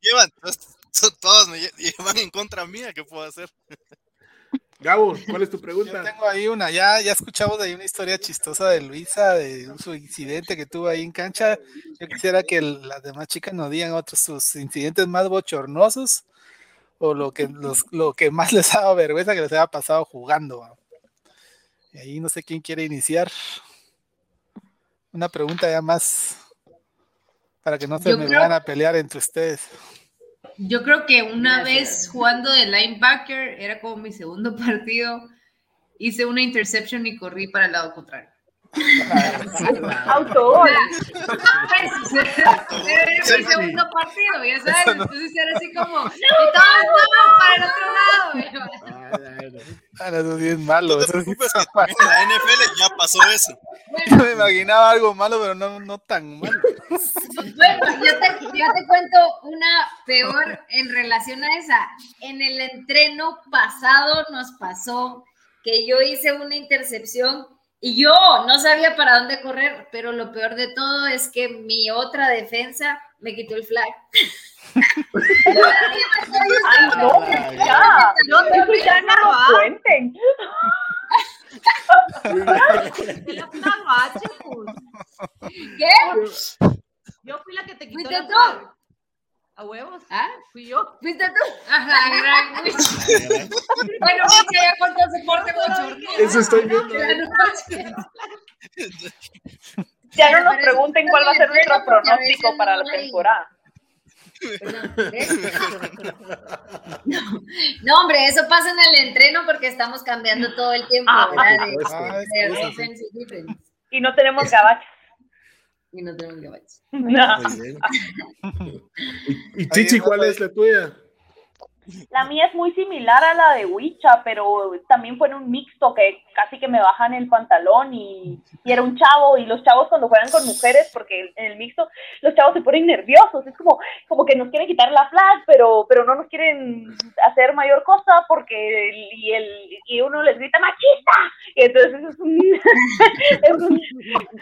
Llevan, to- todos me lle- llevan en contra mía, ¿qué puedo hacer? Gabo, ¿cuál es tu Yo pregunta? tengo ahí una, ya, ya escuchamos ahí una historia chistosa de Luisa, de un- su incidente que tuvo ahí en cancha. Yo quisiera que el- las demás chicas nos digan otros sus incidentes más bochornosos o lo que, los, lo que más les ha dado vergüenza que les haya pasado jugando. ¿va? Y ahí no sé quién quiere iniciar. Una pregunta ya más para que no se Yo me creo- vayan a pelear entre ustedes. Yo creo que una vez jugando de linebacker, era como mi segundo partido, hice una interception y corrí para el lado contrario. Autogol. Pues, era mi segundo partido, ya sabes, entonces era así como, y todos vamos para el otro lado. Ah, no, eso sí es malo. No eso sí en la NFL ya pasó eso. Yo me imaginaba algo malo, pero no, no tan malo. Bueno, yo te, yo te cuento una peor en relación a esa. En el entreno pasado nos pasó que yo hice una intercepción y yo no sabía para dónde correr, pero lo peor de todo es que mi otra defensa me quitó el flag. No. ¿Qué? Yo fui la que te quitó ¿Fuiste la tú? flag. ¿A huevos? ¿Ah? Fui yo. ¿Fuiste tú? Ajá, gran Bueno, Micha ya contó su corte con Eso estoy viendo. Ya no nos pregunten cuál va a ser es nuestro pronóstico para la temporada. No, hombre, eso pasa en el entreno porque estamos cambiando todo el tiempo, Ah, ¿verdad? De. Ah, de que y no tenemos gabachas. Y no tenemos que bachos. No. Y, y Chichi, ¿cuál es la tuya? La mía es muy similar a la de Wicha, pero también fue en un mixto que casi que me bajan el pantalón y, y era un chavo y los chavos cuando juegan con mujeres, porque en el mixto los chavos se ponen nerviosos, es como, como que nos quieren quitar la flag, pero, pero no nos quieren hacer mayor cosa porque el- y, el, y uno les grita machista, y entonces es un, es un,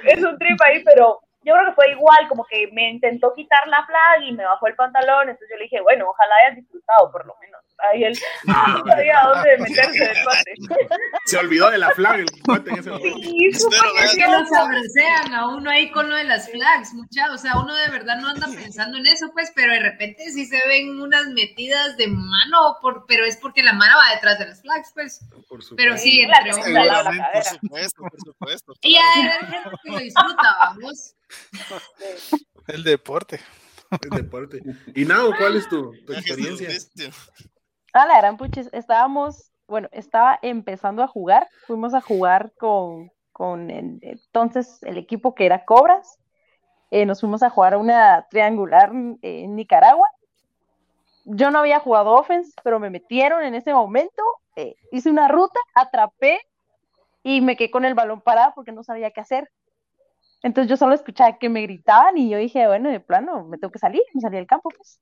es un trip ahí, pero yo creo que fue igual, como que me intentó quitar la flag y me bajó el pantalón, entonces yo le dije, bueno, ojalá hayas disfrutado por lo menos. Ahí él no sabía dónde meterse del cuate. Se olvidó de la flag el cuate en ese momento. Sí, Es que nos abracean a uno ahí con lo de las flags, mucha, o sea, uno de verdad no anda pensando en eso, pues, pero de repente sí se ven unas metidas de mano, por, pero es porque la mano va detrás de las flags, pues, Por supuesto. pero sí, la entre lado de la Por supuesto, por supuesto. Y gente que lo disfruta, vamos. El deporte. El deporte. Y Nao, ¿cuál es tu, tu experiencia? Ah, la gran puches, estábamos, bueno, estaba empezando a jugar, fuimos a jugar con, con entonces el equipo que era Cobras, eh, nos fuimos a jugar a una triangular eh, en Nicaragua. Yo no había jugado offense, pero me metieron en ese momento, eh, hice una ruta, atrapé y me quedé con el balón parado porque no sabía qué hacer. Entonces yo solo escuchaba que me gritaban y yo dije, bueno, de plano, me tengo que salir, me salí del campo, pues.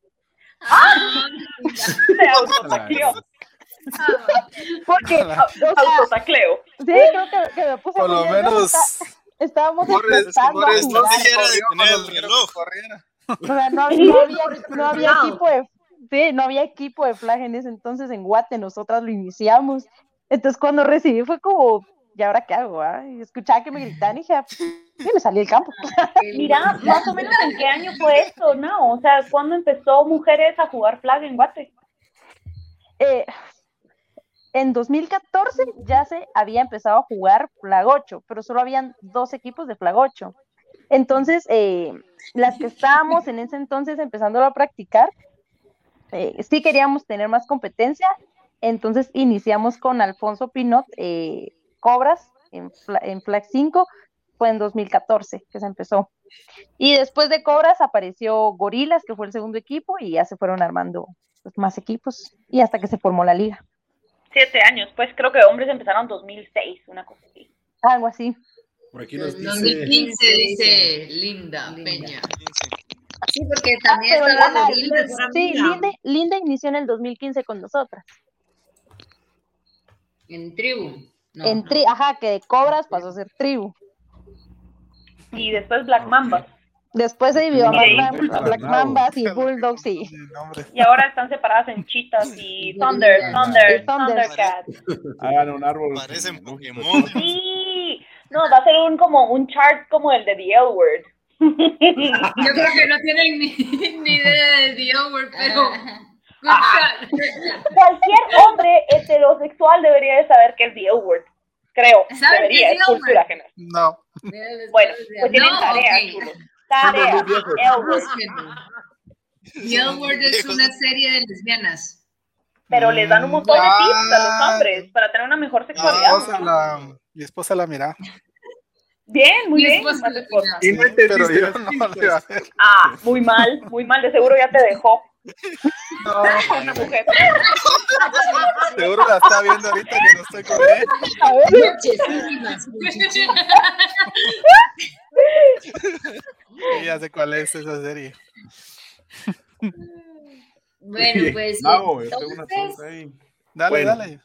Se. Porque, o sea, Autotacleo. Sí, creo que, que me puse Por lo menos. está- estábamos empezando por a esto jugar. sí era de Corrió tener el cuando dijeron reloj. que corriera. O sea, no, no había, no había equipo de, sí, no había equipo de flag en ese entonces en Guate, nosotras lo iniciamos. Entonces cuando recibí fue como, ¿y ahora qué hago? ah? Y escuchaba que me gritaban y dije, ah, sí, me salí del campo. Mira, más o menos en qué año fue esto, ¿no? O sea, ¿cuándo empezó mujeres a jugar flag en Guate? Eh, en 2014 ya se había empezado a jugar Flag 8, pero solo habían dos equipos de Flag 8. Entonces, eh, las que estábamos en ese entonces empezándolo a practicar, eh, sí queríamos tener más competencia, entonces iniciamos con Alfonso Pinot, eh, Cobras, en, Fla- en Flag 5, fue en 2014 que se empezó. Y después de Cobras apareció Gorilas, que fue el segundo equipo, y ya se fueron armando pues, más equipos, y hasta que se formó la liga. Siete años, pues creo que hombres empezaron en 2006, una cosa así. Algo así. Por aquí nos dice. 2015 dice Linda Peña. Sí, porque también Pero estaba Linda- Linda. sí, Linda, Linda inició en el 2015 con nosotras. En tribu. No, en tri, ajá, que de Cobras pasó a ser tribu. Y después Black Mamba. Después se dividió a. Black, a Black Mambas y Bulldogs y Y ahora están separadas en Cheetahs y Thunder, Thunder. Thundercat. Hagan un árbol. Parecen Pokémon. Sí, no, va a ser un como un chart como el de The L Word. Yo creo que no tienen ni, ni idea de The Word, pero. Ah. Cualquier hombre heterosexual debería de saber qué es The L Word. Creo, ¿Saben qué debería, es cultura general. No. Bueno, pues tienen No, tarea, ok. chulo. Tarea. The L Word es una serie de lesbianas. Pero les dan un montón de tips a los Ah. hombres para tener una mejor sexualidad. esposa la, mi esposa la mira. Bien, muy bien. esposa esposa. Y no Pero yo no ver. Ah, muy mal, muy mal. De seguro ya te dejó. No, Una mujer. seguro la está viendo ahorita que no estoy con él. a ver, Noches íntimas, muchachos. Sí, ya sé cuál es esa serie. Bueno, pues. Una entonces, ahí. Dale, Bueno. dale.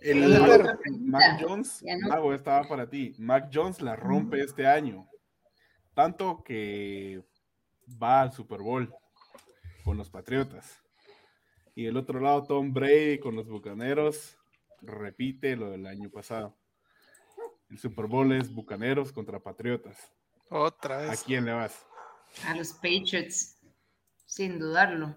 El, Mac, Mac Jones, no. Mago, estaba para ti. Mac Jones la rompe este año. Tanto que va al Super Bowl con los Patriotas. Y el otro lado, Tom Brady con los Bucaneros repite lo del año pasado. El Super Bowl es Bucaneros contra Patriotas. Otra ¿A vez. quién le vas? A los Patriots, sin dudarlo.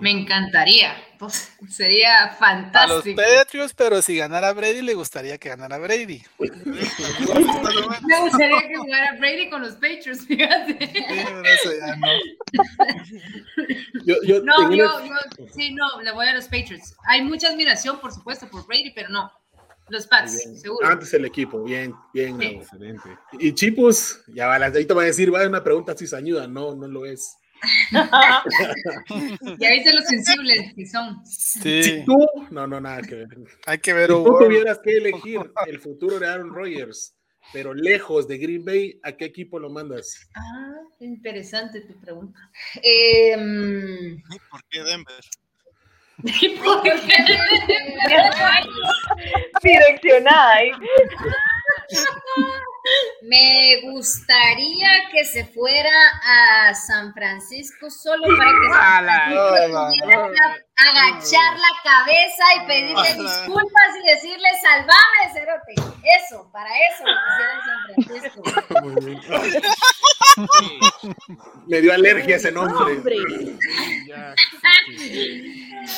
Me encantaría. Pues, sería A los fantástico. Patriots, pero si ganara Brady, le gustaría que ganara Brady. Me gustaría que jugara Brady con los Patriots, fíjate. eso ya no. Yo, yo No, tenía yo, una- yo, sí, no, le voy a los Patriots. Hay mucha admiración, por supuesto, por Brady, pero no. Los Pats, seguro. Antes el equipo, bien, bien. Sí. Excelente. Y Chipus, ya va, ahorita va a decir, va a una pregunta cizañuda. No, no lo es. Ya viste lo sensibles que son. Si Sí, tú, no, no, nada que ver. hay que ver Si tú tuvieras que elegir el futuro de Aaron Rodgers, pero lejos de Green Bay, ¿a qué equipo lo mandas? Ah, interesante tu pregunta. Em, ¿Por qué Denver? ¿por qué? Direccionada, ¿eh? Me gustaría que se fuera a San Francisco solo para que Francisco pudiera agachar la cabeza y pedirle disculpas y decirle salvame, Cerote. Eso, para eso lo quisiera en San Francisco. Me dio alergia ese nombre.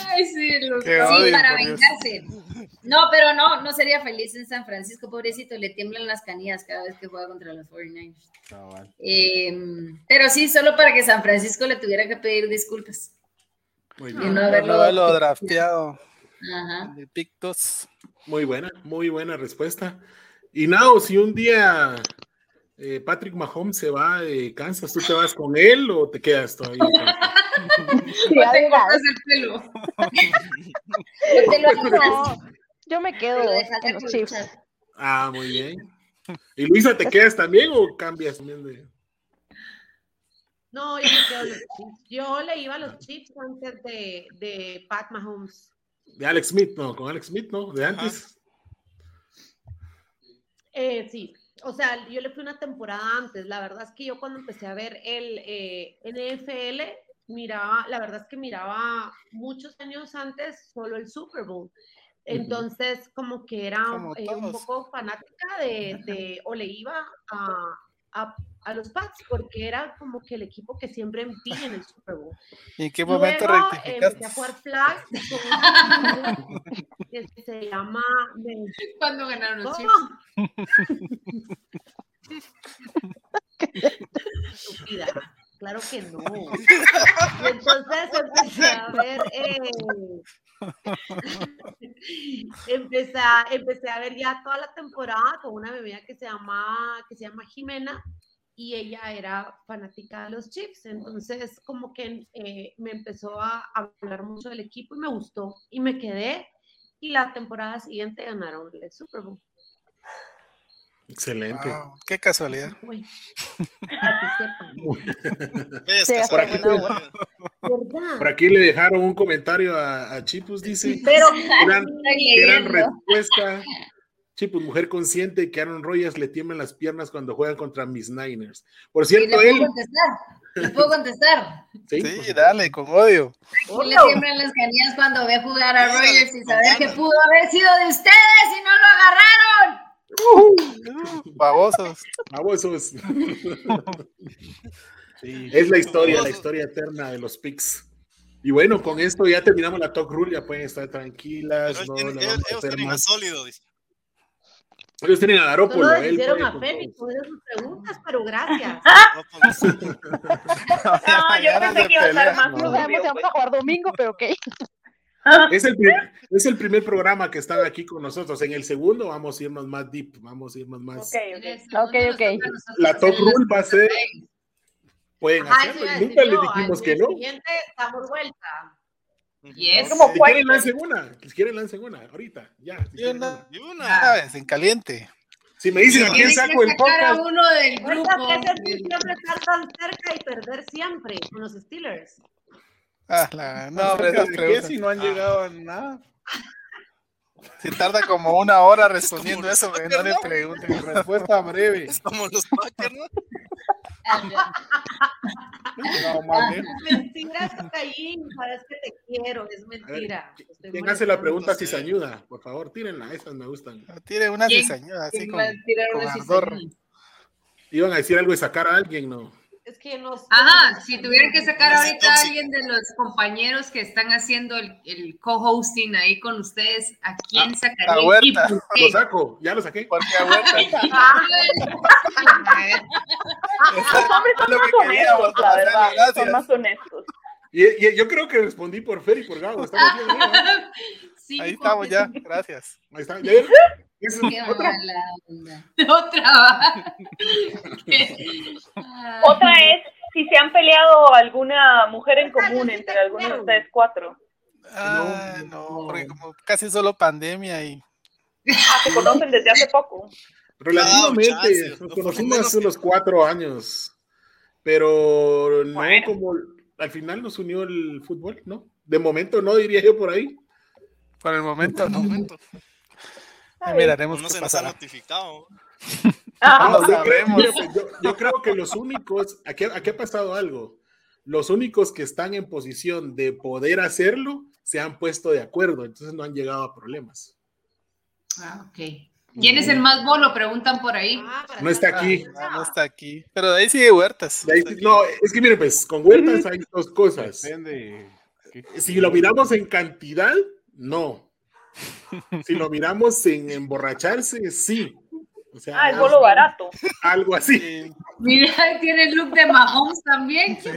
Ay, sí, Qué Sí, para vengarse. No, pero no, no sería feliz en San Francisco, pobrecito, le tiemblan las canillas cada vez que juega contra los 49ers. Cabal. Eh, pero sí, solo para que San Francisco le tuviera que pedir disculpas. Muy bien. no No haberlo. haberlo drafteado Ajá. de Pictos. Muy buena, muy buena respuesta. Y Nao, si un día eh, Patrick Mahomes se va de Kansas, ¿tú te vas con él o te quedas todavía? Ya te cortas el pelo. No te lo. No, yo me quedo en los Chiefs. Ah, muy bien. ¿Y Luisa, te quedas también o cambias también de.? No, yo me quedo en los Chiefs. Yo le iba a los Chiefs antes de, de Pat Mahomes. De Alex Smith, no, con Alex Smith, ¿no? De antes. Eh, sí, o sea, yo le fui una temporada antes. La verdad es que yo cuando empecé a ver el eh, NFL, miraba, la verdad es que miraba muchos años antes solo el Super Bowl. Entonces, como que era Como eh, un poco fanática de, de- o le iba a, a, a los Pats, porque era como que el equipo que siempre vi en el Super Bowl. ¿Y en qué momento Luego, eh, rectificaste? empecé a jugar flag con un equipo que se llama ¿Cuándo ganaron los ¿Cómo? Chiefs? Estúpida. Claro que no. Y entonces empecé a ver, eh, empecé, a, empecé a ver ya toda la temporada con una bebé que se llama, que se llama Jimena y ella era fanática de los Chiefs. Entonces como que eh, me empezó a hablar mucho del equipo y me gustó y me quedé y la temporada siguiente ganaron el Super Bowl. Excelente. Wow, qué casualidad. Güey, para que sepan. Es Sí, casual. hasta buena ¿Verdad? Por aquí le dejaron un comentario a, a Chipus, dice. Pero Gran, gran respuesta. Chipus, mujer consciente que Aaron Rodgers le tiemblan las piernas cuando juegan contra mis Niners. Por ¿Y le cierto, puedo él. contestar? ¿Le puedo contestar? Sí, Sí, dale, con odio. ¿Quién le tiemblan las canillas cuando ve jugar a Rogers y saber que pudo haber sido de ustedes y no lo agarraron? Babosos. Babosos. Sí. Es la historia, la historia eterna de los picks. Y bueno, con esto ya terminamos la talk rule, ya pueden estar tranquilas. Pero No, ellos la tienen- vamos a ellos hacer tienen a más. sólido, dice. Ellos tienen a Garópolo. Solo él hicieron a todo. con esas preguntas, pero gracias. No, pues, No, yo pensé que iba a estar más No sabemos si vamos a jugar domingo, pero ok. Es el, primer, es el primer programa que están aquí con nosotros. En el segundo vamos a irnos más deep, vamos a irnos más. Ok, ok. Eso, Ok, ¿dónde nos ok. toca a nosotros La top rule va a ser. Pueden Ajá, hacerlo. decir Nunca les dijimos que no. siguiente damos vuelta. Yes. Como Si quieren, lancen una. Si quieren, lancen una. Ahorita, ya. si Y una, una. y una. ¿sabes? En caliente. Si me dicen a quién saco el sacar a podcast, uno del grupo. siempre estar tan cerca y perder siempre con los Steelers. Ah, la- no, hombre, esas ¿De qué si no han llegado a nada? Si tarda como una hora respondiendo como eso, los güey, no le Packers, pregunten. Respuesta breve. Es como los Packers, ¿no? No, mande. Mentira, Tocayín, sabes que te quiero, es ver, mentira. ¿qui- Estoy ¿Quién hace la pregunta cizañuda? Por favor, tírenla, esas me gustan. Tire una ¿Quién- cizañuda así cizañuda? Iban a decir algo de sacar a alguien, ¿no? Es que no Ajá, si tuvieran que sacar ahorita a alguien de los compañeros que están haciendo el, el co-hosting ahí con ustedes, ¿a quién a sacarían y Huerta. Lo saco, ya lo saqué. Porque a Huerta. Los hombres son Lo más honestos, la verdad. gracias. Son más honestos. Y, y yo creo que respondí por Fer y por Gabo. Estamos bien, ¿no? Sí, Ahí estamos ya, gracias. Ahí está. Es Qué otra. mala onda. Otra. es si se han peleado alguna mujer en común entre algunos de ustedes cuatro. Ah, no, porque como casi solo pandemia y Ah, se conocen desde hace poco. Relativamente, nos conocimos hace unos cuatro años, pero no Bueno. como al final nos unió el fútbol, ¿no? De momento no diría yo por ahí. por el momento no. momento. Ya miraremos No qué se nos ha notificado. Ah, No, No yo, sabremos. yo- yo creo que los únicos, aquí, aquí ha pasado algo, los únicos que están en posición de poder hacerlo se han puesto de acuerdo, entonces no han llegado a problemas. Ah, ok. ¿Quién es el más bolo? Preguntan por ahí. Ah, No está aquí. Ah, no está aquí. Pero de ahí sigue Huertas. De ahí- no, es que miren, pues con Huertas hay dos cosas. Depende. ¿Qué- Si lo miramos en cantidad, no. Si lo miramos en emborracharse, sí. O sea, ah, es bolo barato. algo así. Sí, Mira, tiene el look de Mahomes también. sí.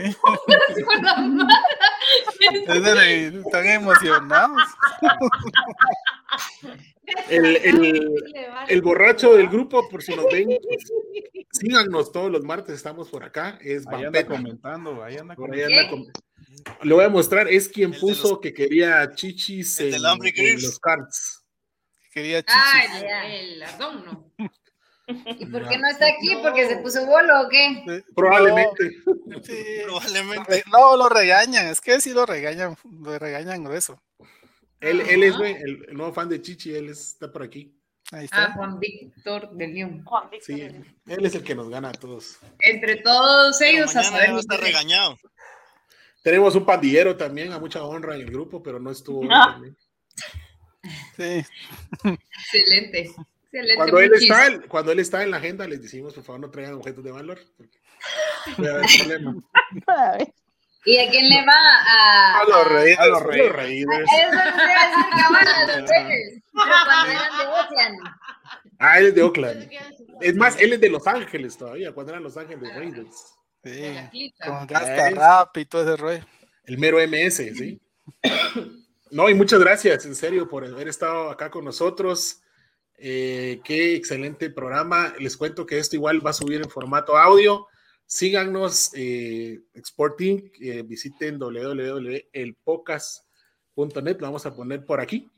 Están emocionados. El, el- el borracho del grupo, por si nos ven, pues, síganos todos los martes, estamos por acá. Es Ahí anda comentando, ahí anda ahí comentando. anda com- Lo voy a mostrar, es quien El puso los- que quería chichis el en, en gris. los cards. Quería Ah, chichis. el, el ardón, ¿no? ¿Y por qué no está aquí? ¿Porque se puso bolo o qué? Sí. Probablemente. No, sí. Probablemente. No, lo regañan. Es que sí lo regañan. Lo regañan grueso. Él, él es güey, el, el nuevo fan de Chichi, él está por aquí. Ahí Ah, está. Juan Víctor de León. Juan Víctor. Sí, él es el que nos gana a todos. Entre todos Pero ellos, a mañana saber. ya a estar regañado. Tenemos un pandillero también, a mucha honra en el grupo, pero no estuvo. Ah. también. Sí. Excelente. Excelente. Cuando él, está, cuando él está en la agenda, les decimos, por favor, no traigan objetos de valor. ¿Y a quién le va? A, A los Raiders. A los Raiders. Eso no se va a decir los. Pero cuando eran de Oakland. Ah, él es de Oakland. Es más, él es de Los Ángeles todavía, cuando eran Los Ángeles Raiders. Sí. Con gasta rap y todo ese rollo. El mero MS, ¿sí? No, y muchas gracias, en serio, por haber estado acá con nosotros. Eh, qué excelente programa. Les cuento que esto igual va a subir en formato audio. Síganos, eh, Exporting, eh, visiten www.elpocas.net, lo vamos a poner por aquí.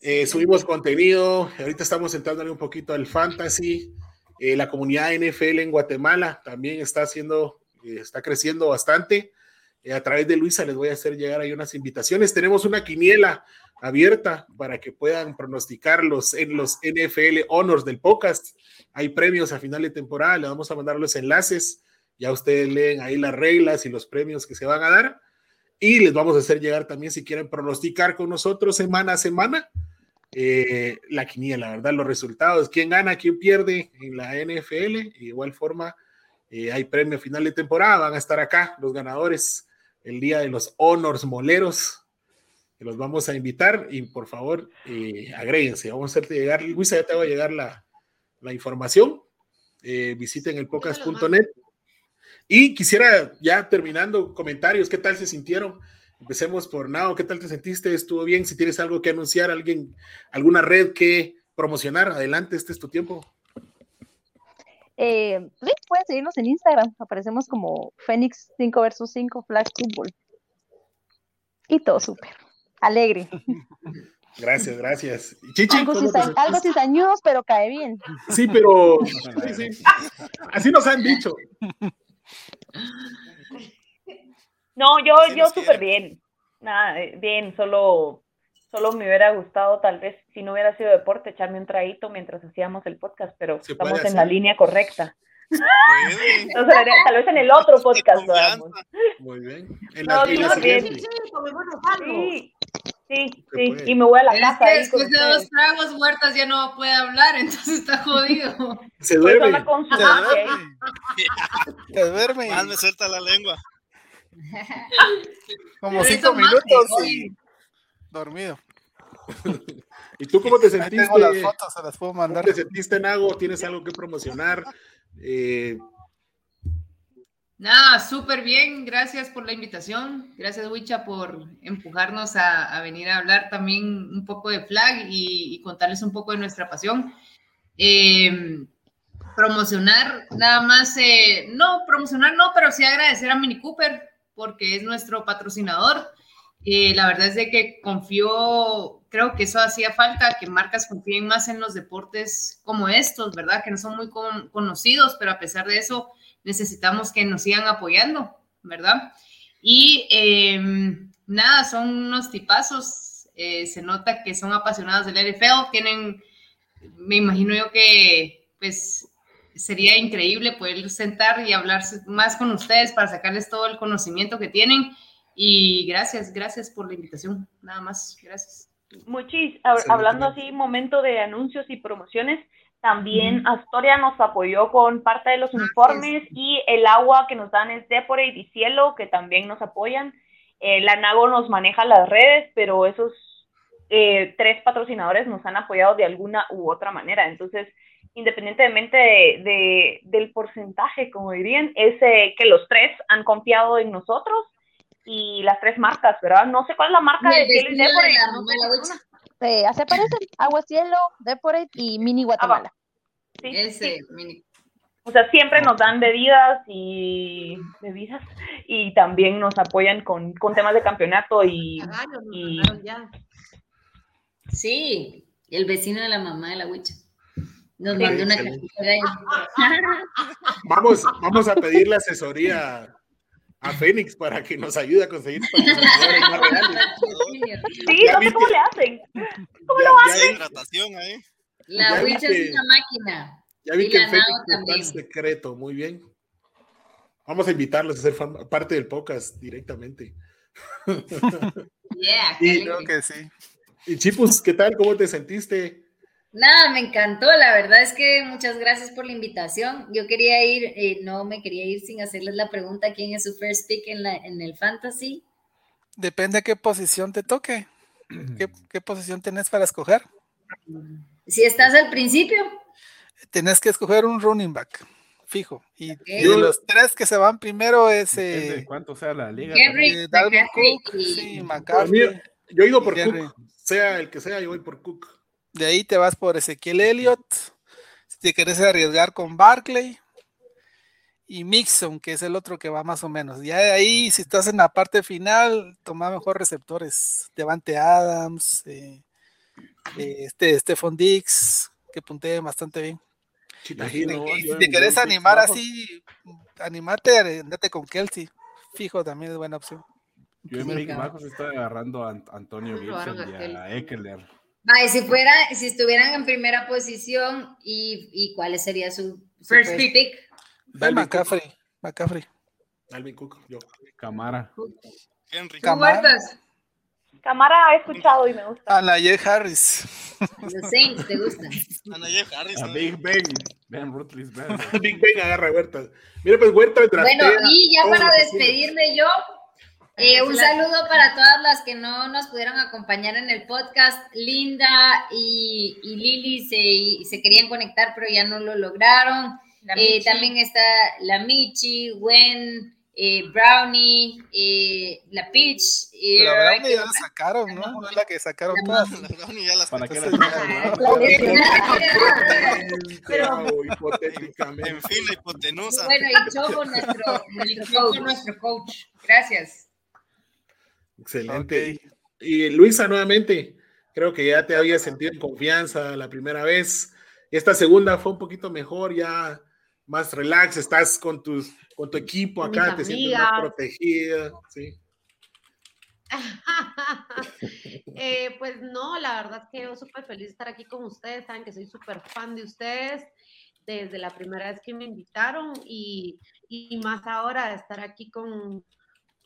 Eh, subimos contenido, ahorita estamos entrándole un poquito al fantasy. Eh, la comunidad NFL en Guatemala también está haciendo, eh, está creciendo bastante. Eh, a través de Luisa les voy a hacer llegar ahí unas invitaciones. Tenemos una quiniela abierta para que puedan pronosticar los, en los NFL Honors del podcast. Hay premios a final de temporada, les vamos a mandar los enlaces. Ya ustedes leen ahí las reglas y los premios que se van a dar. Y les vamos a hacer llegar también si quieren pronosticar con nosotros semana a semana eh, la quiniela, ¿verdad? Los resultados, quién gana, quién pierde en la NFL. De igual forma, eh, hay premio final de temporada, van a estar acá los ganadores el día de los honors moleros, que los vamos a invitar y por favor, eh, agréguense, vamos a hacerte llegar, Luisa, ya te voy a llegar la, la información, eh, visiten el podcast.net y quisiera ya terminando comentarios, ¿qué tal se sintieron? Empecemos por Nao, ¿qué tal te sentiste? ¿Estuvo bien? Si tienes algo que anunciar, alguien, alguna red que promocionar, adelante, este es tu tiempo. Eh, sí, pueden seguirnos en Instagram. Aparecemos como Fénix 5 vs 5 Flag Football. Y todo súper. Alegre. Gracias, gracias. Chichi, Algo, ¿cómo te ciza- sentiste? algo cizañudos, pero cae bien. Sí, pero sí, sí. así nos han dicho. No, yo, Sí yo súper bien. Nada, eh, bien, solo, solo me hubiera gustado tal vez, si no hubiera sido deporte, echarme un traguito mientras hacíamos el podcast, pero Se estamos en la línea correcta. No, haría- tal vez en el otro podcast lo hagamos. Muy bien. En No, la, en la no, bien. siguiente. Sí, sí, sí. Y me voy a la Es casa después de dos tragos, Huertas ya no puede hablar, entonces está jodido. Se Pues duerme. Se duerme. Se duerme Más me suelta la lengua. como Pero cinco minutos y dormido. ¿Y tú cómo te Ahí sentiste? tengo las fotos, se las puedo ¿Cómo mandar. te sentiste, Nago? ¿Tienes algo que promocionar? Eh, Nada, súper bien. Gracias por la invitación. Gracias, Wicha, por empujarnos a, a venir a hablar también un poco de flag y, y contarles un poco de nuestra pasión. Eh, promocionar, nada más, eh, no, promocionar no, pero sí agradecer a Mini Cooper porque es nuestro patrocinador. Eh, la verdad es de que confío, creo que eso hacía falta, que marcas confíen más en los deportes como estos, ¿verdad? Que no son muy con- conocidos, pero a pesar de eso necesitamos que nos sigan apoyando, ¿verdad? Y eh, nada, son unos tipazos, eh, se nota que son apasionados del NFL, tienen, me imagino yo que pues sería increíble poder sentar y hablar más con ustedes para sacarles todo el conocimiento que tienen. Y gracias, gracias por la invitación. Nada más, gracias. Muchis, hablando así, momento de anuncios y promociones, también Astoria nos apoyó con parte de los uniformes y el agua que nos dan es Deporate y Cielo, que también nos apoyan. Eh, la Nago nos maneja las redes, pero esos eh, tres patrocinadores nos han apoyado de alguna u otra manera. Entonces, independientemente de, de- del porcentaje, como dirían, es eh, que los tres han confiado en nosotros y las tres marcas, ¿verdad? No sé cuál es la marca de el Cielo y Deporate. Eh, así aparecen Agua Cielo, Deporate y Mini Guatemala. Sí, Ese, sí. mini. O sea, siempre nos dan bebidas y bebidas y también nos apoyan con, con temas de campeonato y, nos y ya. Sí, el vecino de la mamá de la Wicha. Nos Sí. mandó una de vamos, vamos a pedirle asesoría a Fénix para que nos ayude a conseguir patrocinadores más reales. sí, no sé cómo le hacen. Ya, vi- Hidratación ahí. La que- es una máquina. ya vi Y que la en Fénix está el también. secreto. Muy bien. Vamos a invitarlos a ser parte del podcast directamente. Yeah, Y- qué Creo que sí. Y Chipus, ¿qué tal? ¿Cómo te sentiste? Nada, me encantó. La verdad es que muchas gracias por la invitación. Yo quería ir, eh, no me quería ir sin hacerles la pregunta: ¿quién es su first pick en, la, en el fantasy? Depende de qué posición te toque. ¿Qué, qué posición tenés para escoger? Si estás al principio, Tenés que escoger un running back, fijo. Y, de los tres que se van primero es eh, cuánto sea la liga. Henry, eh, Dalvin McCaffrey Cook, y- sí, Por McCaffrey. mí, yo ido por Henry. Cook. Sea el que sea, yo voy por Cook. De ahí te vas por Ezequiel Elliott. Si te quieres arriesgar con Barclay. Y Mixon, que es el otro que va más o menos. Ya de ahí, si estás en la parte final, toma mejor receptores. Devante Adams, eh, eh, este Stephon Dix, que puntea bastante bien. Chitagino, Y yo si te querés animar así, animate, andate con Kelsey. Fijo, también es buena opción. Yo en. Bajos estoy agarrando a Ant- Antonio Gibson y a Eckler. Vaya, si fuera, si estuvieran en primera posición, ¿y, y cuál sería su, su First first, pick. pick? Dalvin McCaffrey, McCaffrey. Dalvin Cook, yo. Camara. Henry. ¿Tú, Camara. Camara he escuchado y me gusta. A Najee Harris. Los Saints, ¿te gustan? Anaye Harris. A. Big Ben. Ben Rutlisberger. Big Ben agarra Huerta. Mira, pues Huerta Bueno, draftea y ya para despedirme yo, eh, un saludo para todas las que no nos pudieron acompañar en el podcast. Linda y, y Lili se, se querían conectar, pero ya no lo lograron. La Eh, también está la Michi, Gwen, eh, Brownie, eh, la Peach. eh, Pero a Brownie ¿qué ya la sacaron, ¿no? No es la que sacaron todas. La Brownie ya las ¿Para qué la Pero, hipotéticamente. En fin, la hipotenusa. Bueno, y Choco, nuestro, nuestro coach. Gracias. Excelente. Y Luisa, nuevamente, creo que ya te había sentido en confianza la primera vez. Esta segunda fue un poquito mejor, ya más relax, estás con, tus, con tu equipo acá, mis te sientes más protegida. Sí. Eh, pues no, la verdad es que yo súper feliz de estar aquí con ustedes, saben que soy súper fan de ustedes desde la primera vez que me invitaron y, y más ahora de estar aquí con,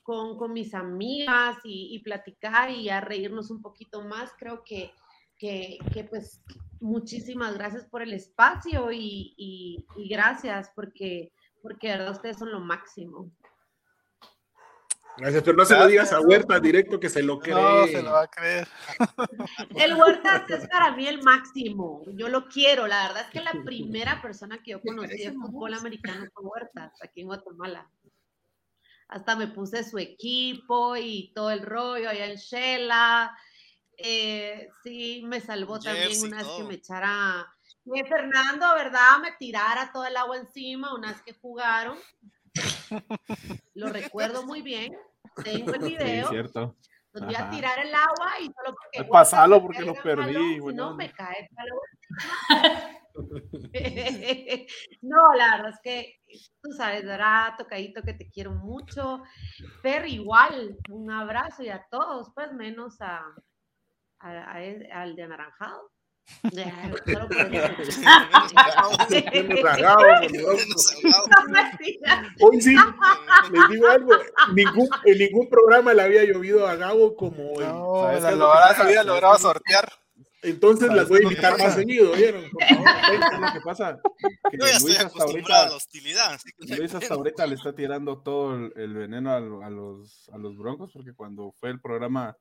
con, con mis amigas y, y, platicar y a reírnos un poquito más. Creo que, que, que pues muchísimas gracias por el espacio y, y, y gracias porque, porque de verdad ustedes son lo máximo. Gracias, pero no se lo digas a Huerta directo que se lo cree. No, se lo va a creer. El Huerta es para mí el máximo. Yo lo quiero. La verdad es que la primera persona que yo conocí de fútbol americano fue Huerta, aquí en Guatemala. Hasta me puse su equipo y todo el rollo allá en Shela. Eh, sí, me salvó también una vez que me echara. Que Fernando, ¿verdad? Me tirara todo el agua encima una vez que jugaron. Lo recuerdo muy bien. Tengo el Sí, video cierto. Donde iba a tirar el agua y solo porque. Pasalo me porque caiga lo el perdí, balón, buena no, me cae no, la verdad es que tú sabes, ¿verdad? Tocadito que te quiero mucho. Fer, igual, un abrazo y a todos, pues menos a, a- a él- al de anaranjado. Ya. Hoy sí, les digo algo, ningún, en ningún programa le había llovido a Gabo como en- No, ¿sabes la lo había ¿Sabes logrado sortear. Entonces ¿Sabes las voy a invitar más seguido, ¿vieron? Por favor. ¿Sabes qué es lo que pasa? Que Yo ya estoy Luis hasta acostumbrado a la ahorita, hostilidad. así que Luis hasta ahorita le está tirando todo el, veneno a los, a los broncos porque cuando fue el programa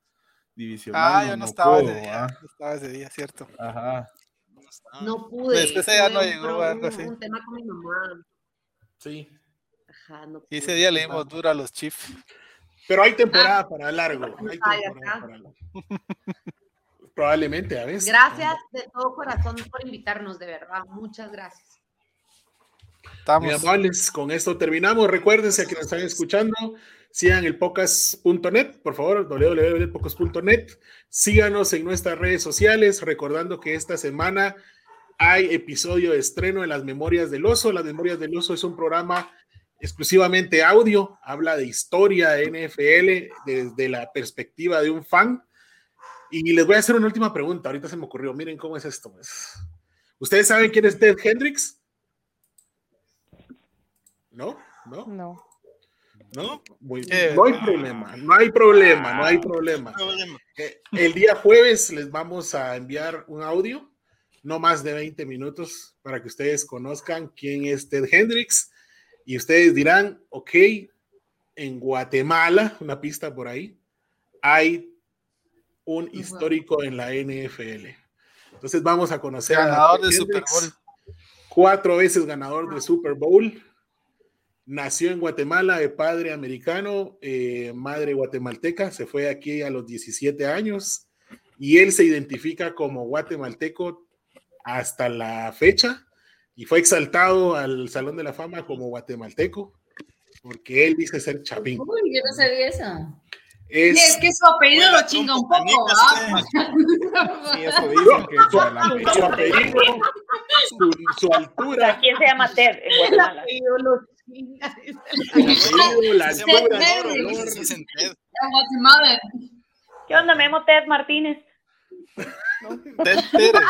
divisional Ah, yo no estaba ese día. ¿ah? No estaba ese día, cierto. Ajá. No pude. Después ella no un llegó, pro- algo un- así. un tema con mi mamá. Sí. Ajá, no Y ese pude. día le dimos duro a los Chiefs. Pero hay temporada para largo. Hay Ay, temporada acá. para largo. Probablemente, a veces. Gracias de todo corazón por invitarnos, de verdad. Muchas gracias. Muy Estamos. amables, con esto terminamos. Recuérdense que nos están escuchando, sigan el podcast.net, por favor, www.podcast.net. Síganos en nuestras redes sociales, recordando que esta semana hay episodio de estreno de Las Memorias del Oso. Las Memorias del Oso es un programa exclusivamente audio, habla de historia NFL desde la perspectiva de un fan. Y les voy a hacer una última pregunta, ahorita se me ocurrió, miren cómo es esto. pues. ¿Ustedes saben quién es Ted Hendricks? ¿No? ¿No? No. ¿No? Muy- Eh, no hay problema, no hay problema, no hay problema. Problema. Eh, El día jueves les vamos a enviar un audio, no más de 20 minutos, para que ustedes conozcan quién es Ted Hendricks. Y ustedes dirán, ok, en Guatemala, una pista por ahí, hay un histórico en la NFL. Entonces vamos a conocer a Ted de Super Bowl. cuatro veces ganador de Super Bowl. Nació en Guatemala de padre americano, eh, madre guatemalteca, se fue aquí a los 17 años y él se identifica como guatemalteco hasta la fecha y fue exaltado al Salón de la Fama como guatemalteco porque él dice ser chapín. Uy, yo no sabía eso. Es, Y es que su apellido lo chinga un poco, ¿ah? Sí, eso dicen que su, apellido, su, su altura, ¿Quién se llama Ted en Guatemala? su apellido, la Guatemala. ¿Qué onda? Me llamo Ted Martínez. Ted Pérez.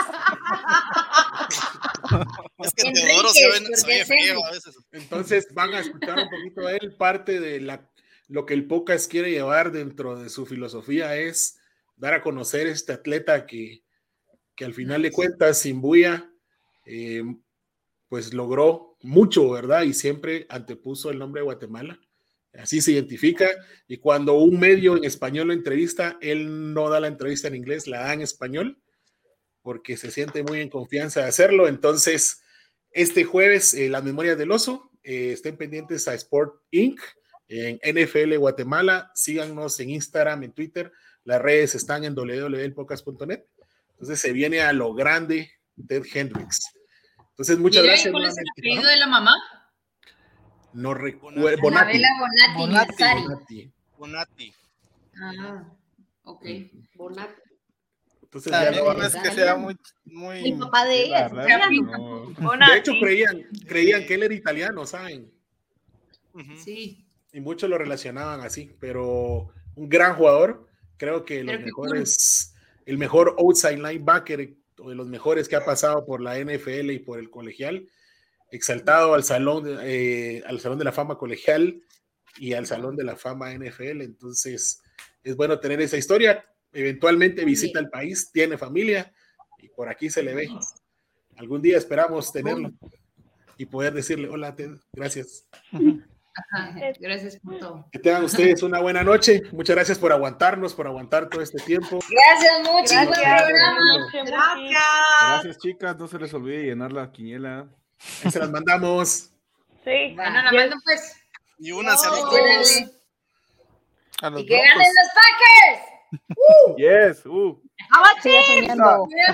Es que Enríquez, Teodoro se ve, porque se ve es feo Henry. a veces. Entonces van a escuchar un poquito de él. Parte de la, lo que el podcast quiere llevar dentro de su filosofía es dar a conocer este atleta que, que al final de cuentas, sin bulla, eh, pues logró mucho, ¿verdad? Y siempre antepuso el nombre de Guatemala. Así se identifica. Y cuando un medio en español lo entrevista, él no da la entrevista en inglés, la da en español, porque se siente muy en confianza de hacerlo. Entonces, este jueves, eh, las memorias del oso, eh, estén pendientes a Sport Inc. en NFL Guatemala. Síganos en Instagram, en Twitter. Las redes están en www.podcast.net. Entonces, se viene a lo grande Ted Hendricks. Entonces, muchas Mira, ¿y gracias. ¿Cuál es el nuevamente. apellido de la mamá? No recuerdo. Bonatti. Anabela Bonatti, Bonatti. Bonatti. Bonatti. Ah, ok. Bonatti. Entonces, ya También van es que sea muy, muy. El papá de ella no. De hecho, creían, creían que él era italiano, ¿saben? Sí. y muchos lo relacionaban así, pero un gran jugador, creo que los mejores, el mejor outside linebacker o de los mejores que ha pasado por la NFL y por el colegial, exaltado al salón, eh, al salón de la fama colegial y al salón de la fama NFL. Entonces, es bueno tener esa historia. Eventualmente visita el país, tiene familia y por aquí se le ve. Algún día esperamos tenerlo y poder decirle, hola, Ted, gracias. Gracias por todo. Que tengan ustedes una buena noche. Muchas gracias por aguantarnos, por aguantar todo este tiempo. Gracias mucho. Gracias. buen programa. Gracias. Gracias, chicas. No se les olvide llenar la quiniela. Ahí se las mandamos. Sí. Bueno, la Yes. mando pues. Y únanse a los Órale. grupos. A los Y que ganen los Packers. Yes. Uh. Siga soñando.